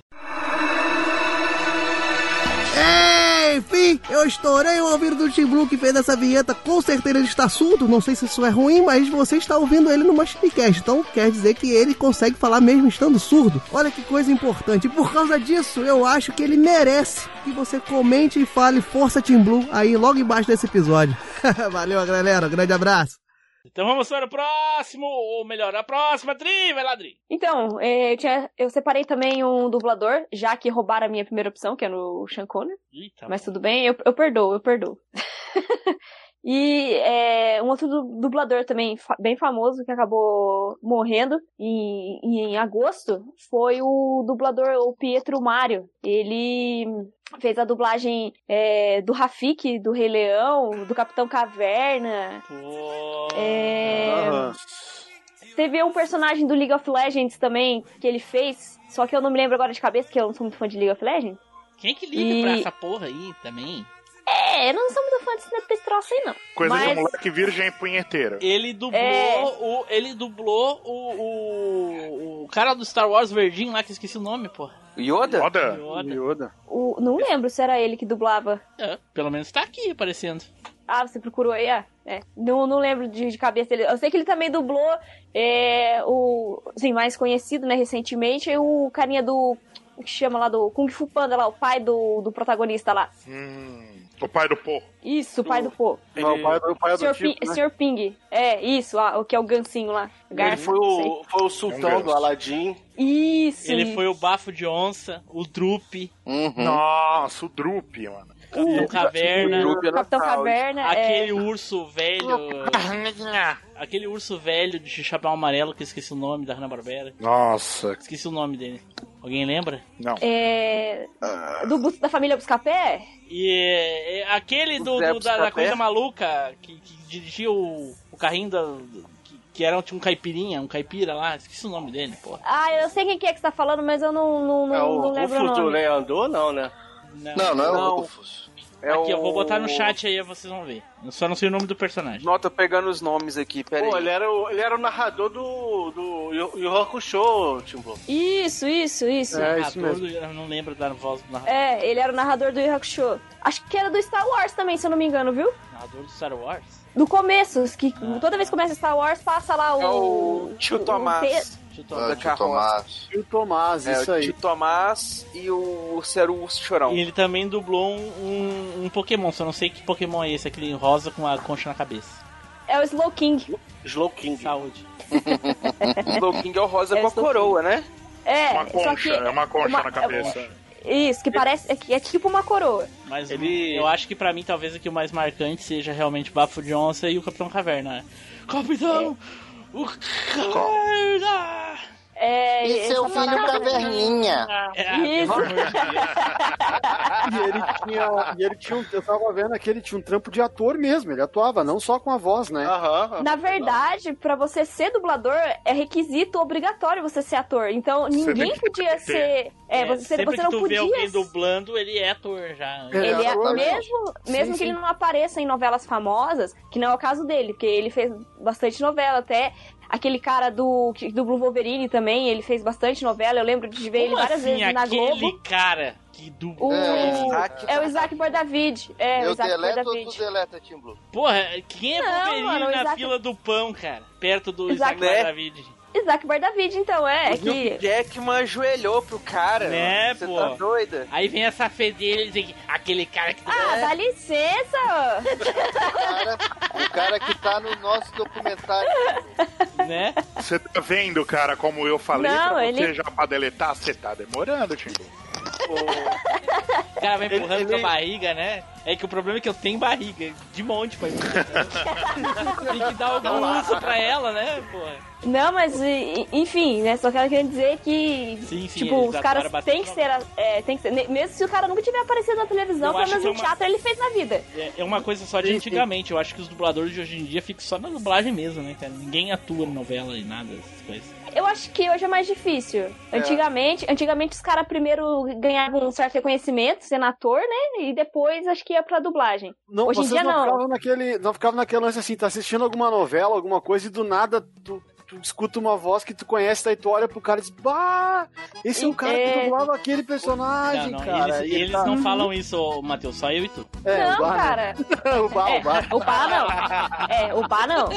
Enfim, eu estourei o ouvido do Tim Blue que fez essa vinheta. Com certeza ele está surdo. Não sei se isso é ruim, mas você está ouvindo ele no Machinecast. Então quer dizer que ele consegue falar mesmo estando surdo. Olha que coisa importante. E por causa disso, eu acho que ele merece que você comente e fale Força Tim Blue aí logo embaixo desse episódio. Valeu, galera. Um grande abraço. Então vamos para o próximo, ou melhor, a próxima Tri, vai lá, Dri. Então, é, eu, tinha, eu separei também um dublador, já que roubaram a minha primeira opção, que é no Sean Connery. Mas tudo bem, eu, eu perdoo, eu perdoo. e é, um outro du- dublador também bem famoso que acabou morrendo em, em agosto foi o dublador, o Pietro Mário. Ele fez a dublagem é, do Rafik, do Rei Leão, do Capitão Caverna. Pô. É. Teve um personagem do League of Legends também que ele fez, só que eu não me lembro agora de cabeça, porque eu não sou muito fã de League of Legends. Quem que liga E- pra essa porra aí também? É, eu não sou muito fã desse, desse troço aí, não. Coisa Mas... de moleque virgem punheteira. Ele dublou É. o. Ele dublou o, o. o cara do Star Wars Verdinho lá, que eu esqueci o nome, porra. Yoda? Yoda? Yoda. Yoda. O, não lembro se era ele que dublava. É, pelo menos tá aqui aparecendo. Ah, você procurou aí? Ah, é. Não, não lembro de, de cabeça dele. Eu sei que ele também dublou é, o. Assim, mais conhecido, né, recentemente, o carinha do. O que chama lá do Kung Fu Panda lá, o pai do, do protagonista lá. Hum, o pai do Pô. Isso, o pai do Pô. Não, o pai, o pai Sr. adotivo, Ping, né? Sr. Ping. É, isso, ah, o que é o gancinho lá. Ele Garfo, foi não sei. o, foi o sultão do Aladdin. Isso. Ele isso. foi o bafo de onça, o Drup, Uhum. Nossa, o Drup, mano. Capitão Caverna, era Capitão. Caverna. é... aquele urso velho. aquele urso velho de chapéu amarelo que eu esqueci o nome da Hanna-Barbera. Nossa, Esqueci o nome dele. Alguém lembra? não. É... Do, da família Buscapé? E é, é, aquele do, Zé do- da, da coisa maluca que, que dirigia o, o carrinho da. Que, que era um, um caipirinha, um caipira lá. Esqueci o nome dele, porra. Ah, eu sei quem que é que você tá falando, mas eu não, não, não, É o não lembro o do nome. Leandro, não, né? Não, não é Não. o Rufus. É Aqui, eu vou o- botar no chat aí, vocês vão ver. Eu só não sei o nome do personagem. Nota pegando os nomes aqui, pera Pô, ele era, o, ele era o narrador do, do Yu Hakusho, Timbo. Isso, isso, isso. É, isso mesmo. do- eu não lembro da voz do narrador, É, ele era o narrador do Yu Hakusho. Acho que era do Star Wars também, se eu não me engano, viu? narrador do Star Wars. Do começo, que toda vez que começa Star Wars, passa lá o... É o tio o- Tomás. o Tio Ah, da tio. Tomás. Tomás, É, isso o aí. tio Tomás e o o Urso Chorão. E ele também dublou um, um, Pokémon, só não sei que Pokémon é esse, aquele rosa com a concha na cabeça. É o Slow King. Slow King. Saúde. Slow King é o rosa É, com a Slow coroa, né? É, Uma só concha, que. é uma concha uma- na cabeça. Isso, que parece. É, que é tipo uma coroa. Mas Ele- eu acho que pra mim talvez aqui o mais marcante seja realmente o Bafo de Onça e o Capitão Caverna. Capitão! O Caverna! É, E seu filho Caverninha. É, Isso. E ele tinha. E ele tinha um, eu tava vendo que ele tinha um trampo de ator mesmo. Ele atuava, não só com a voz, né? Aham. Na verdade, pra você ser dublador, é requisito obrigatório você ser ator. Então ninguém podia ser. É, você, sempre você que não tu podia. vê alguém dublando, ele é ator já. É, Ele é, ator, mesmo, mesmo Sim, que ele sim. não apareça em novelas famosas, que não é o caso dele, porque ele fez bastante novela, até aquele cara do que dublou Wolverine também, ele fez bastante novela, eu lembro de ver ele Como várias assim, vezes na aquele Globo. cara que dublou... O... É, É, o Isaac. o Isaac Bordavid. É, o Eu Isaac deleto ou tu Bordavid. deleta, Tim Blue? Porra, quem é Não, Wolverine mano, o na Isaac- fila do pão, cara? Perto do Isaac- Isaac Né? Isaac Bordavid, então, é. é O Hugh que... Jackman ajoelhou pro cara. Né, Você pô? tá doida? Aí vem essa fedelha e aquele cara que... Ah, dá licença! O cara, o cara que tá no nosso documentário. né? Você tá vendo, cara, como eu falei Não, pra você ele- já pra deletar? Você tá demorando, Timbu. O cara vai Ele- empurrando com a barriga, né? É que o problema é que eu tenho barriga, de monte, pai. Tem que dar algum uso pra ela, né, porra? Não, mas enfim, né? Só quero querer dizer que, Sim, sim, tipo, os caras bater têm que ser, é, tem que ser, mesmo se o cara nunca tiver aparecido na televisão, pelo menos é no uma- teatro ele fez na vida. É- É uma coisa só de antigamente. Eu acho que os dubladores de hoje em dia ficam só na dublagem mesmo, né, cara? Ninguém atua em novela e nada dessas coisas. Eu acho que hoje é mais difícil. Antigamente, antigamente os caras primeiro ganhavam um certo reconhecimento, sendo ator, né? E depois acho que ia pra dublagem. Não, Hoje em dia não, não. ficavam naquele. Não naquele lance assim, tá assistindo alguma novela, alguma coisa, e do nada tu, tu escuta uma voz que tu conhece, daí tu olha pro cara e diz, bah, esse é o cara É. que dublava aquele personagem, Não, não, cara. eles, E ele eles tá- não falam isso, Matheus, só eu e tu. É, não, o bar, cara. o bar, É, o bar. o bar não. É, o bar não.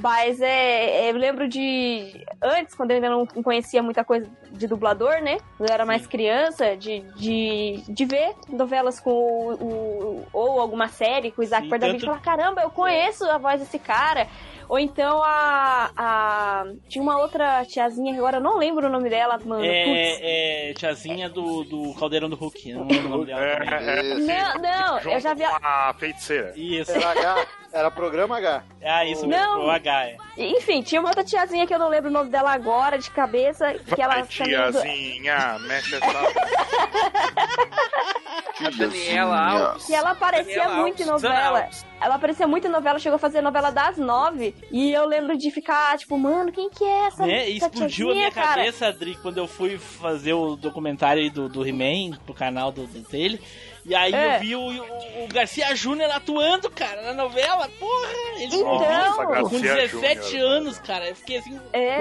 Mas é, eu lembro de. Antes, quando eu ainda não conhecia muita coisa de dublador, né? Quando eu era mais criança, de, de, de ver novelas com o, o- ou alguma série com o Isaac Sim, Bordavid e tanto- falar: caramba, eu conheço a voz desse cara. Ou então a, a. Tinha uma outra tiazinha, agora eu não lembro o nome dela, mano. É, é tiazinha do, do Caldeirão do Hulk. eu Não lembro o nome dela. É, é, Não, não, eu já vi. a- com a feiticeira. Isso. Era programa H. Ah, isso mesmo, Não. o H. É. Enfim, tinha uma outra tiazinha que eu não lembro o nome dela agora, de cabeça, que ela Vai, também- tiazinha, mexe essa... A Daniela Alves. Que ela aparecia Daniela muito em Alves, novela. Susana Alves. Ela aparecia muito em novela, chegou a fazer novela das nove. E eu lembro de ficar, tipo, mano, quem que é essa? Né? E essa explodiu a minha cara? cabeça, Adri, quando eu fui fazer o documentário aí do, do He-Man pro canal do, do dele. E aí É. eu vi o, o- Garcia Júnior atuando, cara, na novela. Porra! Ele Então. Com Garcia 17 Júnior, anos, cara. Eu fiquei assim. É,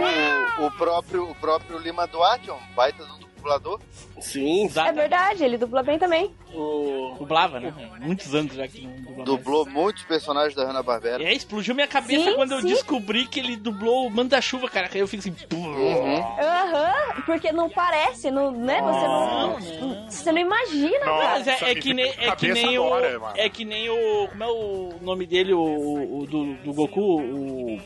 O, o próprio, o próprio Lima Duarte, um baita do dublador. Sim, é verdade, ele dubla bem também. o... Dublava, né? Muitos anos já que não dublava. Dublou muitos personagens da Hanna-Barbera. É, explodiu minha cabeça Sim, quando eu sim. descobri que ele dublou o Manda-Chuva, cara. Aí eu fico assim. Uhum. Aham, porque não parece, não, né? Você não, Não, Você não imagina, cara. Mas é, Nossa, é que nem, é que nem agora, o. mano. É que nem o. Como é o nome dele, o, o do, do Goku? O.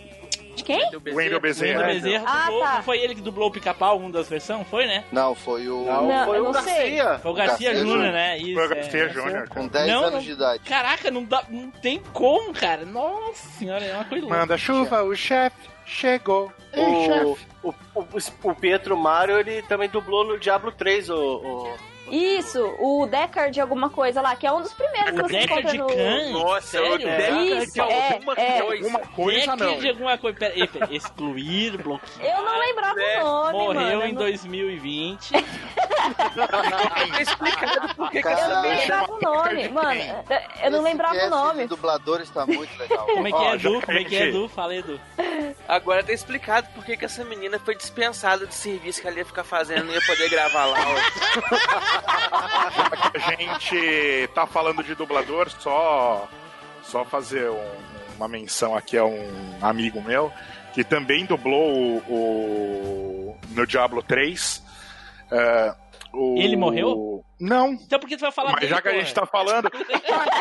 Quem? Wendel Wendel Bezerra. Bezerra Ah, dublou. tá. Não foi ele que dublou o pica-pau, uma das versões? Foi, né? Não, foi o. Não, Não, foi eu o não sei. Garcia. Foi o Garcia, Garcia Júnior, né? Isso. Foi o Garcia é, Júnior, Com cara. 10 Não, anos de idade. Caraca, não, dá, não tem como, cara. Nossa senhora, é uma coisa louca. Manda chuva, o chefe chegou. Ei, O, chefe. o, o, o Pietro Mário, ele também dublou no Diablo 3, o... o- Isso, o Deckard de alguma coisa lá, que é um dos primeiros que você Deckard encontra de no... Khan? Nossa, Sério? eu odeio Isso, de é, alguma é. coisa. Alguma coisa Deckard não. de alguma coisa. Pera, excluir, bloquear. Eu não lembrava É, o nome, Morreu mano. em não- 2020. Tá explicado por que que Eu Cara, não lembrava o nome, mano. Eu não lembrava o nome. de dubladores tá muito legal. Como é que é, Edu? Como é que é, Edu? Fala, Edu. Agora tá explicado por que que essa menina foi dispensada do serviço que ela ia ficar fazendo, não ia poder gravar lá. ó. A gente tá falando de dublador, só, só fazer um- uma menção aqui a um amigo meu que também dublou o, o- no Diablo 3. É, o- Ele morreu? Não. Então por que tu vai falar Mas dele, já que a gente tá falando.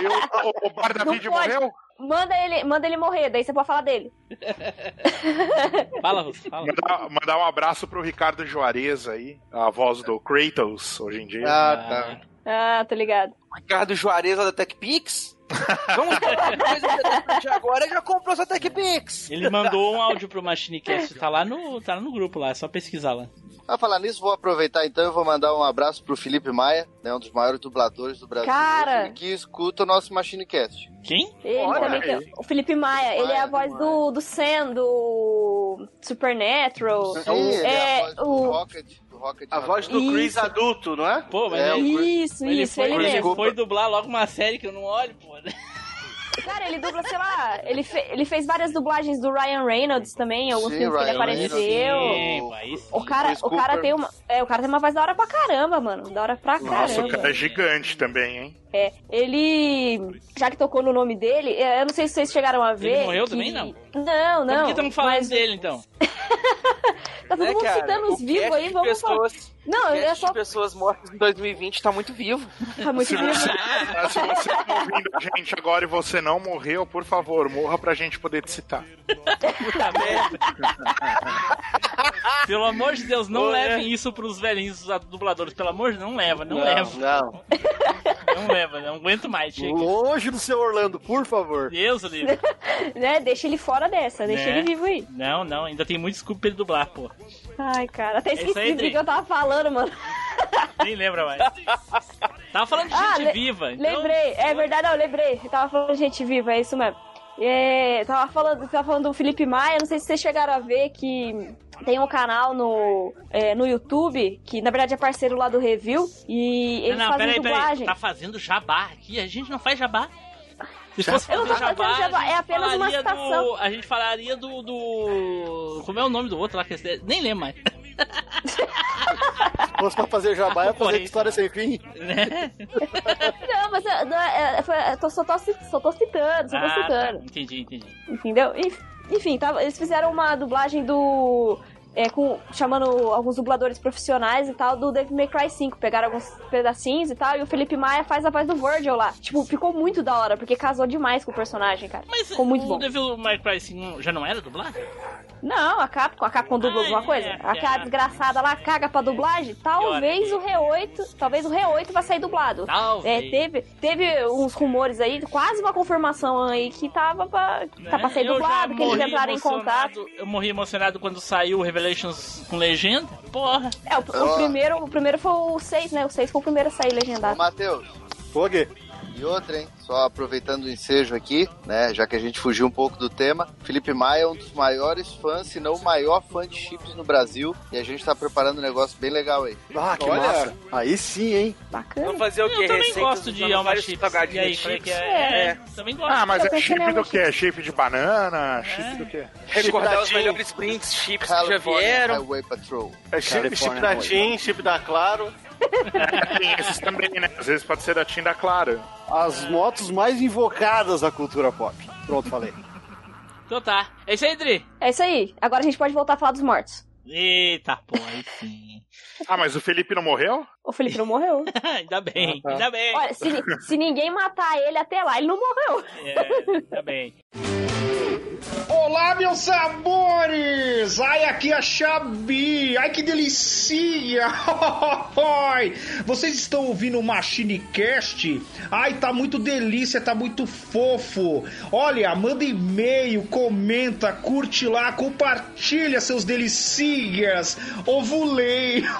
Eu- o, o Bar David morreu? Manda ele, manda ele morrer, daí você pode falar dele. Fala, Russo, fala. Mandar, mandar um abraço pro Ricardo Juarez aí, a voz do Kratos hoje em dia. Ah, tá. Ah, tô ligado. Ricardo Juarez lá da TechPix? Vamos comprar coisa interessante agora, já comprou sua TechPix. Ele mandou um áudio pro MachineCast, tá lá no, tá lá no grupo lá, é só pesquisar lá. A falar nisso, vou aproveitar então e vou mandar um abraço pro Felipe Maia, né, um dos maiores dubladores do Brasil. Cara! que escuta o nosso MachineCast. Quem? Ele Olha também aí. tem. O Felipe Maia, ele é a voz do, do Sam, do Supernatural. Sim, ele é, a voz do o... Rocket. Do Rocket A voz do Chris Isso. adulto, não é? Pô, mas É, ele, o Chris- Isso, ele isso, foi, ele ele mesmo. foi dublar logo uma série que eu não olho, pô. Cara, ele dubla, sei lá, ele, fe- ele fez várias dublagens do Ryan Reynolds também, alguns Sim, filmes que ele Ryan apareceu. Sim. O cara, o cara tem uma. É, o cara tem uma voz da hora pra caramba, mano. Da hora pra Nossa, o caramba. cara é gigante também, hein? É, ele. Já que tocou no nome dele, é, eu não sei se vocês chegaram a ver. morreu que- também, não? Não, não. por que estamos falando mas dele, então? Tá todo É, mundo cara, citando os vivos aí, vamos falar. pessoas, Não, o é só. pessoas mortas em 2020 tá muito vivo. Tá muito Se vivo. você, se você tá ouvindo a gente agora e você não morreu, por favor, morra pra gente poder te citar. Puta merda. Pelo amor de Deus, não Ô, levem isso pros velhinhos os dubladores. Pelo amor de Deus, não leva, não, leva. Não. Não leva, não aguento mais, chega. Longe do seu Orlando, por favor. Deus livre. né? Deixa ele fora dessa, deixa Né? ele vivo aí. Não, não, ainda tem muito desculpa pra ele dublar, pô. Ai, cara, até É isso esqueci aí, do que eu tava falando, mano. Nem lembra mais. Tava falando de Ah, gente le- viva. então- Lembrei, é verdade, não, lembrei. Eu tava falando de gente viva, é isso mesmo. É, tava falando, tava falando do Felipe Maia, não sei se vocês chegaram a ver que tem um canal no, é, no YouTube, que na verdade é parceiro lá do Review, e eles não, não, fazem peraí, peraí. dublagem. Tá fazendo jabá aqui. A gente não faz jabá. Se fosse Eu não fazer tô fazendo jabá, jabá, é apenas uma citação. do- A gente falaria do, do. Como é o nome do outro lá? Que esse- nem lembro mais. Se fosse pra fazer jabá, ia fazer história sem fim. Né? Não, mas eu, não, é, foi- eu tô- só, tô, só tô citando, só tô Ah, tá. citando. Entendi, entendi. Entendeu? Enf- Enfim, tava, eles fizeram uma dublagem do. É, com, chamando alguns dubladores profissionais e tal, do Devil May Cry 5. Pegaram alguns pedacinhos e tal, e o Felipe Maia faz a voz do Virgil lá. Tipo, ficou muito da hora, porque casou demais com o personagem, cara. Mas ficou muito o bom. Devil May Cry 5 já não era dublado? Não, a Capcom, a Capcom dubla alguma coisa? é, Aquela é. desgraçada lá caga pra dublagem? Talvez o Re8, talvez o Re8 vai sair dublado. Talvez. É, teve, teve uns rumores aí, quase uma confirmação aí que tava pra, tá pra ser Eu já dublado, que eles entraram em contato. Eu morri emocionado quando saiu o Revelations com legenda. Porra. É, o, o Ó. primeiro, o primeiro foi o 6, né? O 6 foi o primeiro a sair Ô, legendado. Matheus, Pô, Gui. E outra, hein? Só aproveitando o ensejo aqui, né? Já que a gente fugiu um pouco do tema, Felipe Maia é um dos maiores fãs, se não o maior fã de chips no Brasil. E a gente tá preparando um negócio bem legal aí. Ah, que Olha. massa. Aí sim, hein? Bacana. Vamos fazer o Eu quê? também Receitas gosto de Alma Chips. E aí, de como é que chips? é? É. Também gosto. Ah, mas Eu é chip do quê? Chip de banana? Chip do quê? Recordar os melhores prints, chips que já California vieram. Highway Patrol. É chip, chip California da Boy. TIM, chip da Claro. Tem esses também, né? Às vezes pode ser da Tinda Claro. As motos mais invocadas da cultura pop. Pronto, falei. Então tá. É isso aí, Dri. É isso aí. Agora a gente pode voltar a falar dos mortos. Eita, pô, aí sim. Ah, mas o Felipe não morreu? O Felipe não morreu. ainda bem, Ah, tá. ainda bem. Olha, se, se ninguém matar ele até lá, ele não morreu. É, ainda bem. Olá, meus sabores! Ai, aqui é a Xabi! Ai, que delícia! Vocês estão ouvindo o Machine Cast? Ai, tá muito delícia, tá muito fofo! Olha, manda e-mail, comenta, curte lá, compartilha seus delicias! Ovulei!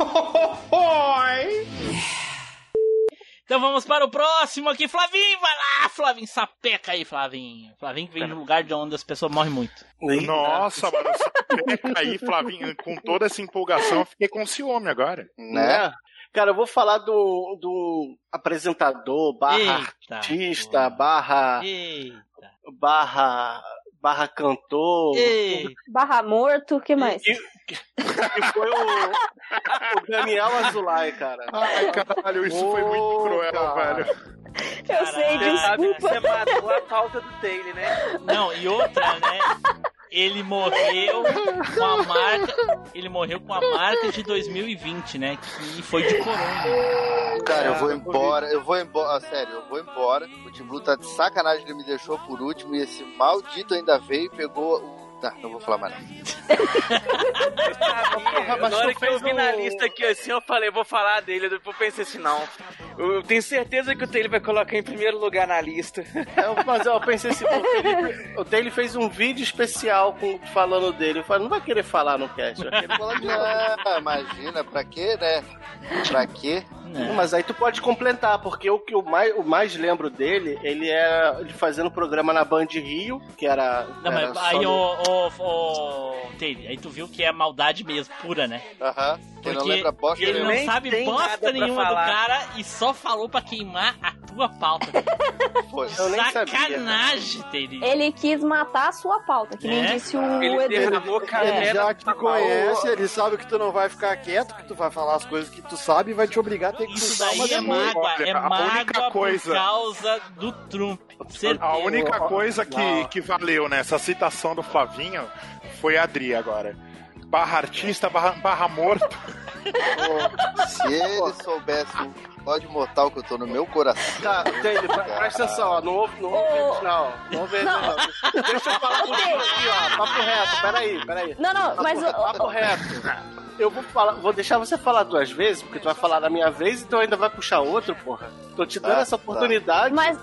Então vamos para o próximo aqui. Flavinho, vai lá, Flavinho. Sapeca aí, Flavinho. Flavinho que vem no lugar de onde as pessoas morrem muito. Nossa, mano, pega aí, Flavinho, com toda essa empolgação, eu fiquei com ciúme agora. Né? Cara, eu vou falar do, do apresentador, barra Eita, artista, barra, Eita. barra, barra cantor, Ei. Barra morto, o que mais? Que foi o, o Daniel Azulay, cara. Ai, caralho, isso foi muito cruel, cara. velho. Eu sei, desculpa. você matou a falta do Taylor, né? Não, e outra, né? ele morreu com a marca. Ele morreu com a marca de 2020, né? Que foi de corona. Cara, eu vou embora, eu vou embora, sério, eu vou embora. O Tim Blue tá de sacanagem, ele me deixou por último e esse maldito ainda veio e pegou o. Tá, não vou falar mais nada. Na hora que eu vi na lista aqui assim, eu falei, vou falar dele. Depois eu pensei assim, não. Eu, tenho certeza que o Taylor vai colocar em primeiro lugar na lista. Eu, mas eu pensei assim, pô, o Taylor- o Taylor fez um vídeo especial com, falando dele. Eu falei, não vai querer falar no cast. Não, imagina, pra quê, né? Pra quê? Mas aí tu pode completar, porque o que eu mais, o mais lembro dele, ele é ele fazendo programa na Band Rio, que era. Não, era mas aí, no- ô, ô, ô, aí tu viu que é maldade mesmo, pura, né? Aham. Quem não Porque lembra bosta ele não sabe bosta nenhuma do cara e só falou pra queimar a tua pauta. Pô, nem sabia. Sacanagem, Taylor. Ele quis matar a sua pauta, que nem É? disse o Ele Edu. derramou Ele canela. já te na conhece, ele sabe que tu não vai ficar quieto, que tu vai falar as coisas que tu sabe e vai te obrigar a ter que Isso daí é mágoa, é a mágoa única coisa- por causa do Trump. Certeza. A única coisa que, Não. que valeu nessa citação do Flavinho foi a Adri agora. Barra artista, barra, barra morto. Pô, se ele soubesse o ódio mortal que eu tô no meu coração. Tá, pre- presta atenção, ó, não ouve, não ouve eles, não. Não ouve eles, não. Deixa eu falar contigo aqui, ó. Papo reto, peraí, peraí. Não, não, mas Papo, o- papo reto. Eu vou falar, vou deixar você falar duas vezes, porque tu vai falar na minha vez, então ainda vai puxar outro, porra. Tô te dando Tá, essa tá. oportunidade. Mas,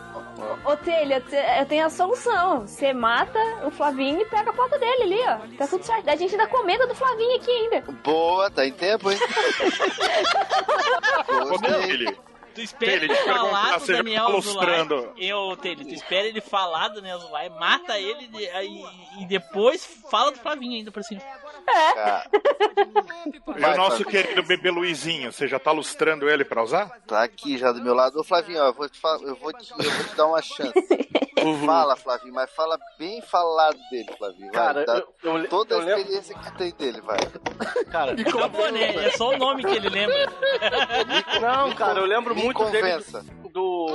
ô Telha, eu tenho a solução. Você mata o Flavinho e pega a pauta dele ali, ó. Tá tudo certo. A gente ainda comenta do Flavinho aqui ainda. Boa, tá em tempo, hein? Gostei. Tu espera ele falar do Daniel Zulay. lustrando. Eu, Taylor, tu espera ele falar do Daniel Zulay, mata ele de- aí- e depois fala do Flavinho ainda por cima. Cara, E o nosso querido bebê Luizinho, você já tá lustrando ele pra usar? tá aqui já do meu lado. Ô, Flavinho, ó, eu vou te, eu vou te, eu vou te dar uma chance. Fala, Flavinho, mas fala bem falado dele, Flavinho. Vai, Cara, dá eu- eu- toda a eu lembro- experiência que tem dele, vai. Cara, Acabou, né? É só o nome que ele lembra. não, cara, eu lembro Me muito dele convença. do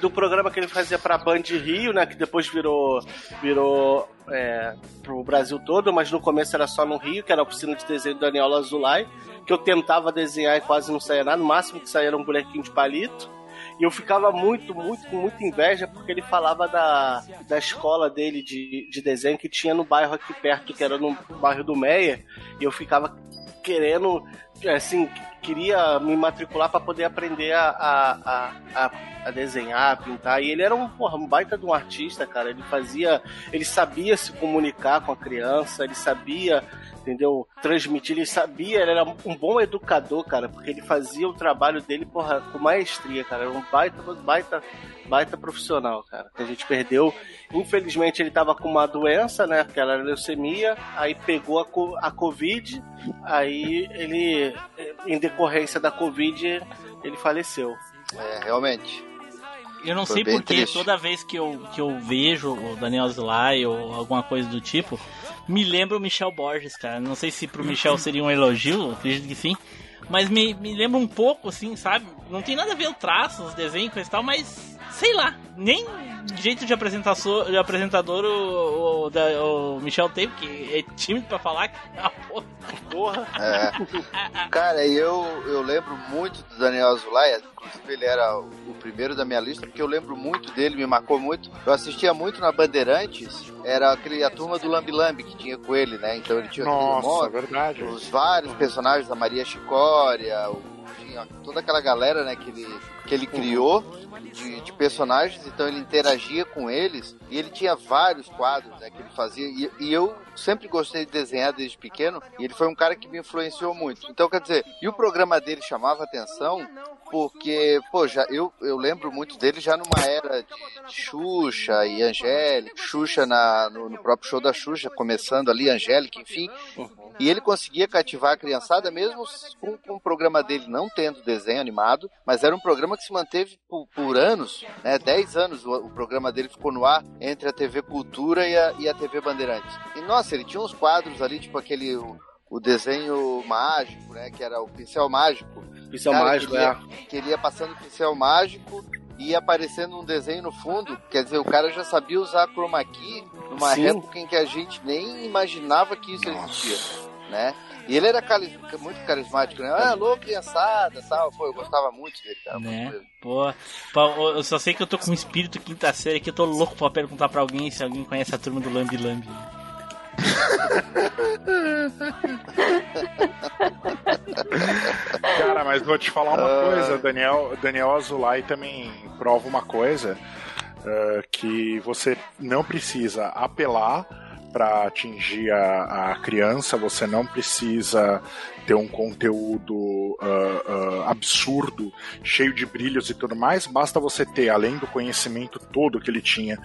do programa que ele fazia pra Band Rio, né, que depois virou virou é, pro Brasil todo, mas no começo era só no Rio, que era a oficina de desenho do Daniel Azulay, que eu tentava desenhar e quase não saía nada, no máximo que saía era um bonequinho de palito. E eu ficava muito, muito, com muita inveja porque ele falava da, da escola dele de, de desenho que tinha no bairro aqui perto, que era no bairro do Meia. E eu ficava querendo, assim, queria me matricular para poder aprender a, a, a, a, desenhar, a pintar. E ele era um, porra, um baita de um artista, cara. Ele fazia, ele sabia se comunicar com a criança, ele sabia entendeu? Transmitir, ele sabia, ele era um bom educador, cara, porque ele fazia o trabalho dele, porra, com maestria, cara. Era um baita, baita, baita profissional, cara. Que a gente perdeu. Infelizmente ele tava com uma doença, né? Que era leucemia, aí pegou a, co- a Covid, aí ele, em decorrência da Covid, ele faleceu. É, realmente. Eu não Foi sei porque triste. toda vez que eu, que eu vejo o Daniel Zulay ou alguma coisa do tipo, me lembra o Michel Borges, cara. Não sei se pro Michel seria um elogio, acredito que sim. Mas me, me lembra um pouco, assim, sabe? Não tem nada a ver o traço, os desenhos e tal, mas sei lá. Nem jeito de, apresentação, de apresentador o, o, da- o Michel tem, porque é tímido pra falar que ah, porra. porra. É. Cara, eu, eu lembro muito do Daniel Azulay, inclusive ele era o o primeiro da minha lista, porque eu lembro muito dele, me marcou muito. Eu assistia muito na Bandeirantes, era aquele, a turma do Lambi Lambi que tinha com ele, né? Então ele tinha aquele Nossa, monte, verdade. os vários personagens da Maria Chicória, o- toda aquela galera né, que ele, que ele criou de, de personagens, então ele interagia com eles e ele tinha vários quadros né, que ele fazia. E, e eu sempre gostei de desenhar desde pequeno e ele foi um cara que me influenciou muito. Então, quer dizer, e o programa dele chamava atenção porque, pô, já, eu, eu lembro muito dele já numa era de, Xuxa e Angélica, Xuxa na, no, no próprio show da Xuxa, começando ali, Angélica, enfim. E ele conseguia cativar a criançada, mesmo com, com o programa dele não tendo desenho animado, mas era um programa que se manteve por, por anos, né? 10 anos o, o programa dele ficou no ar entre a TV Cultura e a, e a TV Bandeirantes. E nossa, ele tinha uns quadros ali, tipo aquele. O, o desenho mágico, né? Que era o pincel mágico. Pincel Cara, mágico, que ele, é. ia, que ele ia passando pincel mágico e ia aparecendo um desenho no fundo. Quer dizer, o cara já sabia usar chroma key numa Sim. época em que a gente nem imaginava que isso existia, né? E ele era caris- muito carismático, né? Ah, louco, criançada, tal. Pô, eu gostava muito dele, cara. Né? Pô, eu só sei que eu tô com um espírito quinta série aqui, eu tô louco pra perguntar pra alguém se alguém conhece a turma do Lambi Lambi. Cara, mas vou te falar uma Ah. coisa, Daniel, Daniel Azulay também prova uma coisa eh, que você não precisa apelar para atingir a, a criança, você não precisa ter um conteúdo ah, ah, absurdo, cheio de brilhos e tudo mais, basta você ter, além do conhecimento todo que ele tinha,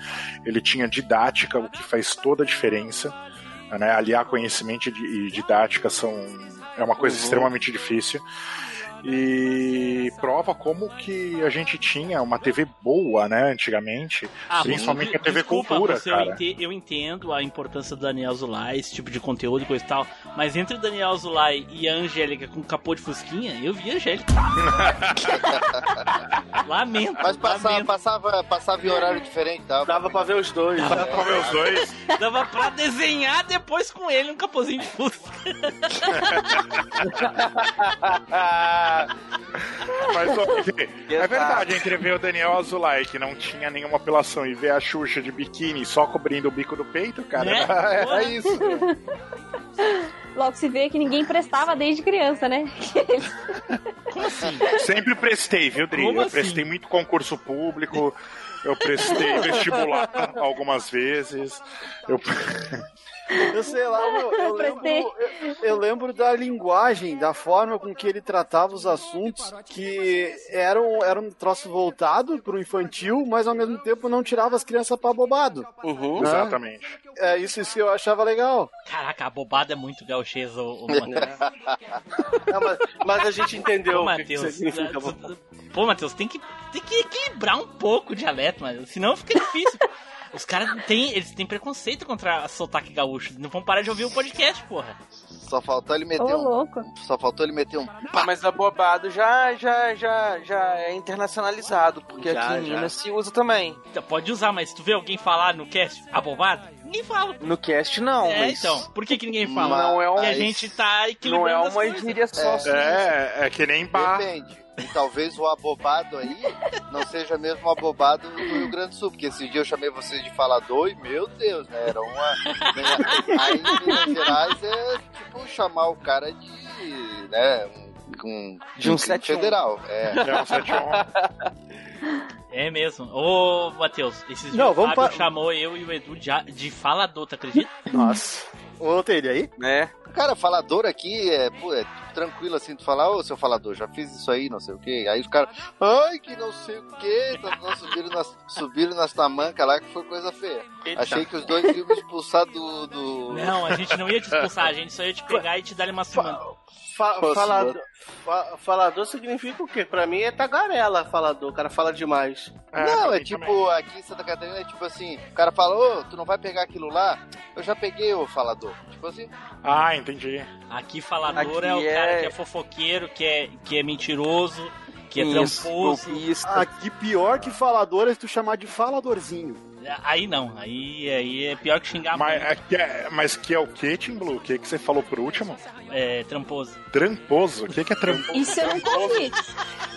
ele tinha didática, o que faz toda a diferença. Né? Aliar conhecimento e di- didática são é uma coisa Uhum. extremamente difícil. E prova como que a gente tinha uma TV boa, né, antigamente. principalmente a TV Ah, desculpa, Cultura, você, eu, cara. ente- eu entendo a importância do Daniel Zulay, esse tipo de conteúdo e coisa e tal, mas entre o Daniel Zulay e a Angélica com capô de fusquinha, eu vi a Angélica. lamento. Mas passava, passava, passava em horário diferente, dava. Dava pra ver os dois. Dava pra ver os dois. Dava pra desenhar depois com ele um capozinho de fusca. Mas, ó, é verdade, entre ver o Daniel Azulay, que não tinha nenhuma apelação, e ver a Xuxa de biquíni só cobrindo o bico do peito, cara, Né? é, isso. Logo se vê que ninguém prestava desde criança, né? Como assim? Sempre prestei, viu, Dri? Como eu assim? prestei muito concurso público, eu prestei vestibular algumas vezes. Eu... Eu sei lá, meu, eu, lembro, eu, eu lembro da linguagem, da forma com que ele tratava os assuntos, que era um, era um troço voltado pro infantil, mas ao mesmo tempo não tirava as crianças pra bobado. Uhum. Né? Exatamente. É, isso, isso eu achava legal. Caraca, a bobada é muito ô Matheus. Não, mas, mas a gente entendeu Ô, o que, significa. Pô, Matheus, tem que, tem que equilibrar um pouco o dialeto, mas senão fica difícil. Os caras têm, eles têm preconceito contra sotaque gaúcho. Não vão parar de ouvir o podcast, porra. Só faltou ele meter Ô, um. louco. Só faltou ele meter um. Mas abobado já, já, já, já é internacionalizado, porque Já, aqui em. Minas se usa também. Pode usar, mas se tu vê alguém falar no cast abobado, ninguém fala. No cast não, É, mas... então. Por que, que ninguém fala? Não é um- Porque a gente tá equilibrando Não é uma gíria só. É, é que nem bar. Depende. E talvez o abobado aí não seja mesmo o abobado do Rio Grande do Sul, porque esse dia eu chamei vocês de falador e, meu Deus, né? Era uma. Aí em Minas Gerais é tipo chamar o cara de. né? Um, um, De um 71. federal. É. É um 71. É mesmo. Ô, Matheus, esses dias Não, o vamos Fábio pa- chamou eu e o Edu de, de falador, tu acredita? Nossa. Ô, Teire, aí? Né? Cara, falador aqui é, pô, é tranquilo assim, tu falar, ô seu falador, já fiz isso aí, não sei o quê. Aí os caras, ai, que não sei o quê, nós subiram nas, subiram nas tamancas lá, que foi coisa feia. Eita. Achei que os dois iam me expulsar do. do... Não, a gente não ia te expulsar, a gente só ia te pegar e te dar uma semana. Fa- Posso, falador, fa- falador significa o quê? Pra mim é tagarela falador, o cara fala demais. não, é tipo, aqui em Santa Catarina é tipo assim, o cara fala, ô, tu não vai pegar aquilo lá? Eu já peguei o falador. Tipo assim. Ah, entendi. Aqui falador Aqui é o é- cara que é fofoqueiro, que é, que é mentiroso, que é Isso, tramposo. golpista. Aqui pior que falador é tu chamar de faladorzinho. Aí não, aí, aí é pior que xingar Mas, muito. é que é, mas que é o que, Tim Blue? O que, que você falou por último? É, tramposo. Tramposo? O que, que é tramposo? Isso eu não comi.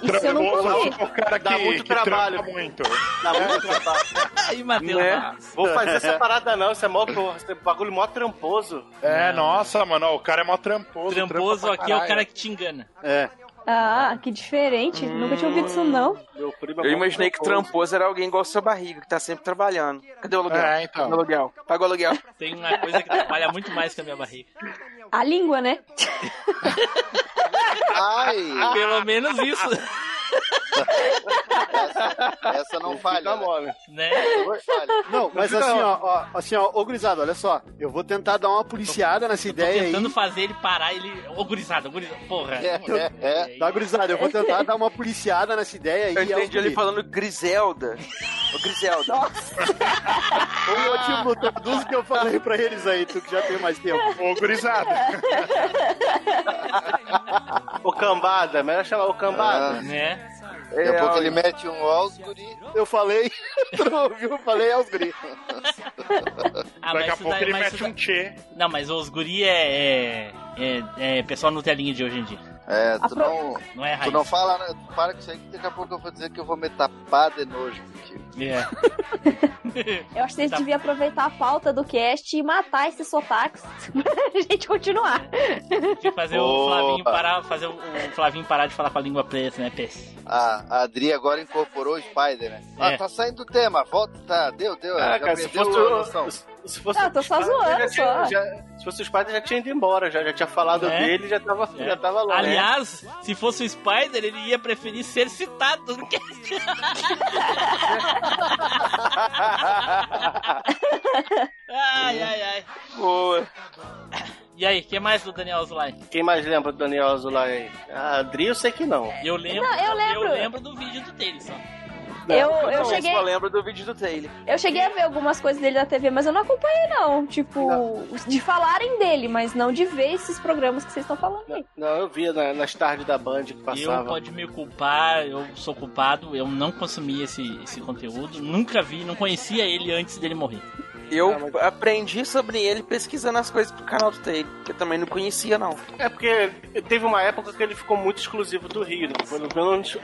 Isso eu não Tramposo comi. é o cara que, Dá muito que trabalho. muito. Dá muito trabalho. Aí, Matheus. Né? Vou fazer essa parada não, isso é mó, esse bagulho mó tramposo. É, nossa, mano, ó, o cara é mó tramposo. Tramposo aqui é o cara que te engana. É. Ah, que diferente. Nunca tinha ouvido isso, não. Meu primo é Eu imaginei que tramposo era alguém igual seu barriga, que tá sempre trabalhando. Cadê o aluguel? É, então. Cadê o aluguel? Paga o aluguel. Tem uma coisa que trabalha muito mais que a minha barriga. A língua, né? Ai! Pelo menos isso, Essa, essa não falha. né? né? Não falha. Não, mas assim, ó, ó, assim, ó, ô gurizada, olha só. Eu vou tentar dar uma policiada nessa Tô ideia aí. tentando fazer ele parar, ele. Ô, gurizada, ô, gurizada. Porra. É, é, é. Tá, gurizada, eu vou tentar dar uma policiada nessa ideia aí. Eu entendi é ele falando Griselda. Ô, Griselda. Ô, Timbu, traduz o que eu falei pra eles aí, tu que já tem mais tempo. Ô, gurizada. O cambada, melhor chamar o cambada. Né? Daqui a pouco ele mete um aos guri. Eu falei, tu não ouviu? Eu falei aos guri. Ah, Daqui a pouco daí- ele mete um tchê. Não, mas os guri é, é, é, é pessoal Nutelinha de hoje em dia. É, tu Apro- não, Não é tu não fala, né? para com isso aí que daqui a pouco eu vou dizer que eu vou me tapar de nojo contigo. É. Eu acho que vocês Tá. deviam aproveitar a pauta do cast e matar esses sotaques pra gente continuar. De fazer o Boa. Flavinho parar, fazer o o Flavinho parar de falar com a língua presa, né, Pes? A, a Adri agora incorporou o Spider, né? Ah, É. tá saindo do tema, volta, tá, deu, deu. Ah, já cara, se perdeu fosse a o. Se fosse eu tô só zoando, já tinha- só. já- se fosse o Spider, já tinha ido embora, já, já tinha falado É? dele, já tava, É. já tava lá. Aliás, se fosse o Spider, ele ia preferir ser citado do que. ai, ai, ai. Boa. E aí, o que mais do Daniel Zulay? Quem mais lembra do Daniel Azulay? A Adri eu sei que não. Eu lembro, Não, eu lembro. eu lembro do vídeo do dele só. Eu, eu, não, cheguei, só lembro do vídeo do Taylor. eu cheguei a ver algumas coisas dele na TV, mas eu não acompanhei, não. Tipo, de falarem dele, mas não de ver esses programas que vocês estão falando aí. Não, eu via na- nas tardes da Band que Eu passava. pode me culpar, eu sou culpado, eu não consumi esse, esse conteúdo, nunca vi, não conhecia ele antes dele morrer. Eu Ah, mas- aprendi sobre ele pesquisando as coisas pro canal do Taylor, que eu também não conhecia, não. É porque teve uma época que ele ficou muito exclusivo do Rio. Né? Pelo menos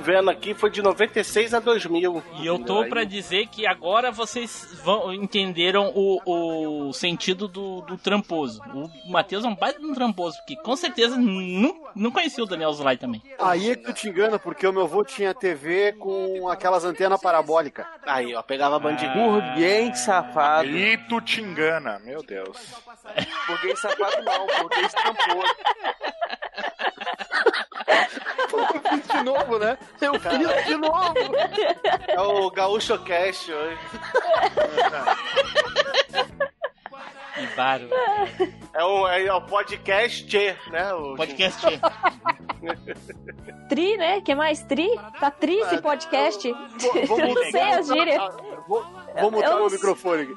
vendo aqui foi de 96 a 2000. E eu tô pra dizer que agora vocês vão entenderam o, o sentido do, do tramposo. O Matheus é um baita de um tramposo, porque com certeza não, não conhecia o Daniel Zulay também. Aí é que tu te engana, porque o meu avô tinha TV com aquelas antenas parabólicas. Aí, ó, pegava a Band Ah. Burguês safado. E tu te engana, meu Deus. Burguês safado não, burguês tramposo. de novo, né? Eu fiz de novo. É o Gaúcho Cast hoje. Que bárbaro. É o, é o podcast, né? O Podcast. Tri, né? que mais? Tri? Tá tri esse podcast? Vou, vou não sei as gírias. Vou, vou mutar Eu meu não- microfone aqui.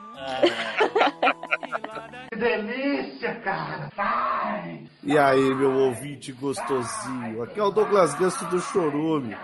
E aí, meu ouvinte gostosinho? Aqui é o Douglas Ganso do Chorume.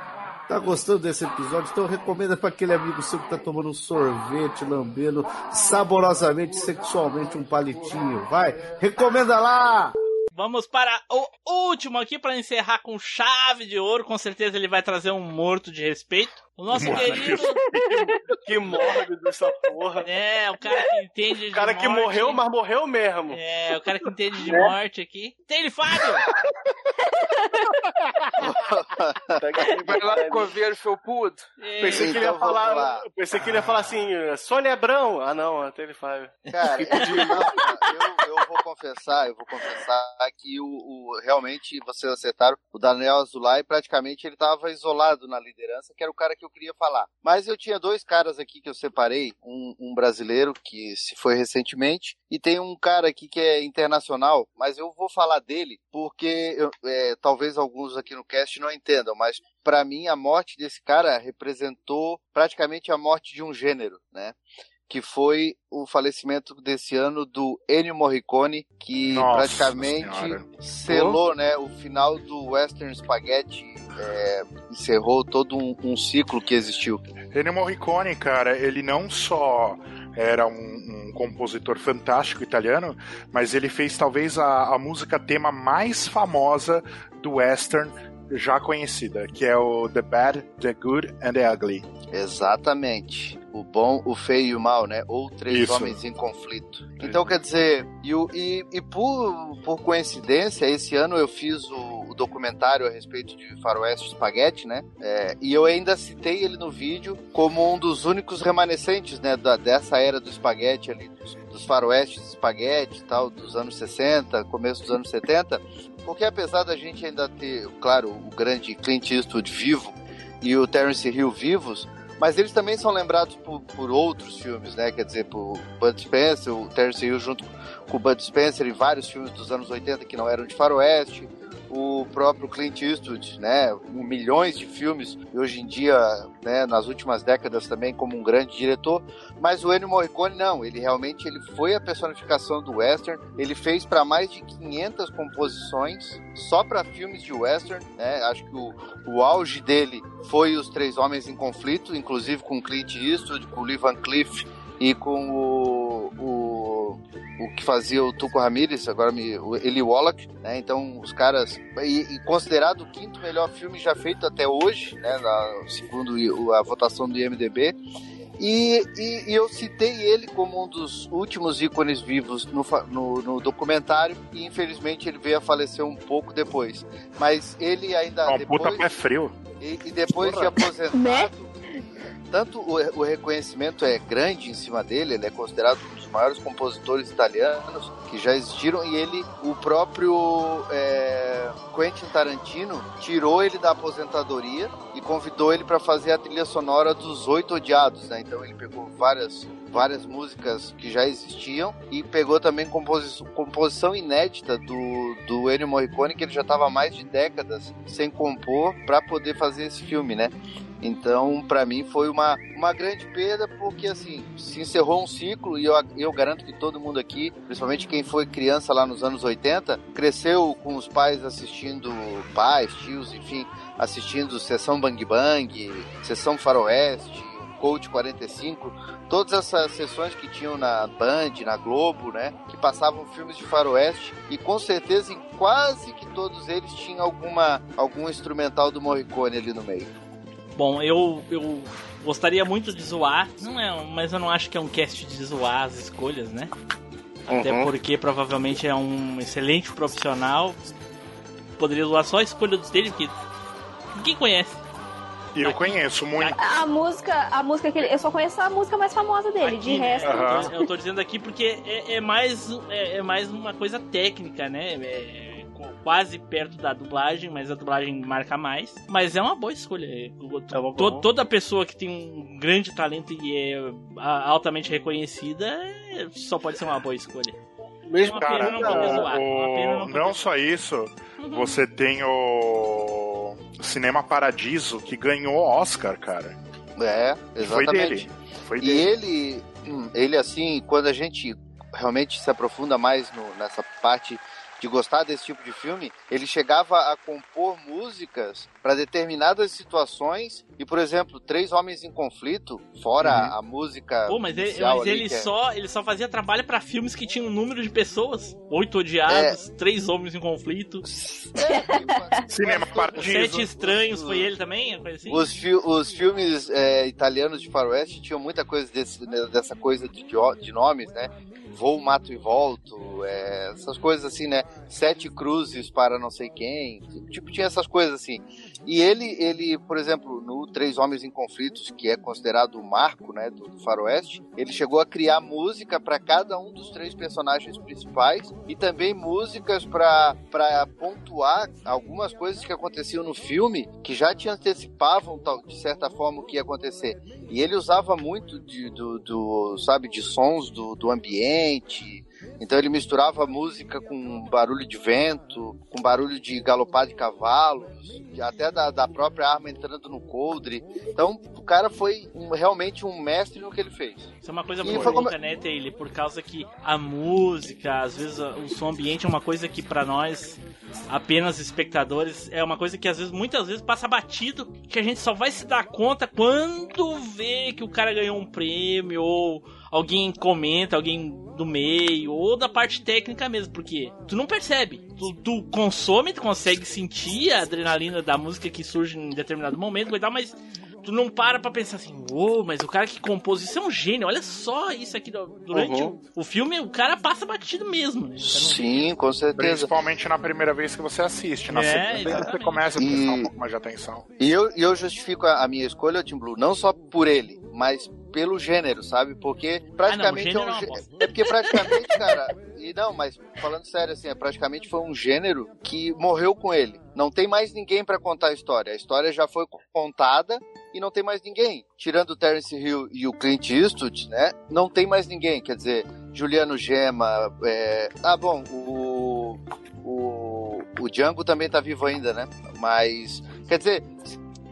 Tá gostando desse episódio? Então recomenda pra aquele amigo seu que tá tomando um sorvete, lambendo saborosamente, sexualmente um palitinho. Vai, recomenda lá! Vamos para o último aqui para encerrar com chave de ouro. Com certeza ele vai trazer um morto de respeito. O nosso Mano, querido. Que mórbido essa porra. É, o cara que entende de O cara que morte. morreu, mas morreu mesmo. É, o cara que entende de morte aqui. Tem ele, Fábio! Vai lá no coveiro felpudo. Pensei que ele ia Então, falar. Pensei que ele ia falar assim, Sônia Abrão. Ah não, até ele faz. Cara, eu, eu vou confessar, eu vou confessar que o, o- realmente vocês acertaram. O Daniel Azulay praticamente ele estava isolado na liderança, que era o cara que eu queria falar. Mas eu tinha dois caras aqui que eu separei, um, um brasileiro que se foi recentemente e tem um cara aqui que é internacional, mas eu vou falar dele porque eu- é, talvez alguns aqui no cast não entendam, mas para mim a morte desse cara representou praticamente a morte de um gênero, né? Que foi o falecimento desse ano do Ennio Morricone, que Nossa praticamente Senhora. selou né, o final do Western Spaghetti, é, encerrou todo um, um ciclo que existiu. Ennio Morricone, cara, ele não só era um, um compositor fantástico italiano, mas ele fez talvez a, a música tema mais famosa do western já conhecida, que é o The Bad, The Good and The Ugly. Exatamente. O bom, o feio e o mal, né? Ou três Isso. homens em conflito. Então, quer dizer, e, e, e por, por coincidência, esse ano eu fiz o, o documentário a respeito de Faroeste Spaghetti, né? É, e eu ainda citei ele no vídeo como um dos únicos remanescentes, né? Da, dessa era do espaguete ali, dos, dos faroestes espaguete e tal, dos anos 60, começo dos anos 70. Porque apesar da gente ainda ter, claro, o grande Clint Eastwood vivo e o Terence Hill vivos, mas eles também são lembrados por, por outros filmes, né? Quer dizer, por Bud Spencer, o Terence Hill junto com o Bud Spencer em vários filmes dos anos 80 que não eram de faroeste, o próprio Clint Eastwood, né? Milhões de filmes, e hoje em dia, né, nas últimas décadas também como um grande diretor, mas o Ennio Morricone não, ele realmente ele foi a personificação do western, ele fez para mais de 500 composições só para filmes de western, né? Acho que o, o auge dele foi Os Três Homens em Conflito, inclusive com Clint Eastwood, com Lee Van Cleef e com o, o, o que fazia o Tuco Ramirez, agora me, o Eli Wallach, né? Então os caras e, e considerado o quinto melhor filme já feito até hoje, né? Na, segundo a votação do IMDb. E, e- e eu citei ele como um dos últimos ícones vivos no, no- no documentário e infelizmente ele veio a falecer um pouco depois. Mas ele ainda Uma depois, puta pé frio. e, e depois de Porra. aposentado, tanto o, o reconhecimento é grande em cima dele, ele é considerado um dos maiores compositores italianos que já existiram, e ele, o próprio é, Quentin Tarantino, tirou ele da aposentadoria e convidou ele para fazer a trilha sonora dos Oito Odiados, né? Então ele pegou várias várias músicas que já existiam e pegou também composi composição inédita do, do Ennio Morricone, que ele já estava mais de décadas sem compor para poder fazer esse filme, né? Então, para mim, foi uma, uma grande perda, porque assim, se encerrou um ciclo e eu, eu garanto que todo mundo aqui, principalmente quem foi criança lá nos anos 80, cresceu com os pais assistindo, pais, tios, enfim, assistindo Sessão Bang Bang, Sessão Faroeste, Coach 45, todas essas sessões que tinham na Band, na Globo, né, que passavam filmes de faroeste e com certeza em quase que todos eles tinham alguma algum instrumental do Morricone ali no meio. Bom, eu, eu gostaria muito de zoar, não é, mas eu não acho que é um cast de zoar as escolhas, né? Até Uhum. porque provavelmente é um excelente profissional. Poderia zoar só a escolha dele, porque ninguém conhece. E eu conheço muito. A música, a música que ele, eu só conheço a música mais famosa dele, de resto. Eu, tô, eu tô dizendo aqui porque é, é mais, é, é mais uma coisa técnica, né? É quase perto da dublagem, mas a dublagem marca mais. Mas é uma boa escolha. É, o- to- toda pessoa que tem um grande talento e é a- altamente reconhecida é, só pode ser uma boa escolha. Mesmo uma pena não não o- poder não só isso, você tem o Cinema Paradiso que ganhou Oscar, cara. É, Foi exatamente. dele. Foi e dele. ele, hum, ele assim, quando a gente realmente se aprofunda mais no- nessa parte de gostar desse tipo de filme, ele chegava a compor músicas para determinadas situações e, por exemplo, Três Homens em Conflito, fora a música Pô, mas ele, mas ali, ele é- só, ele só fazia trabalho pra filmes que tinham um número de pessoas. Oito odiados, três homens em conflito. Cinema Paradiso. Sete estranhos, foi ele também? Assim? Os, fi- os filmes é, italianos de faroeste tinham muita coisa desse, né, dessa coisa de, de- de nomes, né? Vou, mato e volto, é, essas coisas assim, né? Sete cruzes para não sei quem, tipo, tinha essas coisas assim. E ele, ele, por exemplo, no Três Homens em Conflitos, que é considerado o marco, né, do, do faroeste, ele chegou a criar música para cada um dos três personagens principais e também músicas para pontuar algumas coisas que aconteciam no filme que já te antecipavam tal, de certa forma o que ia acontecer. E ele usava muito de, do, do, sabe, de sons do, do ambiente. Então ele misturava música com barulho de vento, com barulho de galopar de cavalos, até da, da própria arma entrando no coldre. Então o cara foi um- realmente um mestre no que ele fez. Isso é uma coisa muito foi como- né, Taylor? Por causa que a música, às vezes o som ambiente é uma coisa que pra nós, apenas espectadores, é uma coisa que às vezes, muitas vezes passa batido, que a gente só vai se dar conta quando vê que o cara ganhou um prêmio, ou alguém comenta, alguém do meio, ou da parte técnica mesmo, porque tu não percebe. Tu, tu consome, tu consegue sentir a adrenalina da música que surge em determinado momento, e tal, mas tu não para pra pensar assim, uou, mas o cara que compôs isso é um gênio, olha só isso aqui. Durante Uhum. o, o filme, o cara passa batido mesmo. Né? Sim, com certeza. Principalmente na primeira vez que você assiste. Na É, segunda vez você começa a prestar E- um pouco mais de atenção. E eu, eu justifico a, a minha escolha, Tim Blue, não só por ele, mas pelo gênero, sabe? Porque praticamente gênero é é um uma gê- é porque praticamente, cara, e não, mas falando sério assim, é praticamente foi um gênero que morreu com ele. Não tem mais ninguém pra contar a história. A história já foi contada e não tem mais ninguém. Tirando o Terence Hill e o Clint Eastwood, né? Não tem mais ninguém. Quer dizer, Juliano Gema, é... ah, bom, o o, o Django também tá vivo ainda, né? Mas, quer dizer,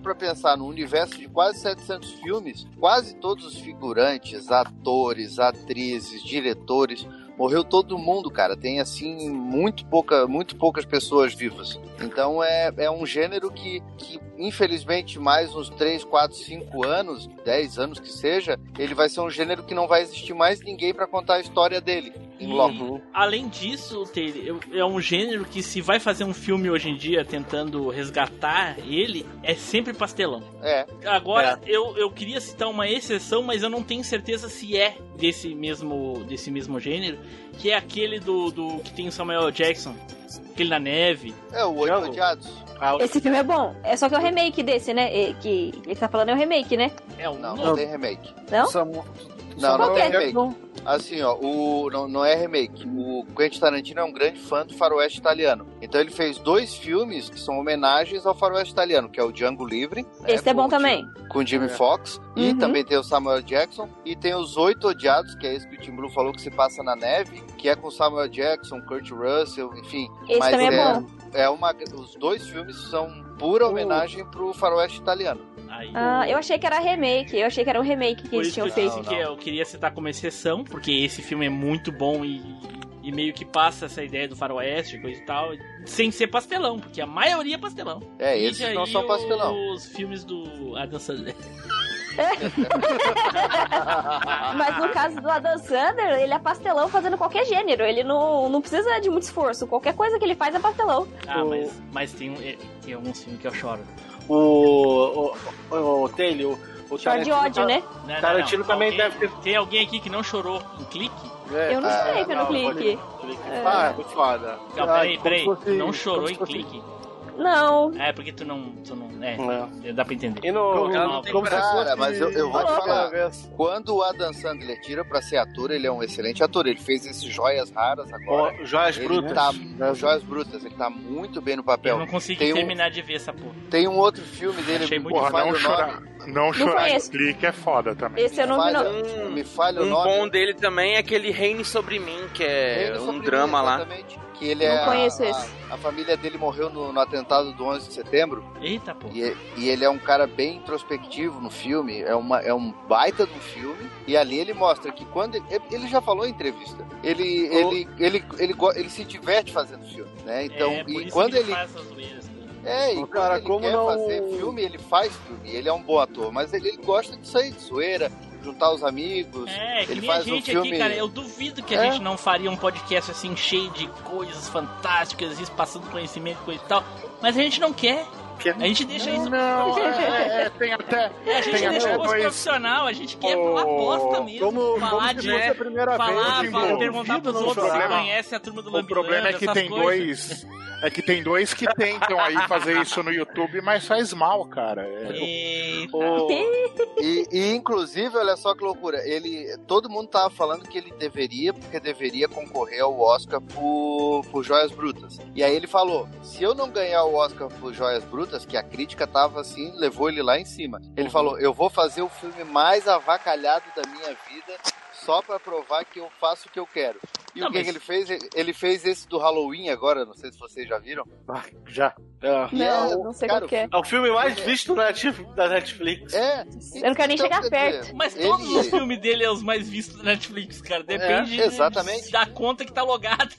para pensar no universo de quase 700 filmes, quase todos os figurantes, atores, atrizes, diretores, morreu todo mundo, cara. Tem assim muito pouca, muito poucas pessoas vivas. Então é, é um gênero que, que infelizmente mais uns 3, 4, 5 anos, 10 anos que seja, ele vai ser um gênero que não vai existir mais ninguém para contar a história dele. Em E, loco. além disso, é um gênero que se vai fazer um filme hoje em dia tentando resgatar ele, é sempre pastelão. É. Agora, Eu, eu queria citar uma exceção, mas eu não tenho certeza se é desse mesmo, desse mesmo gênero, que é aquele do, do que tem o Samuel Jackson, aquele na neve. É, o Oito Odiados. Esse filme é bom. É só que é o remake desse, né? E- Que ele tá falando é o remake, né? É o Não, não tem remake. Não? Não, não que é? remake. Assim, ó, o, não, não é remake. O Quentin Tarantino é um grande fã do faroeste italiano. Então ele fez dois filmes que são homenagens ao faroeste italiano, que é o Django Livre, né, Esse é bom também. com Jimmy Fox, e Uhum. também tem o Samuel Jackson, e tem os Oito Odiados, que é esse que o Tim Blue falou que se passa na neve, que é com Samuel Jackson, Kurt Russell, enfim. Esse mas também é é, bom. É uma, os dois filmes são pura homenagem pro faroeste italiano. Ah, eu achei que era remake. Eu achei que era um remake que Por eles isso que tinham eu feito. disse que eu queria citar como exceção, porque esse filme é muito bom e, e meio que passa essa ideia do faroeste, coisa e tal, sem ser pastelão, porque a maioria é pastelão. É, esses não aí são pastelão. Os filmes do Adam Sandler. Mas no caso do Adam Sandler, ele é pastelão fazendo qualquer gênero. Ele não, não precisa de muito esforço. Qualquer coisa que ele faz é pastelão. Ah, mas, mas tem, um- é, tem alguns filmes que eu choro. O, o, o, o Taylor, o, o Chora de ódio, tá- né? Não, não, Tarantino não. também Alguém- deve ter. Tem alguém aqui que não chorou em clique? Eu não Ah, sei pelo não, clique. É. Ah, é muito foda. Não, peraí, peraí. fosse- não chorou em fosse- clique? Não. É, porque tu não. Tu não é, dá pra entender. E no, Ela não tem Cara, mas eu, eu vou te falar. Quando o Adam Sandler tira pra ser ator, ele é um excelente ator. Ele fez esses joias raras agora. Ó, Joias ele Brutas. Tá, joias brutas. Ele tá muito bem no papel. Eu não consegui tem um, terminar de ver essa porra. tem um outro filme dele, Achei muito Porra, não chorar, nome. não chorar em clique é foda também. Esse eu não vi, não. Me falha o Um nome. bom dele também é aquele Reine Sobre Mim, que é um Sobre Mim, drama lá. exatamente. Que ele Não é. conheço a, esse. A, a família dele morreu no, no atentado do 11 de setembro. Eita, pô. E, e ele é um cara bem introspectivo no filme, é, uma, é um baita do filme, e ali ele mostra que quando ele, ele já falou em entrevista, ele, ele, ele, ele, go- ele se diverte fazendo filme, né? Então, é, por e isso quando que ele. É, e cara, ele como quer não- fazer filme, ele faz filme, ele é um bom ator, mas ele, ele gosta disso aí, de zoeira, juntar os amigos, É, que ele nem a faz um gente filme. aqui, cara. Eu duvido que a É. gente não faria um podcast assim cheio de coisas fantásticas, isso passando conhecimento, coisa e tal. Mas a gente não quer. A gente deixa isso. Não, é, é, tem até. É, a gente tem deixa até o dois- profissional, a gente quer falar bosta mesmo. como- falar como de. fosse a primeira falar, vez, falar, perguntar pros não outros se chorar. conhece a turma do O problema é que tem coisas. dois. É que tem dois que tentam aí fazer isso no YouTube, mas faz mal, cara. É- Eita. E, e, inclusive, olha só que loucura, ele, todo mundo tava falando que ele deveria, porque deveria concorrer ao Oscar por, por Joias Brutas. E aí ele falou, se eu não ganhar o Oscar por Joias Brutas, que a crítica tava assim, levou ele lá em cima. Ele falou, eu vou fazer o filme mais avacalhado da minha vida, só pra provar que eu faço o que eu quero. E Não, o que, mas- que ele fez? Ele fez esse do Halloween agora, não sei se vocês já viram. Ah, já. É. E é Não, o- não sei cara, qual que é. É o filme mais visto da Net- da Netflix. É. Eu não quero nem Então, chegar perto. dizer, Mas ele- todos os filmes dele é os mais vistos da Netflix, cara. Depende É, exatamente. da conta que tá logada.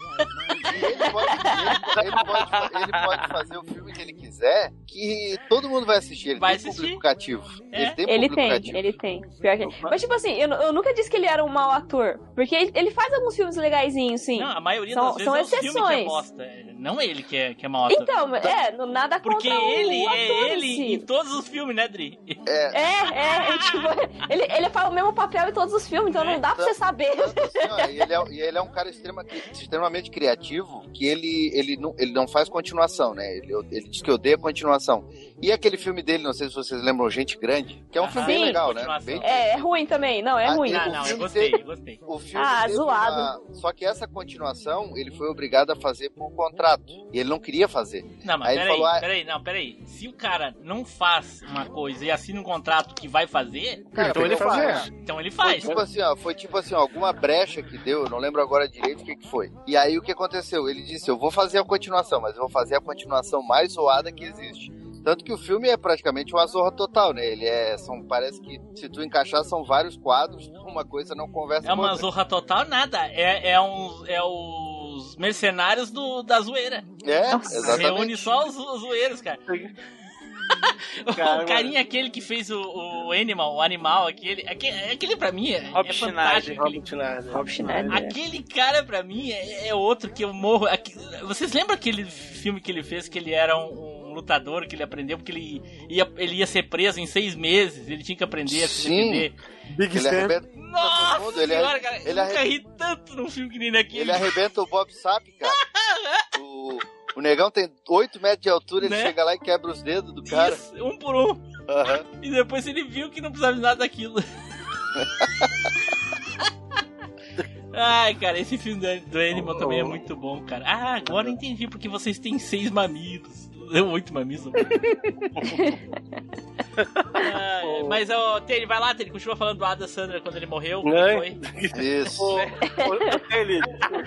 E ele pode, ele, ele pode, ele pode fazer o filme que ele quiser, que todo mundo vai assistir. Ele Vai tem assistir. público cativo. É. Ele tem Ele público tem, cativo. ele tem. Que... Mas, tipo assim, eu, eu nunca disse que ele era um mau ator. Porque ele, ele faz alguns filmes legaisinhos, sim. Não, a maioria São- das vezes são é é exceções. bosta. é, Não ele que é, que é mau ator. Então, é, não- nada Porque contra o ele ator é em ele si. em todos os filmes, né, Dri? É, É, é, é, tipo, ele, ele faz o mesmo papel em todos os filmes, então não dá pra você saber. tanto assim, ó, e ele é, e ele é um cara extrema, extremamente criativo, que ele, ele, não, ele não faz continuação, né? Ele, ele diz que odeia dê continuação. E aquele filme dele, não sei se vocês lembram, Gente Grande, que é um filme bem legal, né? Bem É, é ruim também. Não, é Ah, ruim. e o Não, eu gostei, eu gostei. O filme Ah, zoado. uma- Só que essa continuação ele foi obrigado a fazer por contrato. E ele não queria fazer. Não, mas Aí ele peraí, falou, ah, peraí, não, peraí. Se o cara não faz uma coisa e assina um contrato que vai fazer, Cara, então ele faz. fazer. Então ele Foi faz. tipo assim, ó, foi tipo assim, ó, alguma brecha que deu, eu não lembro agora direito o que, que foi. E aí o que aconteceu? Ele disse, eu vou fazer a continuação, mas eu vou fazer a continuação mais zoada que existe. Tanto que o filme é praticamente uma zorra total, né? Ele é. São, parece que se tu encaixar são vários quadros, uma coisa não conversa É com uma outra. zorra total, nada. É, é, uns, é os mercenários do, da zoeira. É, exatamente. Reúne só os, os zoeiros, cara. o carinha aquele que fez o, o Animal, o animal, aquele, aquele, aquele pra mim é, Rob é Schneider. fantástico. Rob Schneider. Aquele cara pra mim é, é outro que eu morro. Aqui- Vocês lembram aquele filme que ele fez que ele era um, um lutador, que ele aprendeu porque ele ia, ele ia ser preso em seis meses, ele tinha que aprender a se Sim. defender. Big Ele arrebenta Nossa todo mundo, ele senhora, cara, ele eu nunca arre- ri tanto num filme que nem daquele. Ele arrebenta o Bob Sapp, cara. o, o negão tem 8 metros de altura, ele Né? chega lá e quebra os dedos do cara. Isso, um por um. Aham. E depois ele viu que não precisava de nada daquilo. Ai, cara, esse filme do, do Animal também é muito bom, cara. Ah, agora eu entendi porque vocês têm seis mamilos. Deu oito mamilos. Ai, mas, ó, Tere, vai lá, Tere, continua falando do Ada Sandra quando ele morreu. como Não. foi? Isso. Ô, ô, ô, Ele,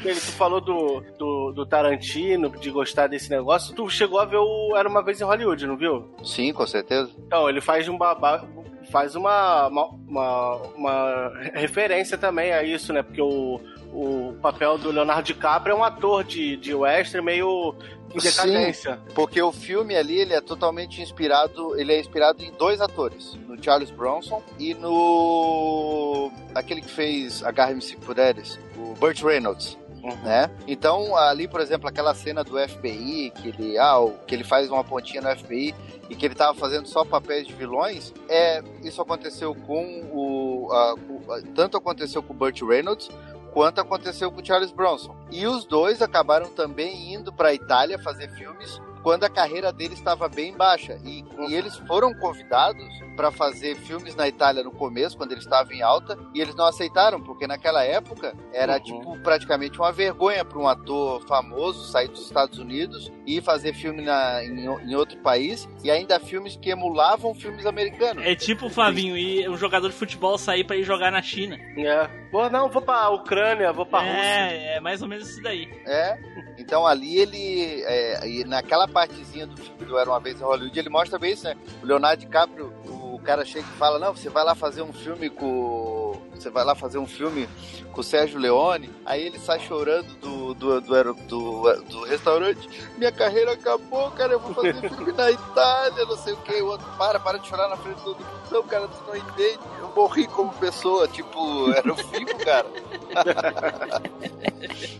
ele, tu falou do, do, do Tarantino, de gostar desse negócio. Tu chegou a ver o Era Uma Vez em Hollywood, não viu? Sim, com certeza. Então, ele faz um babá, faz uma, uma, uma, uma referência também a isso, né? Porque o, o papel do Leonardo DiCaprio é um ator de, de western meio em decadência. Sim, porque o filme ali ele é totalmente inspirado, ele é inspirado em dois atores, no Charles Bronson e no aquele que fez Agarre-me se puderes, o Burt Reynolds. Né? Então, ali, por exemplo, aquela cena do FBI, que ele, ah, que ele faz uma pontinha no FBI e que ele tava fazendo só papéis de vilões, é, isso aconteceu com o, a- o- a- tanto aconteceu com o Burt Reynolds quanto aconteceu com Charles Bronson. E os dois acabaram também indo para a Itália fazer filmes quando a carreira deles estava bem baixa. E, e eles foram convidados para fazer filmes na Itália no começo, quando eles estavam em alta, e eles não aceitaram, porque naquela época era tipo praticamente uma vergonha para um ator famoso sair dos Estados Unidos e fazer filme na, em, em outro país, e ainda filmes que emulavam filmes americanos. É tipo o Flavinho e um jogador de futebol sair pra ir jogar na China. É. Pô, não, vou pra Ucrânia, vou pra Rússia. É, é mais ou menos isso daí. É, então ali ele, é, e naquela partezinha do filme do Era Uma Vez em Hollywood, ele mostra bem isso, né? O Leonardo DiCaprio, o cara chega e fala, não, você vai lá fazer um filme com... Você vai lá fazer um filme com o Sérgio Leone, aí ele sai chorando do, do, do, do, do restaurante, minha carreira acabou, cara, eu vou fazer filme na Itália, não sei o que, o outro, para, para de chorar na frente do mundo, não, cara, tu não entende, eu morri como pessoa, tipo, era o filme, cara.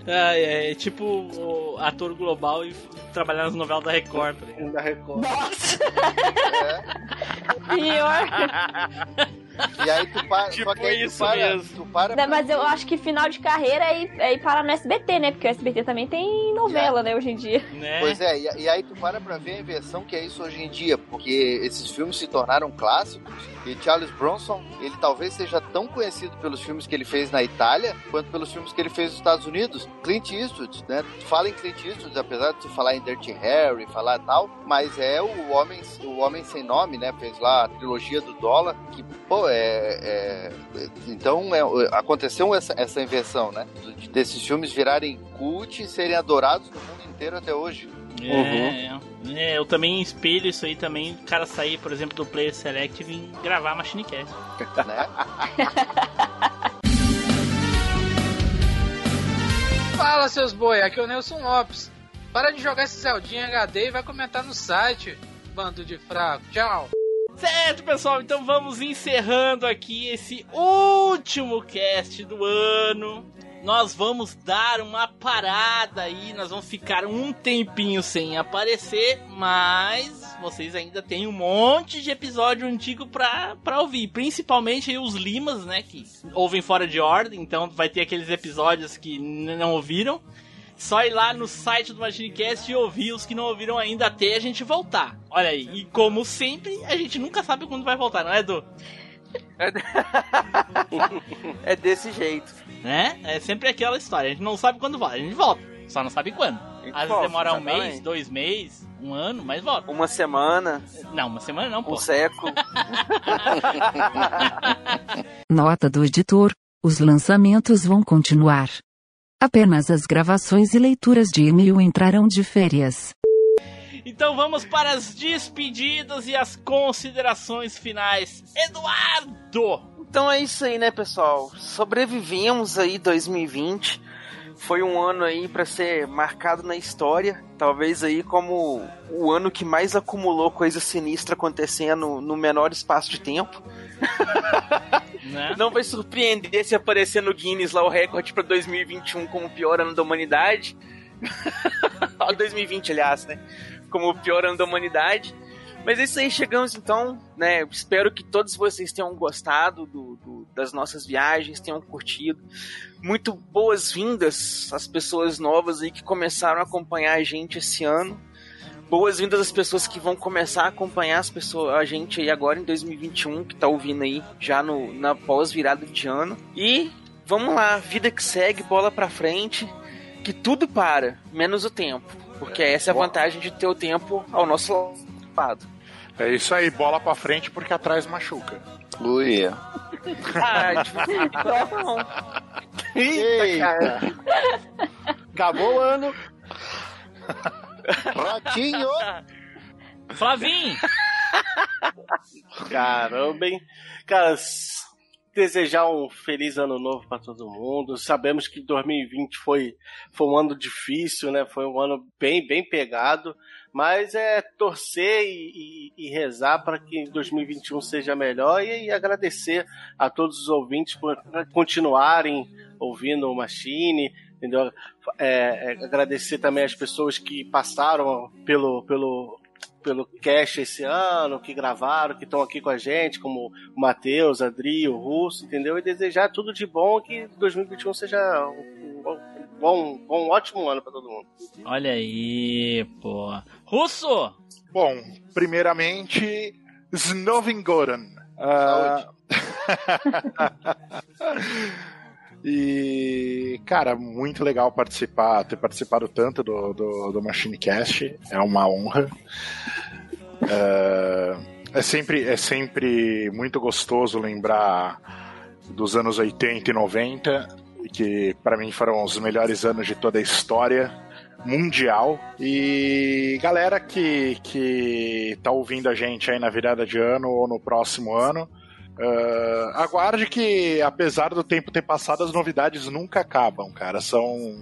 Ah, é, é tipo o ator global e trabalhar nas novelas da Record. tá? Da Record. Nossa! Pior. E aí tu para, só que aí isso tu para, mesmo. tu para Não, mas eu acho que final de carreira é ir, é ir parar no SBT, né? Porque o SBT também tem novela, né, hoje em dia. Né? Pois é, e, e aí tu para pra ver a inversão que é isso hoje em dia, porque esses filmes se tornaram clássicos e Charles Bronson, ele talvez seja tão conhecido pelos filmes que ele fez na Itália, quanto pelos filmes que ele fez nos Estados Unidos. Clint Eastwood, né? Tu fala em Clint Eastwood, apesar de tu falar em Dirty Harry, falar tal, mas é o homem, o homem sem nome, né? Fez lá a trilogia do dólar, que, pô, é... é- então, é, aconteceu essa, essa inversão, né? De- Desses filmes virarem cult e serem adorados no mundo inteiro até hoje. É, é, eu também espelho isso aí também, o cara sair, por exemplo, do Player Select e vir gravar Machine Cast. né? Fala, seus boi, aqui é o Nelson Lopes. Para de jogar esse Zeldinha HD e vai comentar no site, bando de fraco. Tchau. Certo, pessoal, então vamos encerrando aqui esse último cast do ano. Nós vamos dar uma parada aí, nós vamos ficar um tempinho sem aparecer, mas vocês ainda têm um monte de episódio antigo pra, pra ouvir, principalmente os limas, né, que ouvem fora de ordem, então vai ter aqueles episódios que não ouviram. Só ir lá no site do MachineCast e ouvir os que não ouviram ainda até a gente voltar. Olha aí, e como sempre, a gente nunca sabe quando vai voltar, não é, Edu? É desse jeito. Né? É sempre aquela história, a gente não sabe quando volta, a gente volta, só não sabe quando. Às vezes demora um exatamente. mês, dois meses, um ano, mas volta. Uma semana. Não, uma semana não, pô. Um século. Nota do editor: os lançamentos vão continuar. Apenas as gravações e leituras de e-mail entrarão de férias. Então vamos para as despedidas e as considerações finais. Eduardo! Então é isso aí, né, pessoal? Sobrevivemos aí 2020. Foi um ano aí para ser marcado na história, talvez aí como o ano que mais acumulou coisa sinistra acontecendo no menor espaço de tempo. Né? Não vai surpreender se aparecer no Guinness lá o recorde pra 2021 como o pior ano da humanidade. Ó, 2020, aliás, né? Como o pior ano da humanidade. Mas é isso aí, chegamos então, né? Espero que todos vocês tenham gostado do, do- das nossas viagens, tenham curtido. Muito boas-vindas às pessoas novas aí que começaram a acompanhar a gente esse ano. Boas-vindas às pessoas que vão começar a acompanhar as pessoas, a gente aí agora em 2021, que tá ouvindo aí já no, na pós-virada de ano. E vamos lá, vida que segue, bola pra frente, que tudo para, menos o tempo. Porque essa é a vantagem de ter o tempo ao nosso lado. É isso aí, bola pra frente porque atrás machuca. Ui. Ah, tipo, não. Eita, cara. Acabou o ano. Ratinho! Flavinho! Caramba, hein? Cara, desejar um feliz ano novo pra todo mundo. Sabemos que 2020 foi, foi um ano difícil, né? Foi um ano bem, bem pegado. Mas é torcer e, e- e rezar para que 2021 seja melhor e, e agradecer a todos os ouvintes por continuarem ouvindo o Machine, entendeu? É, é, agradecer também as pessoas que passaram pelo, pelo, pelo cast esse ano, que gravaram, que estão aqui com a gente, como o Matheus, Adri, o Russo, entendeu? E desejar tudo de bom, que 2021 seja um, um bom, bom, um ótimo ano para todo mundo. Olha aí, pô. Russo! Bom, primeiramente, Snovingoran. Ah, e, cara, muito legal participar, ter participado tanto do, do, do Machine Cast. É uma honra. Ah, é, sempre, é sempre muito gostoso lembrar dos anos 80 e 90, que para mim foram os melhores anos de toda a história mundial. E galera que, que tá ouvindo a gente aí na virada de ano ou no próximo ano, ah, aguarde que, apesar do tempo ter passado, as novidades nunca acabam, cara. São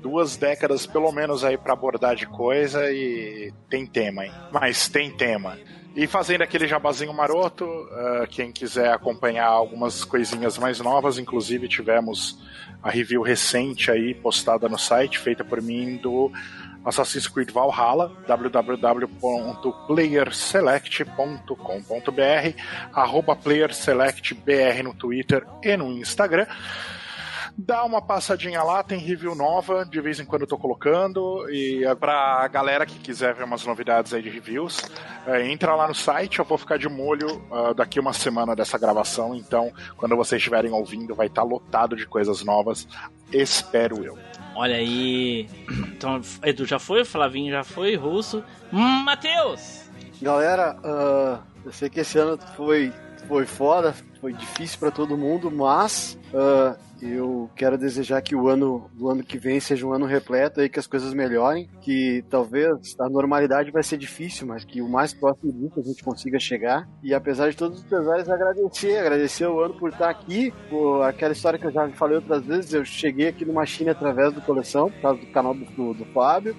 duas décadas pelo menos aí para abordar de coisa e tem tema, hein? Mas tem tema. E fazendo aquele jabazinho maroto, ah, quem quiser acompanhar algumas coisinhas mais novas, inclusive tivemos a review recente aí postada no site, feita por mim do Assassin's Creed Valhalla, www.playerselect.com.br, arroba playerselectbr no Twitter e no Instagram. Dá uma passadinha lá, tem review nova, de vez em quando eu tô colocando. E é pra galera que quiser ver umas novidades aí de reviews, é, entra lá no site, eu vou ficar de molho ah, daqui uma semana dessa gravação. Então, quando vocês estiverem ouvindo, vai estar lotado de coisas novas. Espero eu. Olha aí. Então, Edu já foi, Flavinho já foi, Russo. Hum, Matheus! Galera, ah, eu sei que esse ano foi, foi foda, foi difícil pra todo mundo, mas ah, eu quero desejar que o ano do ano que vem seja um ano repleto aí, que as coisas melhorem, que talvez a normalidade vai ser difícil, mas que o mais próximo disso a gente consiga chegar. E apesar de todos os pesares, agradecer, agradecer o ano por estar aqui, por aquela história que eu já falei outras vezes, eu cheguei aqui no Machine através do coleção, por causa do canal do, do Fábio,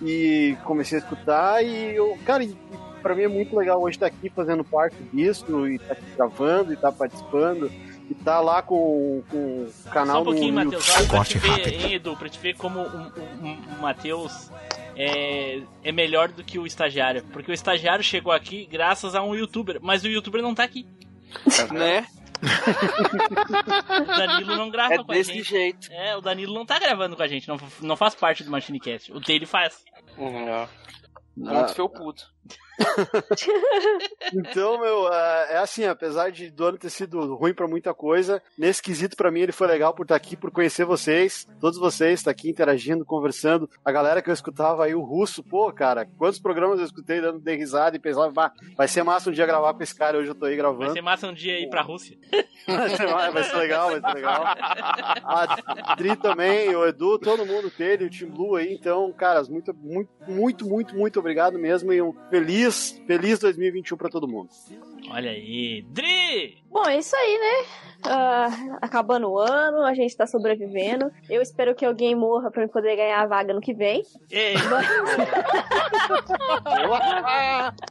e comecei a escutar e eu, cara, e, para mim é muito legal hoje estar aqui fazendo parte disso e estar aqui gravando e estar participando e estar lá com, com o canal Só um pouquinho, Matheus. Pra te ver, hein, Edu, pra te ver como o, o, o Matheus é, é melhor do que o estagiário. Porque o estagiário chegou aqui graças a um youtuber, mas o youtuber não tá aqui. Né? O Danilo não grava É com a desse gente. jeito. É, o Danilo não tá gravando com a gente, não, não faz parte do MachineCast. O dele faz. Muito felpudo. Então, meu, é é assim, apesar de do ano ter sido ruim pra muita coisa, nesse quesito pra mim ele foi legal por estar aqui, por conhecer vocês, todos vocês, estar aqui interagindo, conversando. A galera que eu escutava aí, o Russo, pô, cara, quantos programas eu escutei dando de risada e pensava, "Bah, vai ser massa um dia gravar com esse cara, hoje eu tô aí Vai gravando. ser massa um dia ir pra Rússia. Vai ser, vai ser legal, vai ser legal. A Dri também, o Edu, todo mundo teve, o Team Blue aí, então, caras, muito, muito, muito, muito, muito obrigado mesmo e um feliz, feliz 2021 pra todo mundo. Olha aí. Dri! Bom, é isso aí, né? Ah, acabando o ano, a gente tá sobrevivendo. Eu espero que alguém morra pra eu poder ganhar a vaga no que vem. Ei.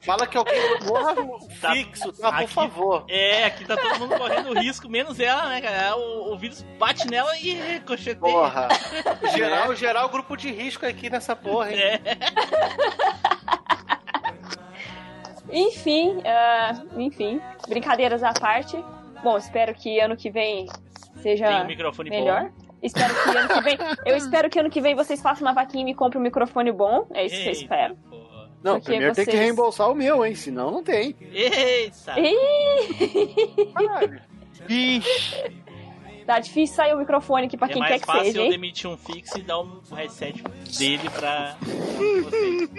Fala que alguém morra fixo, tá? Por Aqui- favor. É, aqui tá todo mundo correndo risco, menos ela, né, cara? O, o vírus bate nela e ricocheteia. Porra. Geral, geral, grupo de risco aqui nessa porra, hein? É. Enfim, ah, enfim, brincadeiras à parte. Bom, espero que ano que vem seja um microfone melhor. bom. Espero que ano que vem. Eu espero que ano que vem vocês façam uma vaquinha e me comprem um microfone bom. É isso que eu Eita, espero. Não, Porque primeiro tem que vocês- reembolsar o meu, hein? Senão não tem. Eita! Tá difícil sair o microfone aqui pra É quem mais quer que fácil seja, eu hein? demitir um fixo e dar um headset dele pra vocês.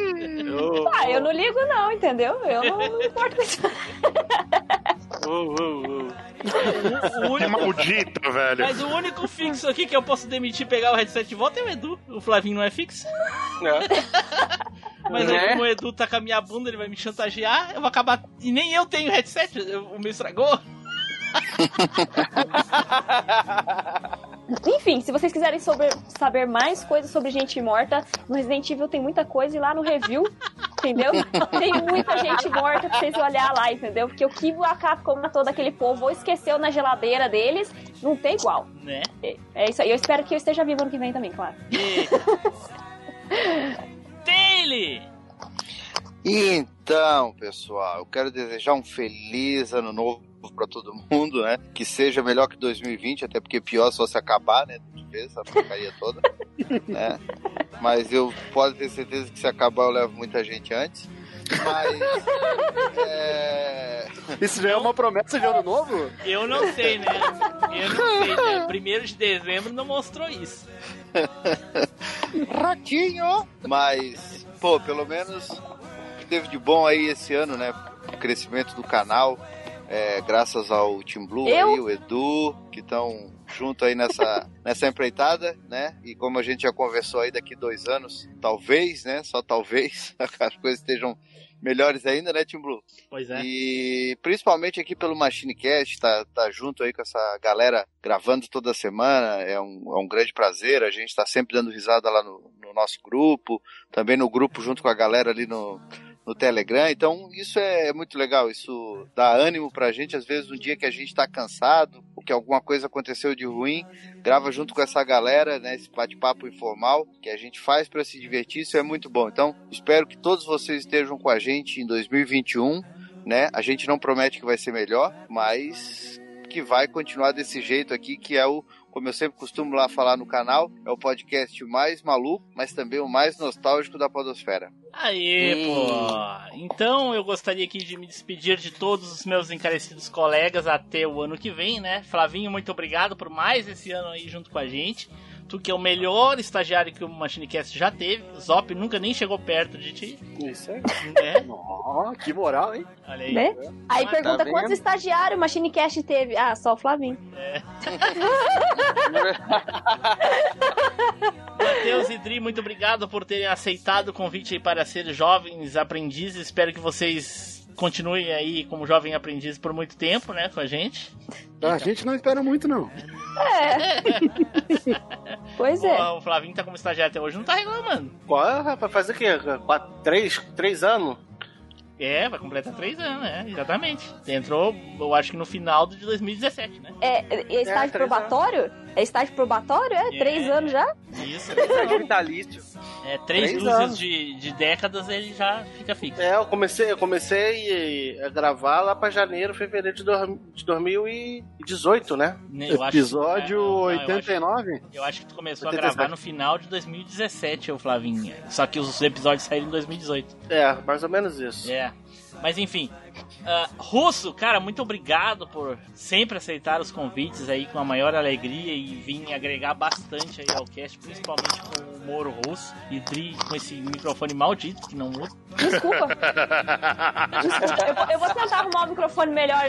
Ah, eu não ligo não, entendeu? Eu não, não importo com isso. O Que único- maldita, velho. Mas o único fixo aqui que eu posso demitir e pegar o headset de volta é o Edu. O Flavinho não é fixo. Mas aí, Né? como o Edu tá com a minha bunda, ele vai me chantagear, eu vou acabar. E nem eu tenho headset, eu- o meu estragou. Enfim, se vocês quiserem sobre- saber mais coisas sobre gente morta, no Resident Evil tem muita coisa e lá no review, entendeu? Tem muita gente morta pra vocês olhar lá, entendeu? Porque o que a Capcom matou daquele povo ou esqueceu na geladeira deles, não tem igual. Né? É, é isso aí. Eu espero que eu esteja vivo ano que vem também, claro. Dele! Então, pessoal, eu quero desejar um feliz ano novo pra todo mundo, né? Que seja melhor que 2020, até porque pior só se acabar, né? De vez, essa porcaria toda, né? Mas eu posso ter certeza que se acabar eu levo muita gente antes. Mas. É... Isso já é uma promessa de ano novo? Eu não sei, né? Eu não sei, né? Primeiro de dezembro não mostrou isso. Ratinho! Mas, pô, pelo menos o que teve de bom aí esse ano, né? O crescimento do canal, é, graças ao Team Blue Eu? aí, o Edu, que estão junto aí nessa, nessa empreitada, né? E como a gente já conversou aí, daqui dois anos, talvez, né? Só talvez, as coisas estejam melhores ainda, né, Team Blue? Pois é. E principalmente aqui pelo MachineCast, tá, tá junto aí com essa galera gravando toda semana, é um, é um grande prazer, a gente tá sempre dando risada lá no, no nosso grupo, também no grupo junto com a galera ali no, no Telegram, então isso é muito legal, isso dá ânimo pra gente, às vezes um dia que a gente tá cansado, ou que alguma coisa aconteceu de ruim, grava junto com essa galera, né, esse bate-papo informal que a gente faz pra se divertir, isso é muito bom. Então, espero que todos vocês estejam com a gente em 2021, né? A gente não promete que vai ser melhor, mas que vai continuar desse jeito aqui, que é o, como eu sempre costumo lá falar no canal, é o podcast mais maluco, mas também o mais nostálgico da podosfera. Aê, pô! Então eu gostaria aqui de me despedir de todos os meus encarecidos colegas até o ano que vem, né? Flavinho, muito obrigado por mais esse ano aí junto com a gente. Tu que é o melhor estagiário que o MachineCast já teve. Zop nunca nem chegou perto de ti. Isso aí. É. Ó, que moral, hein? Olha aí. Né? Aí Mas pergunta tá quantos estagiários o MachineCast teve? Ah, só o Flavinho. Matheus e Dri, muito obrigado por terem aceitado o convite aí para ser jovens aprendizes. Espero que vocês continuem aí como jovem aprendiz por muito tempo, né, com a gente. A gente não espera muito, não. Pois é. O Flavinho tá como estagiário até hoje, não tá reclamando. Qual é, rapaz? Fazer o quê? Quatro, três, três anos? É, vai completar três anos, é, exatamente. Entrou, eu acho que no final de 2017, né? É, é estágio três probatório? É estágio probatório? É? Três anos já? Isso. Estágio vitalício. É, três Três dúzias anos. de, de décadas ele já fica fixo. É, eu comecei, eu comecei a gravar lá pra janeiro, fevereiro de, dois- de 2018, né? Eu acho- Episódio é, não, não, eu acho- 89? Eu acho que tu começou a 87. gravar no final de 2017, ô Flavinha. Só que os episódios saíram em 2018. É, mais ou menos isso. É. Mas enfim. Ah, Russo, cara, muito obrigado por sempre aceitar os convites aí com a maior alegria e vir agregar bastante aí ao cast, principalmente com o humor russo e Dri com esse microfone maldito que não muda. Desculpa. Desculpa, eu, vou- eu vou tentar arrumar um microfone melhor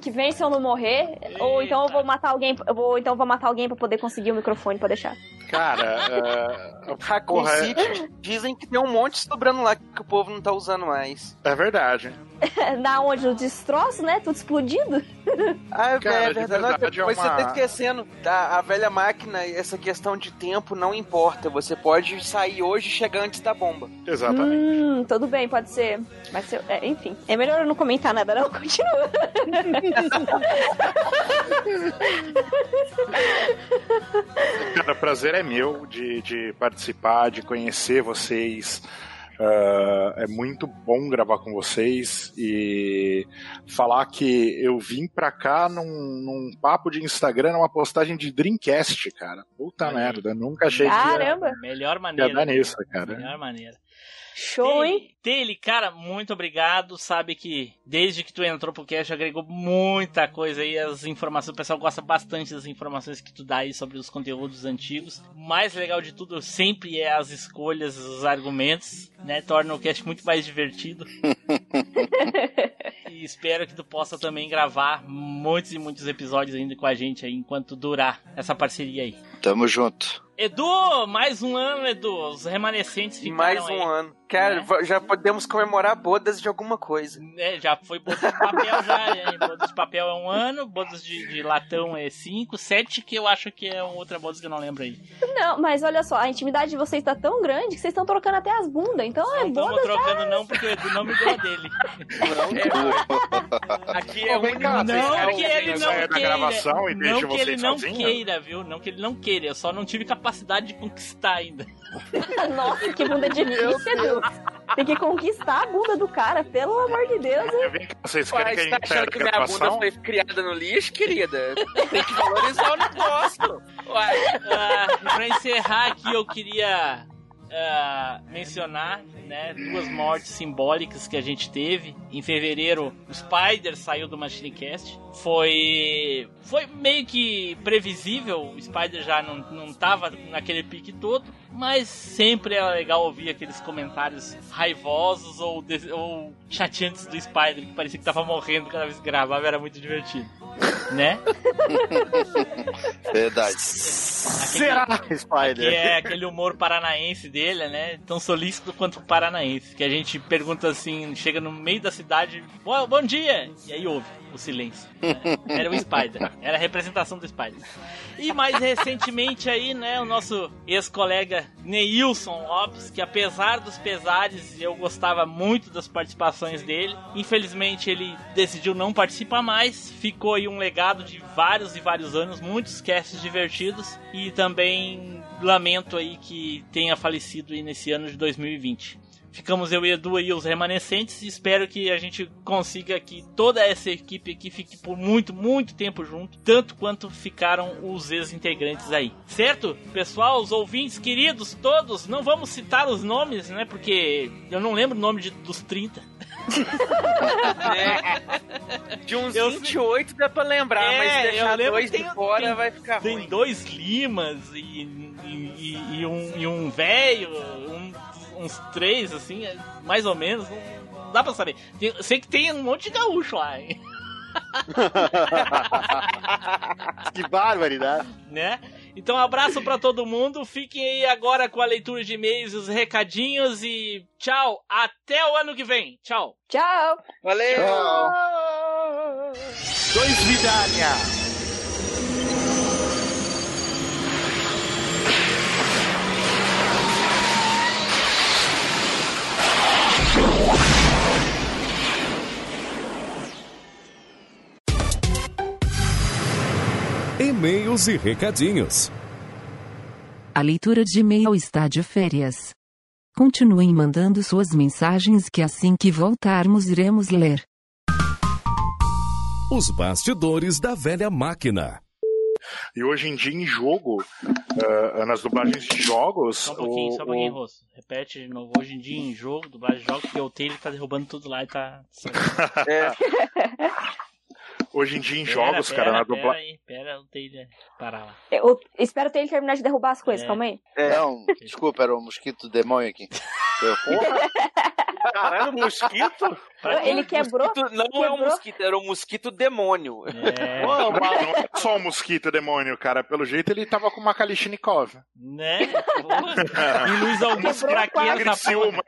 que vem se eu não morrer. Ou então eu vou matar alguém. Eu vou, então eu vou matar alguém pra poder conseguir o microfone pra deixar. Cara, é, Raccoon porra, é- dizem que tem um monte sobrando lá que o povo não tá usando mais. é verdade. Na onde? No destroço, né? Tudo explodido. Ah, é, Cara, é verdade. verdade, é Mas uma- você tá esquecendo. A, a velha máquina, essa questão de tempo não importa. Você pode sair hoje e chegar antes da bomba. Exatamente. Hum, tudo bem, pode ser. Mas se eu- é, enfim, é melhor eu não comentar nada, não. Continua. Cara, o prazer é meu de, de participar, de conhecer vocês. Ah, é muito bom gravar com vocês e falar que eu vim pra cá num, num papo de Instagram, numa postagem de Dreamcast, cara. Puta merda, nunca achei Caramba. Melhor que ia, maneira. ia dar nisso, cara. Melhor maneira. Show, hein? Tele, cara, muito obrigado. Sabe que desde que tu entrou pro cast agregou muita coisa aí. As informações, o pessoal gosta bastante das informações que tu dá aí sobre os conteúdos antigos. O mais legal de tudo sempre é as escolhas, os argumentos, né? Torna o cast muito mais divertido. e espero que tu possa também gravar muitos e muitos episódios ainda com a gente aí enquanto durar essa parceria aí. Tamo junto. Edu, mais um ano, Edu. Os remanescentes ficaram Mais um aí. ano. Cara, va- já podemos comemorar bodas de alguma coisa. É, já foi bodas de papel já, hein? Bodas de papel é um ano, bodas de, de latão é cinco, sete que eu acho que é outra bodas que eu não lembro aí. Não, mas olha só, a intimidade de vocês tá tão grande que vocês estão trocando até as bundas. Então é Não estamos bodas já. trocando não, porque o Edu não me deu a dele. Aqui Pô, vem cá, vocês Não querem que ele eu não queira. gravação e Não que ele não queira, viu? Não que ele não queira, eu só não tive capacidade de conquistar ainda. Nossa, que bunda difícil, Edu. Tem que conquistar a bunda do cara, pelo amor de Deus, hein? Vocês querem que você a tá achando que minha bunda foi criada no lixo, querida? Tem que valorizar o negócio. Uai. Ah, pra encerrar aqui, eu queria ah, mencionar né, duas mortes simbólicas que a gente teve. Em fevereiro, o Spider saiu do Machinecast. Foi, foi meio que previsível, o Spider já não, não tava naquele pique todo. Mas sempre era legal ouvir aqueles comentários raivosos ou, des- ou chateantes do Spider, que parecia que tava morrendo cada vez que gravava, era muito divertido. Né? Verdade. Será, Spider? Que é aquele humor paranaense dele, né? Tão solícito quanto paranaense. Que a gente pergunta assim, chega no meio da cidade, "Bom- bom dia! E aí ouve o silêncio. né? Era o Spider. Era a representação do Spider. E mais recentemente aí, né, o nosso ex-colega Neilson Lopes, que apesar dos pesares, eu gostava muito das participações dele. Infelizmente ele decidiu não participar mais. Ficou aí um legado de vários e vários anos, muitos casts divertidos. E também lamento aí que tenha falecido aí nesse ano de 2020. Ficamos eu e Edu aí, os remanescentes, espero que a gente consiga que toda essa equipe aqui fique por muito, muito tempo junto, tanto quanto ficaram os ex-integrantes aí. Certo? Pessoal, os ouvintes queridos todos, não vamos citar os nomes, né? Porque eu não lembro o nome de- dos 30. De uns 28 dá pra lembrar, É, mas eu deixar dois que de tem- fora tem- vai ficar Tem ruim. dois Limas e, e, e- e um, e um velho, um- uns três, assim, é, mais ou menos. Não, dá pra saber. Tem- sei que tem um monte de gaúcho lá, hein? que barbaridade. né? Então, um abraço pra todo mundo. Fiquem aí agora com a leitura de e-mails, os recadinhos e tchau. Até o ano que vem. Tchau. Tchau. Valeu. Dois vidalha. E-mails e recadinhos. A leitura de e-mail está de férias. Continuem mandando suas mensagens que assim que voltarmos iremos ler. Os bastidores da velha máquina. E hoje em dia, em jogo, ah, nas dublagens de jogos. Só um pouquinho, o- só um pouquinho, o- Rosso. Repete de novo. Hoje em dia, em jogo, dublagem de jogo, porque o Taylor tá derrubando tudo lá e tá. É. Hoje em dia, em Pera, jogos, pera, cara, na pera dublagem. aí, pera o Taylor parar lá. Eu espero ter ele terminar de derrubar as É. coisas, calma aí. Não, desculpa, era o mosquito demônio aqui. Eu- Caralho, mosquito? Ele quebrou. Mosquito não é um quebrou. mosquito, era um mosquito demônio. É. Não, não é só o mosquito demônio, cara. Pelo jeito ele tava com uma Kalishnikov. Né? E Luiz Augusto Quebrou craqueiro porra.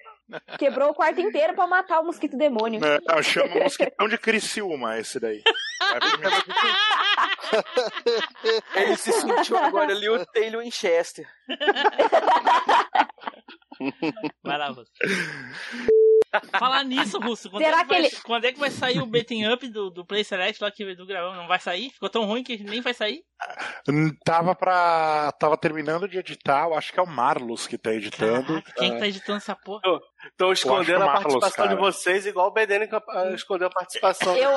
Quebrou o quarto inteiro pra matar o mosquito demônio. Não, chama mosquitão de Criciúma esse daí. Ele se sentiu agora ali o Taylor Winchester. Vai lá, Russo. Falar nisso, Russo, quando, Será é que, que vai, ele- quando é que vai sair o Betting Up do, do Play Select lá que o Edu gravou? Não vai sair? Ficou tão ruim que nem vai sair? Tava pra. Tava terminando de editar, eu acho que é o Marlos que tá editando. Quem Ah, tá editando essa porra? Estão acho escondendo que a participação de cara. vocês, igual o BDN que ah, escondeu a participação. Eu,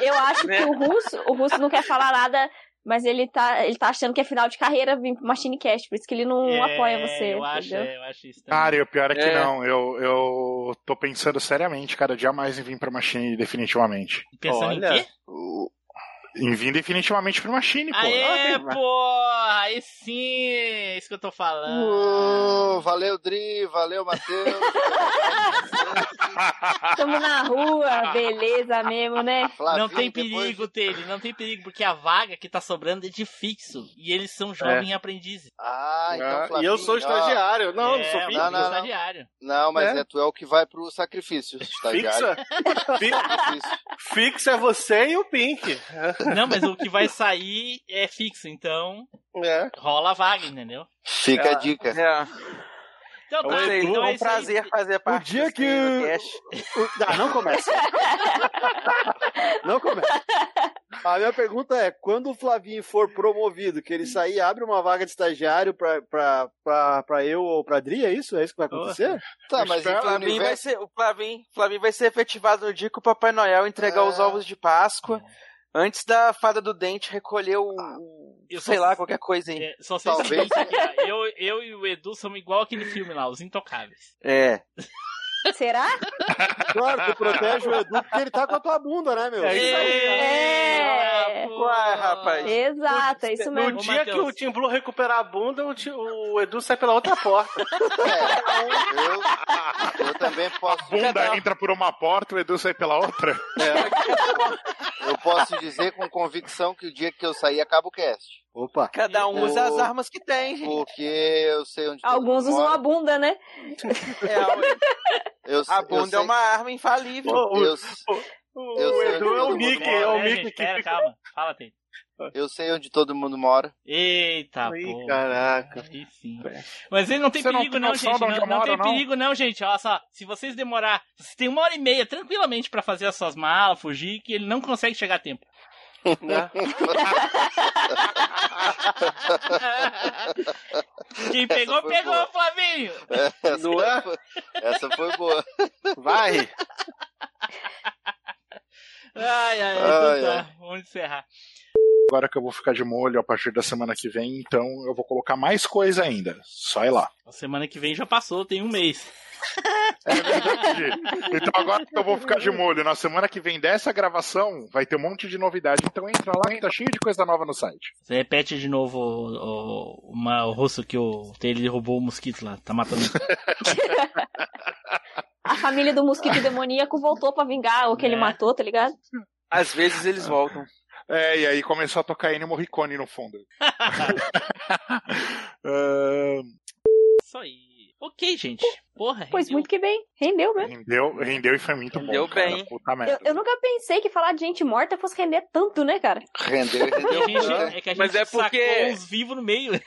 eu acho Né? que o russo, o russo não quer falar nada, mas ele tá, ele tá achando que é final de carreira vir pro Machine Cast, por isso que ele não É, apoia você. Eu acho, é, eu acho isso também. Cara, e o pior é que É. não. Eu, eu tô pensando seriamente cada dia mais em vir pra Machine definitivamente. Pensando Olha. em quê? Vir definitivamente pra Machine, pô. Aê, porra! Aí sim! É isso que eu tô falando. Valeu, Dri, valeu, Matheus. Tamo na rua, beleza mesmo, né? Flavinho, Não tem depois- perigo, Taylor, não tem perigo, porque a vaga que tá sobrando é de fixo. E eles são jovens aprendizes. Ah, então, Ah, e Flavinho, eu sou ó. estagiário. Não, não é, sou o filho. Não, não, não. estagiário. Não, mas É? é. tu é o que vai pro sacrifício, estagiário. Fixa? Fixa é você e o Pink. Não, mas o que vai sair é fixo, então É. rola a vaga, entendeu? Fica a dica. É. Então tá, Sei, então é é um isso aí. prazer fazer parte dia desse que-. Ah, não começa. Não começa. A minha pergunta é: quando o Flavinho for promovido, que ele sair abre uma vaga de estagiário pra, pra, pra, pra eu ou pra Dri, é isso? É isso que vai acontecer? Tá, mas O então, Flavinho vai universo... ser, o Flavinho, Flavinho vai ser efetivado no dia que o Papai Noel entregar É. os ovos de Páscoa antes da fada do dente recolher o, o- Eu sei só- lá, qualquer coisa aí. É, só sei Talvez. aqui. Eu, eu e o Edu somos igual aquele filme lá, Os Intocáveis. É. Será? Claro, tu protege o Edu porque ele tá com a tua bunda, né, meu? É isso aí. É. Uai, rapaz. Exato, é isso No mesmo. dia que o Tim Blue recuperar a bunda, o, Ti- o Edu sai pela outra porta. Eu, eu também posso. Bunda entra por uma porta, o Edu sai pela outra. Eu posso dizer com convicção que o dia que eu sair acaba o cast. Opa. Cada um usa as armas que tem, gente. Porque eu sei onde todo Alguns usam a bunda, né? É. Eu, a eu bunda sei- é uma arma infalível. Eu, O Eu sei Edu onde é o todo Mickey, mundo é o É, Mickey gente, que pera, fica... calma. Fala, eu sei onde todo mundo mora. Eita, Ih, pô. caraca. Aí sim. Mas ele não tem Você perigo, tem não, gente. Não, não tem não? perigo, não, gente. Olha só, se vocês demorar. Vocês têm uma hora e meia tranquilamente pra fazer as suas malas, fugir, que ele não consegue chegar a tempo. Né? Quem pegou, pegou, boa. Flavinho! Essa, Não é? foi, essa foi boa. Vai. Ai, ai, Ai, então tá. ai. Vamos encerrar. Agora que eu vou ficar de molho a partir da semana que vem, então eu vou colocar mais coisa ainda. Só ir lá. A semana que vem já passou, tem um mês. É verdade. Então agora que eu vou ficar de molho, na semana que vem dessa gravação, vai ter um monte de novidade. Então entra lá que tá cheio de coisa nova no site. Você repete de novo o, o, uma- o russo que o ele derrubou o mosquito lá, tá matando. A família do mosquito demoníaco voltou pra vingar o que ele É. matou, tá ligado? Às vezes eles voltam. É, e aí começou a tocar Ennio Morricone no fundo. Ahn, Isso aí. Ok, gente. Porra, Pois rendeu. muito que bem. Rendeu mesmo. rendeu, rendeu e foi muito Rendeu bom. cara. bem. Puta Eu, merda. eu nunca pensei que falar de gente morta fosse render tanto, né, cara? Rendeu, E rendeu. gente- é que a gente Mas é porque- sacou uns vivos no meio.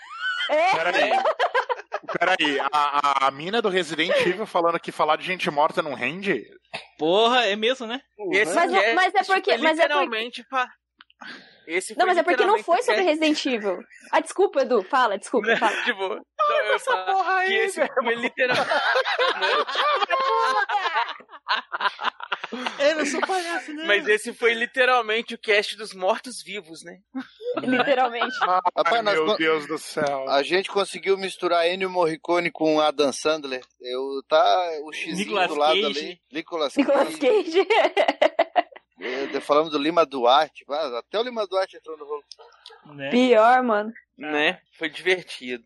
É. Peraí. Peraí, a, a, a mina do Resident Evil falando que falar de gente morta não rende? Porra, é mesmo, né? Esse Mas- é, mas é porque- mas é porque- Esse Não, mas é porque não foi sobre Resident Evil. Ah, desculpa, Edu. Fala, desculpa, fala. Tipo, não, eu ia falar que esse foi literalmente. Eu não sou palhaço, não. Mas esse foi literalmente o cast dos mortos-vivos, né? Literalmente. Rapaz, nós meu con- Deus do céu. A gente conseguiu misturar Ennio Morricone com Adam Sandler. Eu tá o X do lado Cage. ali. Nicolas Nicolas Cage. Falamos do Lima Duarte. Até o Lima Duarte entrou no rolo. Né? Pior, mano. Né? Foi divertido.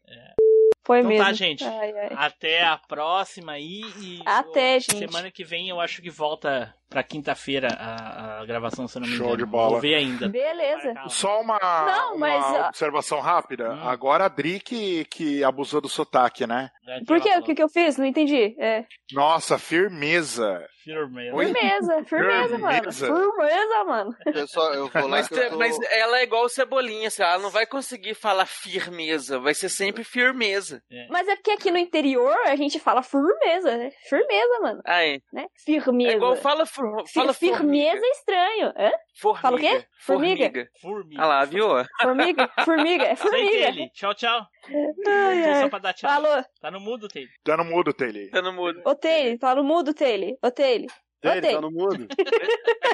Foi Então mesmo. tá, gente. Ai, ai. Até a próxima aí. E Até, gente. Semana que vem eu acho que volta pra quinta-feira a, a gravação, se eu não me Show engano. de bola. Vou ver ainda. Beleza. Só uma, Não, uma mas, observação rápida. Hum. Agora a Dri que, que abusou do sotaque, né? Por quê? O que, que eu fiz? Não entendi. É. Nossa, firmeza. Firmeza. Oi? Firmeza, firmeza, mano. Firmeza. Firmeza, mano. Pessoal, eu vou lá Mas, eu tô... mas ela é igual o Cebolinha, assim, ela não vai conseguir falar firmeza, vai ser sempre firmeza. Mas é porque aqui no interior a gente fala firmeza, né? Firmeza, mano. Aí. Né? Firmeza. É igual fala, for, fala Fi- firmeza é estranho. Hã? formiga. Fala o quê? Formiga. Formiga. Formiga. Ah lá, viu? Formiga? Formiga. É Sem formiga. Tchau, tchau. Ai, ai. só pra dar tchau. Falou. Tá no mudo, Taylor. Tá no mudo, Taylor. Tá no mudo. Ô, Taylor, tá no mudo, Taylor. Ô, Taylor. Ô, Ele tá no mudo.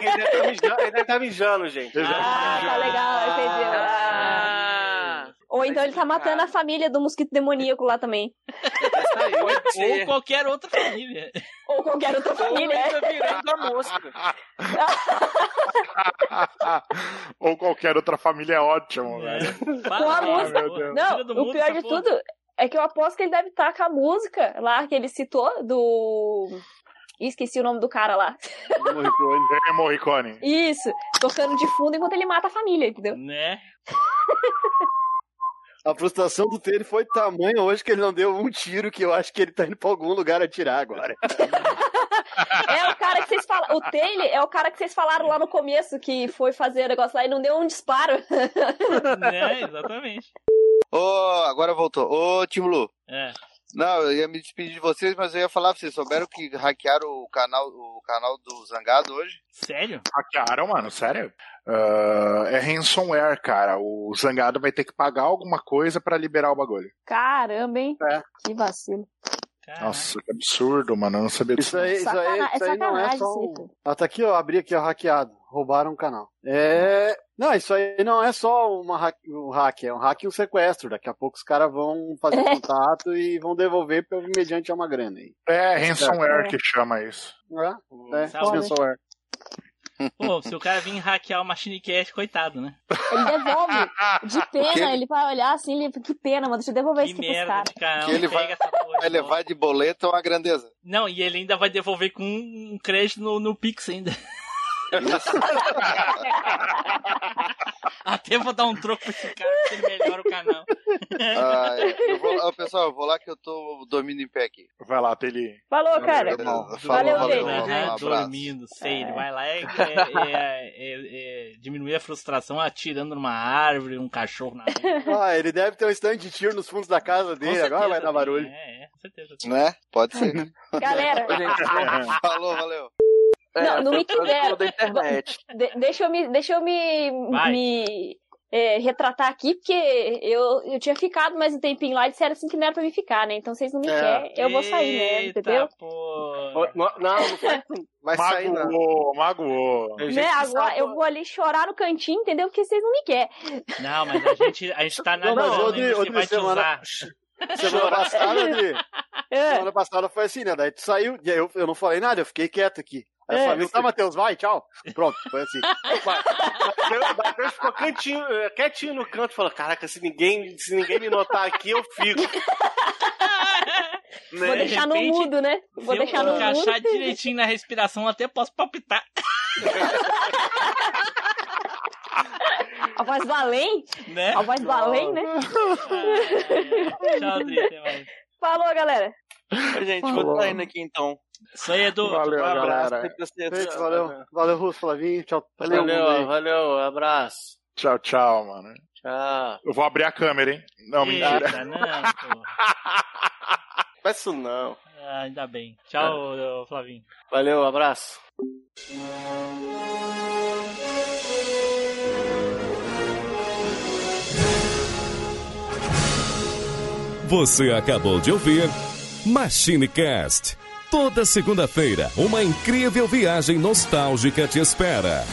Ele deve tá mijando, ele deve tá mijando, gente. Ah, tá legal, entendeu? Ah, Ou então ele tá matando a família do mosquito demoníaco lá também. Ou qualquer outra família. Ou qualquer outra Ou família. tá virando a mosca. Ou qualquer outra família é ótimo, É. velho. Com a música. Deus. Não, o pior de porra. tudo é que eu aposto que ele deve estar com a música lá que ele citou do. Ih, Esqueci o nome do cara lá. Morricone. Ennio Morricone. Isso, tocando de fundo enquanto ele mata a família, entendeu? Né? A frustração do Taylor foi tamanha hoje que ele não deu um tiro que eu acho que ele tá indo pra algum lugar atirar agora. É o cara que vocês falaram. O Taylor é o cara que vocês falaram lá no começo que foi fazer o negócio lá e não deu um disparo. né? Exatamente. Ô, agora voltou. Ô, Tim Lu. É. Não, eu ia me despedir de vocês, mas eu ia falar pra vocês. Souberam que hackearam o canal, o canal do Zangado hoje? Sério? Hackearam, mano, sério? Ah, é ransomware, cara. O Zangado vai ter que pagar alguma coisa pra liberar o bagulho. Caramba, hein? É. Que vacilo. Nossa, que absurdo, mano. Eu não sabia disso. Isso aí, isso aí, Sacana- isso é aí não é só um... Ah, tá aqui, ó, abri aqui, ó, hackeado. Roubaram o canal. É... Não, isso aí não é só uma hack, um hack, é um hack e um sequestro. Daqui a pouco os caras vão fazer É. contato e vão devolver pelo mediante a uma grana aí. É, ransomware É. que chama isso. É, é Sabe? ransomware. Pô, se o cara vir hackear o Machine Cash, coitado, né? Ele devolve. De pena, ele vai olhar assim, ele... que pena, mano, deixa eu devolver Que isso aqui pros caras. ele vai- essa porra Vai de boleto é uma grandeza. Não, e ele ainda vai devolver com um crédito no, no Pix ainda. Até vou dar um troco pra esse cara, porque ele melhora o canal. Ah, eu vou, ó, pessoal, eu vou lá que eu tô dormindo em pé aqui. Vai lá, Teli. Falou, cara. Beleza. Valeu, valeu, Taylor. um Né? Dormindo, sei, ele vai lá e é, é- é- é diminuir a frustração atirando numa árvore, um cachorro na rua. Ah, ele deve ter um stand de tiro nos fundos da casa dele, Com agora vai certeza dar barulho. É, é, com certeza. Né? Pode ser. Galera, Falou, valeu. Não, não me quiseram. da internet. de- deixa eu me, deixa eu me, Vai. me é, retratar aqui, porque eu, eu tinha ficado mais um tempinho lá e disseram assim que não era pra me ficar, né? Então vocês não me É. querem, eu vou sair, né? Eita, Entendeu? Não, não, vai, sair, não. Magoou, gente Né? Agora eu vou ali chorar no cantinho, entendeu? Porque vocês não me querem. Não, mas a gente, a gente tá Não, mas se outra vai te semana- usar. Semana passada, Adri, É. semana passada foi assim, né? Daí tu saiu, e aí eu, eu não falei nada, eu fiquei quieto aqui. Aí É. família, tá, Matheus, vai, tchau. Pronto, foi assim. O Matheus ficou cantinho, eh, quietinho no canto, falou: Caraca, se ninguém, se ninguém me notar aqui, eu fico. Vou De deixar no repente, mudo, né? Vou Se eu deixar no mudo. encaixar direitinho na respiração, até posso palpitar. A voz do além? Né? A voz do além, né? Tchau, Dri, até mais. Falou, galera. Ô, gente, Falou. vou saindo aqui então. Isso aí, Edu. Valeu, um abraço. Feito, valeu, valeu, Russo, Flavinho. Tchau. Valeu, valeu, valeu abraço. Tchau, tchau, mano. Tchau. Eu vou abrir a câmera, hein? Não, Eita, mentira. Tá, não, Faz isso não. Ah, ainda bem. Tchau, é. Flavinho. Valeu, abraço. Você acabou de ouvir Machine Cast. Toda segunda-feira, uma incrível viagem nostálgica te espera.